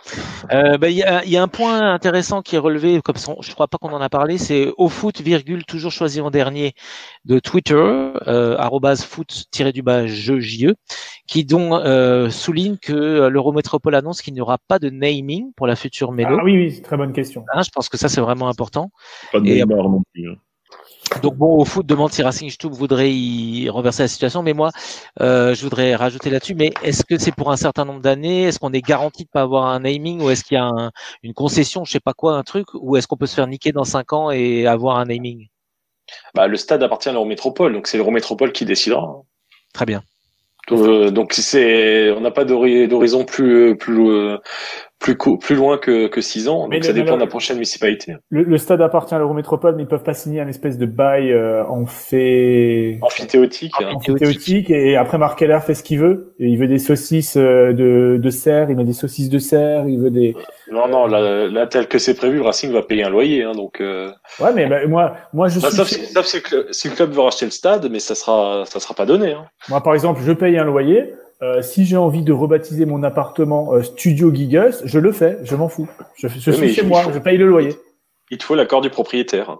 Euh, bah, Il y, a, il y a un point intéressant qui est relevé, comme ça, je crois pas qu'on en a parlé, c'est au foot, virgule, toujours choisi en dernier de Twitter, euh, arrobase foot-du-bas jeu JE, qui dont euh, souligne que euh, l'Eurométropole annonce qu'il n'y aura pas de naming pour la future Mélo. Ah oui, oui, c'est très bonne question. Hein, je pense que ça c'est vraiment important. Pas de Neymar non plus. hein. Donc bon, au foot, demande si Racing Stub voudrait y renverser la situation, mais moi, euh, je voudrais rajouter là-dessus. Mais est-ce que c'est pour un certain nombre d'années? Est-ce qu'on est garanti de pas avoir un naming ou est-ce qu'il y a un- une concession, je sais pas quoi, un truc, ou est-ce qu'on peut se faire niquer dans cinq ans et avoir un naming? Bah, le stade appartient à l'Eurométropole, donc c'est l'Eurométropole qui décidera. Très bien. Euh, donc c'est, on n'a pas d'hori- d'horizon plus plus euh, plus plus loin que que six ans. Mais Donc ça dépend le- de la prochaine municipalité. Le, le stade appartient à l'Eurométropole, mais ils peuvent pas signer un espèce de bail euh, en fait Amphithéotique. hein. amphithéotique et après Marc Keller fait ce qu'il veut. Et il veut des saucisses euh, de, de serre, il met des saucisses de serre, il veut des. Non non, là, là tel que c'est prévu, Racing va payer un loyer. Hein, donc euh... Ouais, mais bah, moi, moi je bah, suis. sauf, si, sauf si, le club, si le club veut racheter le stade, mais ça sera ça sera pas donné. Hein. Moi, par exemple, je paye un loyer. Euh, si j'ai envie de rebaptiser mon appartement euh, Studio Gigas, je le fais, je m'en fous. Je, je Oui, suis chez moi, faut- je paye le loyer. Il te faut l'accord du propriétaire.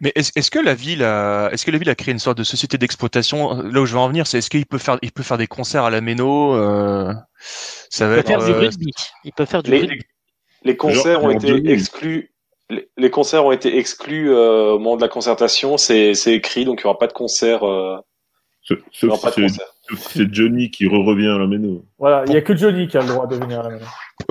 Mais est-ce que la ville a, est-ce que la ville a créé une sorte de société d'exploitation? Là où je veux en venir, c'est est-ce qu'il peut faire, il peut faire des concerts à la Méno euh, Ça va Il peut être. faire du rugby. Il peut faire du Les, rugby. les concerts Genre, ont été exclus. Les, les concerts ont été exclus euh, au moment de la concertation. C'est écrit, donc il y aura pas de concert. Sauf, si c'est concert. sauf si c'est Johnny qui re-revient à la Méno. Voilà, il y a que Johnny qui a le droit de venir à la maison.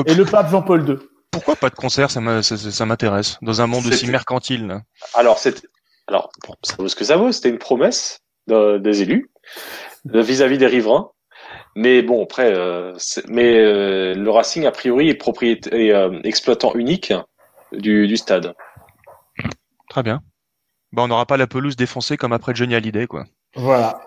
Et le pape Jean-Paul II. Pourquoi pas de concert Ça m'a- ça- ça ça m'intéresse. Dans un monde aussi mercantile. là. Alors, c'est, alors, bon, ça vaut ce que ça vaut. C'était une promesse de- des élus vis-à-vis des riverains. Mais bon, après, euh, mais euh, le Racing a priori est propriétaire, est, euh, exploitant unique du, du stade. Très bien. Bah, on n'aura pas la pelouse défoncée comme après Johnny Hallyday, quoi. Voilà.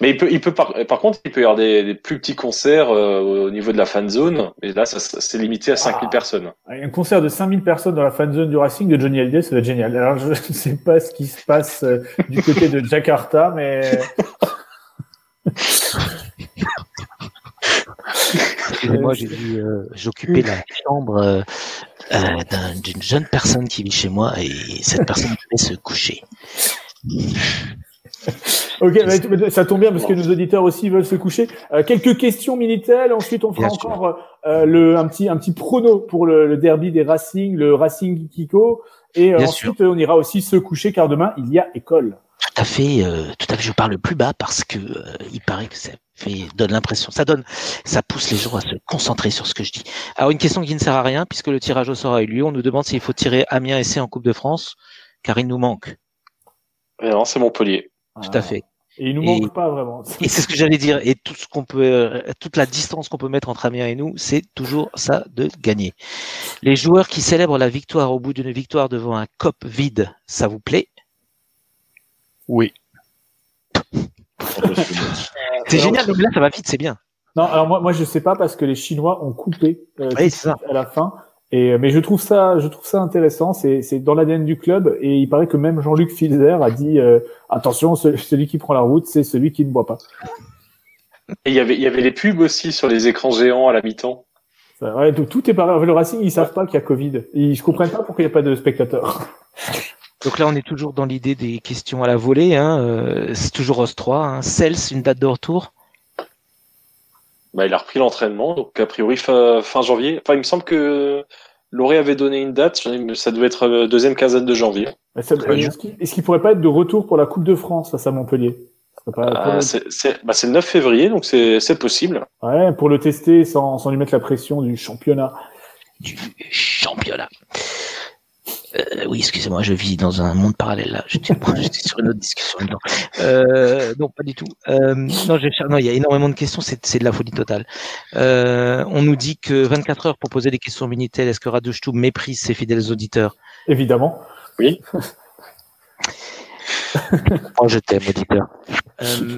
Mais il peut, il peut par, par contre, il peut y avoir des, des plus petits concerts euh, au niveau de la fan zone. Et là, ça, c'est limité à 5000 Ah. personnes. Un concert de 5000 personnes dans la fan zone du Racing de Johnny Hallyday, ça va être génial. Alors, je ne sais pas ce qui se passe euh, du côté de Jakarta, mais Excusez-moi, j'ai dû, euh, j'occupais la chambre d'un- d'une jeune personne qui vit chez moi et cette personne devait se coucher. ok, mais- ça tombe bien parce que nos auditeurs aussi veulent se coucher. Euh, quelques questions Minitel. Ensuite, on fera Bien encore euh, le un petit un petit prono pour le, le derby des Racing, le Racing Kiko. Et euh, ensuite, on ira aussi se coucher car demain il y a école. Tout à fait, euh, tout à fait. Je parle plus bas parce que euh, il paraît que ça fait donne l'impression, ça donne, ça pousse les gens à se concentrer sur ce que je dis. Alors une question qui ne sert à rien puisque le tirage au sort a eu lieu. On nous demande s'il faut tirer Amiens et en Coupe de France car il nous manque. Et non, c'est Montpellier. Tout à fait. Et il nous Et- manque pas vraiment. Et c'est ce que j'allais dire. Et tout ce qu'on peut, euh, toute la distance qu'on peut mettre entre Amiens et nous, c'est toujours ça de gagner. Les joueurs qui célèbrent la victoire au bout d'une victoire devant un cop vide, ça vous plaît? Oui. C'est génial. Donc là, ça va vite, c'est bien. Non, alors moi, moi je sais pas parce que les Chinois ont coupé euh, Oui, à la fin. Et mais je trouve ça, je trouve ça intéressant. C'est, c'est dans l'ADN du club et il paraît que même Jean-Luc Filzer a dit euh, attention, ce- celui qui prend la route, c'est celui qui ne boit pas. Et il y avait, il y avait les pubs aussi sur les écrans géants à la mi-temps. Ouais, tout, tout est pareil. Le Racing, ils savent pas qu'il y a Covid. Ils ne comprennent pas pourquoi il n'y a pas de spectateurs. Donc là, on est toujours dans l'idée des questions à la volée. Hein. euh, c'est toujours OS 3. Hein. Cels, une date de retour Bah, il a repris l'entraînement, donc a priori fin, fin janvier. Enfin, il me semble que Loré avait donné une date, ça devait être euh, deuxième quinzaine de janvier. Est-ce qu'il pourrait pas être de retour pour la Coupe de France face à Montpellier? Euh, c'est c'est- bah, c'est le 9 février, donc c'est possible. le, ouais, pour le tester sans, sans lui mettre la pression du championnat. du championnat. Euh, oui, excusez-moi, je vis dans un monde parallèle là. J'étais j'étais sur une autre discussion temps. Euh, non, pas du tout. Euh, non, non, il y a énormément de questions, c'est de la folie totale. Euh, on nous dit que 24 heures pour poser des questions Minitel. Est-ce que Radio Stub méprise ses fidèles auditeurs? Évidemment. Oh, je t'aime, auditeur. Euh,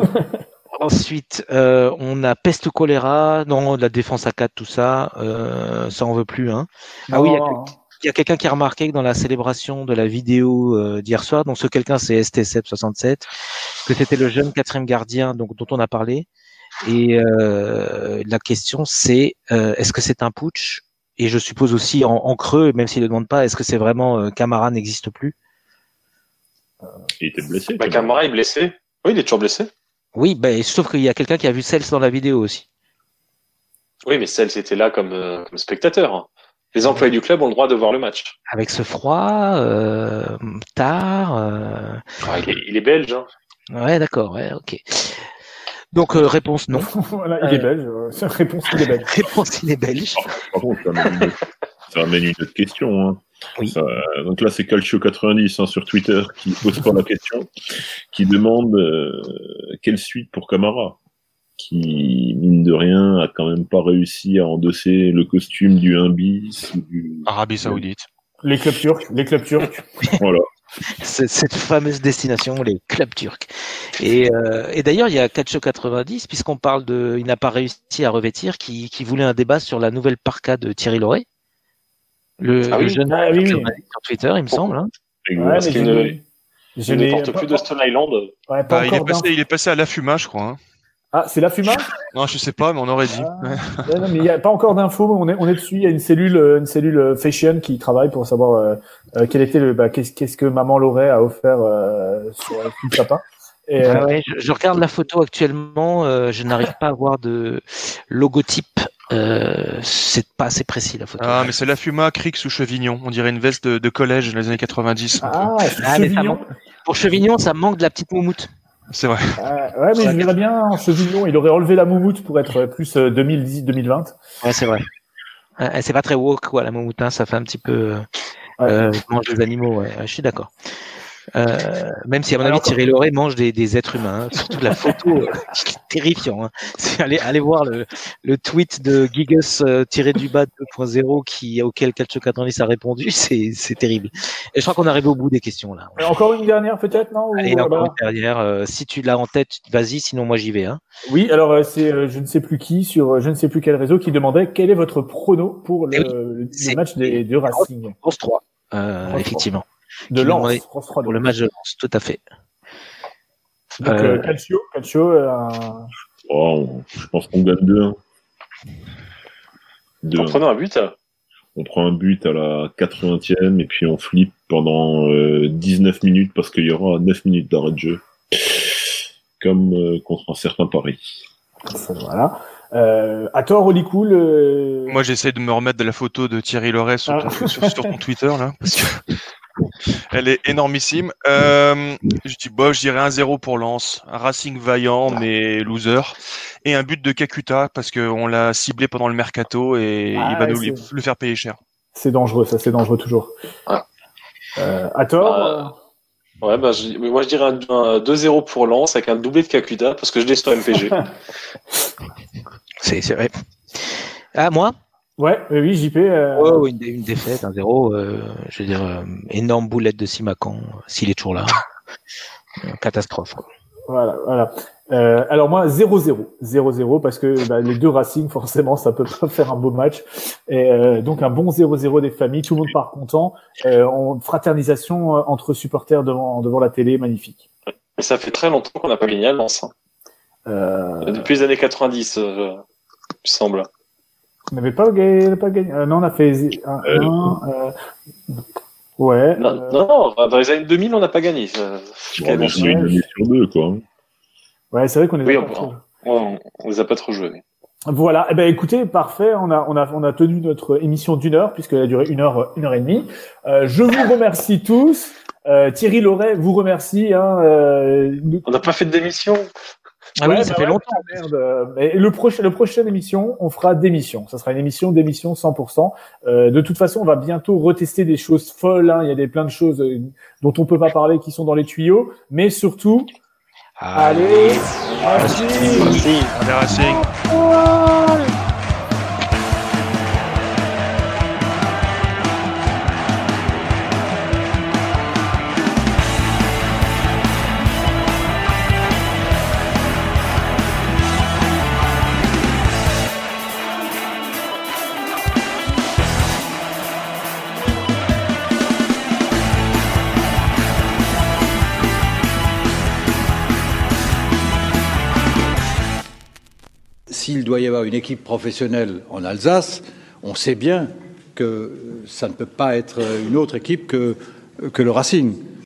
Ensuite, euh, on a peste ou choléra, non, de la défense à 4, tout ça, euh, ça on veut plus. Hein. Ah oui, il y a Non, Il y a quelqu'un qui a remarqué que dans la célébration de la vidéo euh, d'hier soir, donc ce quelqu'un c'est ST767, que c'était le jeune quatrième gardien donc dont on a parlé. Et euh, la question c'est euh, est-ce que c'est un putsch? Et je suppose aussi en, en creux, même s'il ne demande pas, est-ce que c'est vraiment euh, Camara n'existe plus? Il était blessé. Bah. Camara est blessé. Oui, il est toujours blessé. Oui, ben, sauf qu'il y a quelqu'un qui a vu Cels dans la vidéo aussi. Oui, mais celle c'était là comme, euh, comme spectateur. Les employés du club ont le droit de voir le match. Avec ce froid, euh, tard. euh, Ah, il, est, il est belge. Hein. Ouais, d'accord, ouais, ok. Donc euh, réponse non. voilà, il est belge. euh, c'est une réponse, il est belge. réponse il est belge. Par contre, ça amène une, ça amène une autre question. hein. Oui. Ça- donc là, c'est Calcio90 hein, sur Twitter qui pose pas la question, qui demande euh, quelle suite pour Camara, qui, mine de rien, a quand même pas réussi à endosser le costume du 1 bis du... Arabie Saoudite. Les clubs turcs, les clubs turcs. Voilà. cette cette fameuse destination, les clubs turcs. Et, euh, et d'ailleurs, il y a Calcio 90, puisqu'on parle de, il n'a pas réussi à revêtir, qui, qui voulait un débat sur la nouvelle parka de Thierry Loret, le, Ah le oui. jeune Ah oui, sur Twitter, il me semble. hein. Ouais, je ne- je porte pas- plus de Stone Island. Ouais, pas Bah, il, est passé, il est passé à l'affuma, je crois. hein. Ah, c'est la Fuma Non, je sais pas, mais on aurait dit. Ah, ouais, non, mais il n'y a pas encore d'infos. On est, on est dessus. Il y a une cellule, euh, une cellule euh, fashion qui travaille pour savoir euh, euh, quel était le, bah, qu'est-ce, qu'est-ce que maman Lauret a offert euh, sur le sapin. Et, Ah ouais, je, je regarde la photo actuellement, euh, je n'arrive pas à voir de logotype. Euh, c'est pas assez précis la photo. Ah, mais c'est la Fuma, Crix ou Chevignon. On dirait une veste de, de collège dans les années 90. ah, Ah, mais ça manque. Pour Chevignon, ça manque de la petite moumoute. C'est vrai. Ah, ouais, mais je verrais bien en Chevignon. Il aurait enlevé la moumoute pour être plus euh, 2010-2020. Ouais, c'est vrai. Euh, c'est pas très woke, quoi, la moumoute, hein, ça fait un petit peu euh, Ouais. euh, mange des animaux, ouais, je suis d'accord. Euh, même si à mon avis Thierry Loret mange des, des êtres humains, hein. surtout la photo, euh, c'est terrifiant. Hein. C'est- Allez, allez voir le, le tweet de Gigas euh, tiré du bas 2.0 qui auquel Calcio 90 a répondu, c'est terrible. Et je crois qu'on est arrivé au bout des questions là. Et encore une dernière peut-être, non Allez, euh, encore une derrière. euh, si tu l'as en tête, vas-y, sinon moi j'y vais. Hein. Oui, alors euh, c'est euh, je ne sais plus qui sur euh, je ne sais plus quel réseau qui demandait quel est votre prono pour le, Eh oui, le match des, de Racing France 3, euh, France effectivement. De Lens. France 3, Pour le match de Lens, tout à fait. Donc Euh, euh, Calcio, Calcio, euh, Oh, on- je pense qu'on gagne 2-1. En 2-1. prenant un but. On prend un but à la 80e et puis on flippe pendant euh, 19 minutes parce qu'il y aura 9 minutes d'arrêt de jeu. Comme euh, contre un certain Paris. voilà. Euh, à tort, Oli Cool. euh, Moi, j'essaie de me remettre de la photo de Thierry Loret sur, ton, Ah. sur, sur ton Twitter, là, parce que elle est énormissime. Euh, je dis, bon, je dirais un 0 pour Lens, un Racing vaillant, mais loser, et un but de Kakuta, parce qu'on l'a ciblé pendant le mercato et Ah, il va nous le- faire payer cher. C'est dangereux, ça, c'est dangereux toujours. Ah. Euh, à tort. Ah. Ouais, bah, je- moi je dirais un, un 2-0 pour Lens avec un doublé de Kakuta parce que je déçois MPG. C'est c'est vrai. Ah, moi? Ouais, oui, JP. euh, Ouais, ouais, une, dé- une défaite, un zéro. euh, je veux dire, euh, énorme boulette de Simacan, euh, s'il est toujours là. Euh, Catastrophe. Quoi. Voilà, voilà. Euh, alors moi, 0-0. 0-0 parce que bah, les deux Racing, forcément, ça peut pas faire un beau match. Et euh, donc un bon 0-0 des familles, tout le monde part content. Euh, en fraternisation euh, entre supporters devant, devant la télé, magnifique. Mais ça fait très longtemps qu'on n'a pas gagné à Lens. hein. Euh, Depuis les années 90, euh, il me semble. On n'avait pas gagné, pas gagné. euh, non, on a fait un, Euh, un, euh, ouais. Non, euh, non, dans les années 2000, on n'a pas gagné. On a joué une année sur deux, quoi. ouais, c'est vrai qu'on est. Oui, on- On, on les a pas trop joués. Voilà. Eh ben, écoutez, parfait. On a, on a, on a tenu notre émission d'une heure puisqu'elle a duré une heure, une heure et demie. Euh, je vous remercie tous. Euh, Thierry Loret vous remercie. Hein, euh, nous- On n'a pas fait de démission. Ah Ouais, oui, ça bah fait ouais, longtemps. merde. Mais le prochain, le prochaine émission, on fera d'émission. Ça sera une émission d'émission 100%. Euh, de toute façon, on va bientôt retester des choses folles. hein. Il y a des plein de choses euh, dont on peut pas parler qui sont dans les tuyaux. Mais surtout, Ah, allez, Racing Allez, Racing. Doit y avoir une équipe professionnelle en Alsace, on sait bien que ça ne peut pas être une autre équipe que, que le Racing.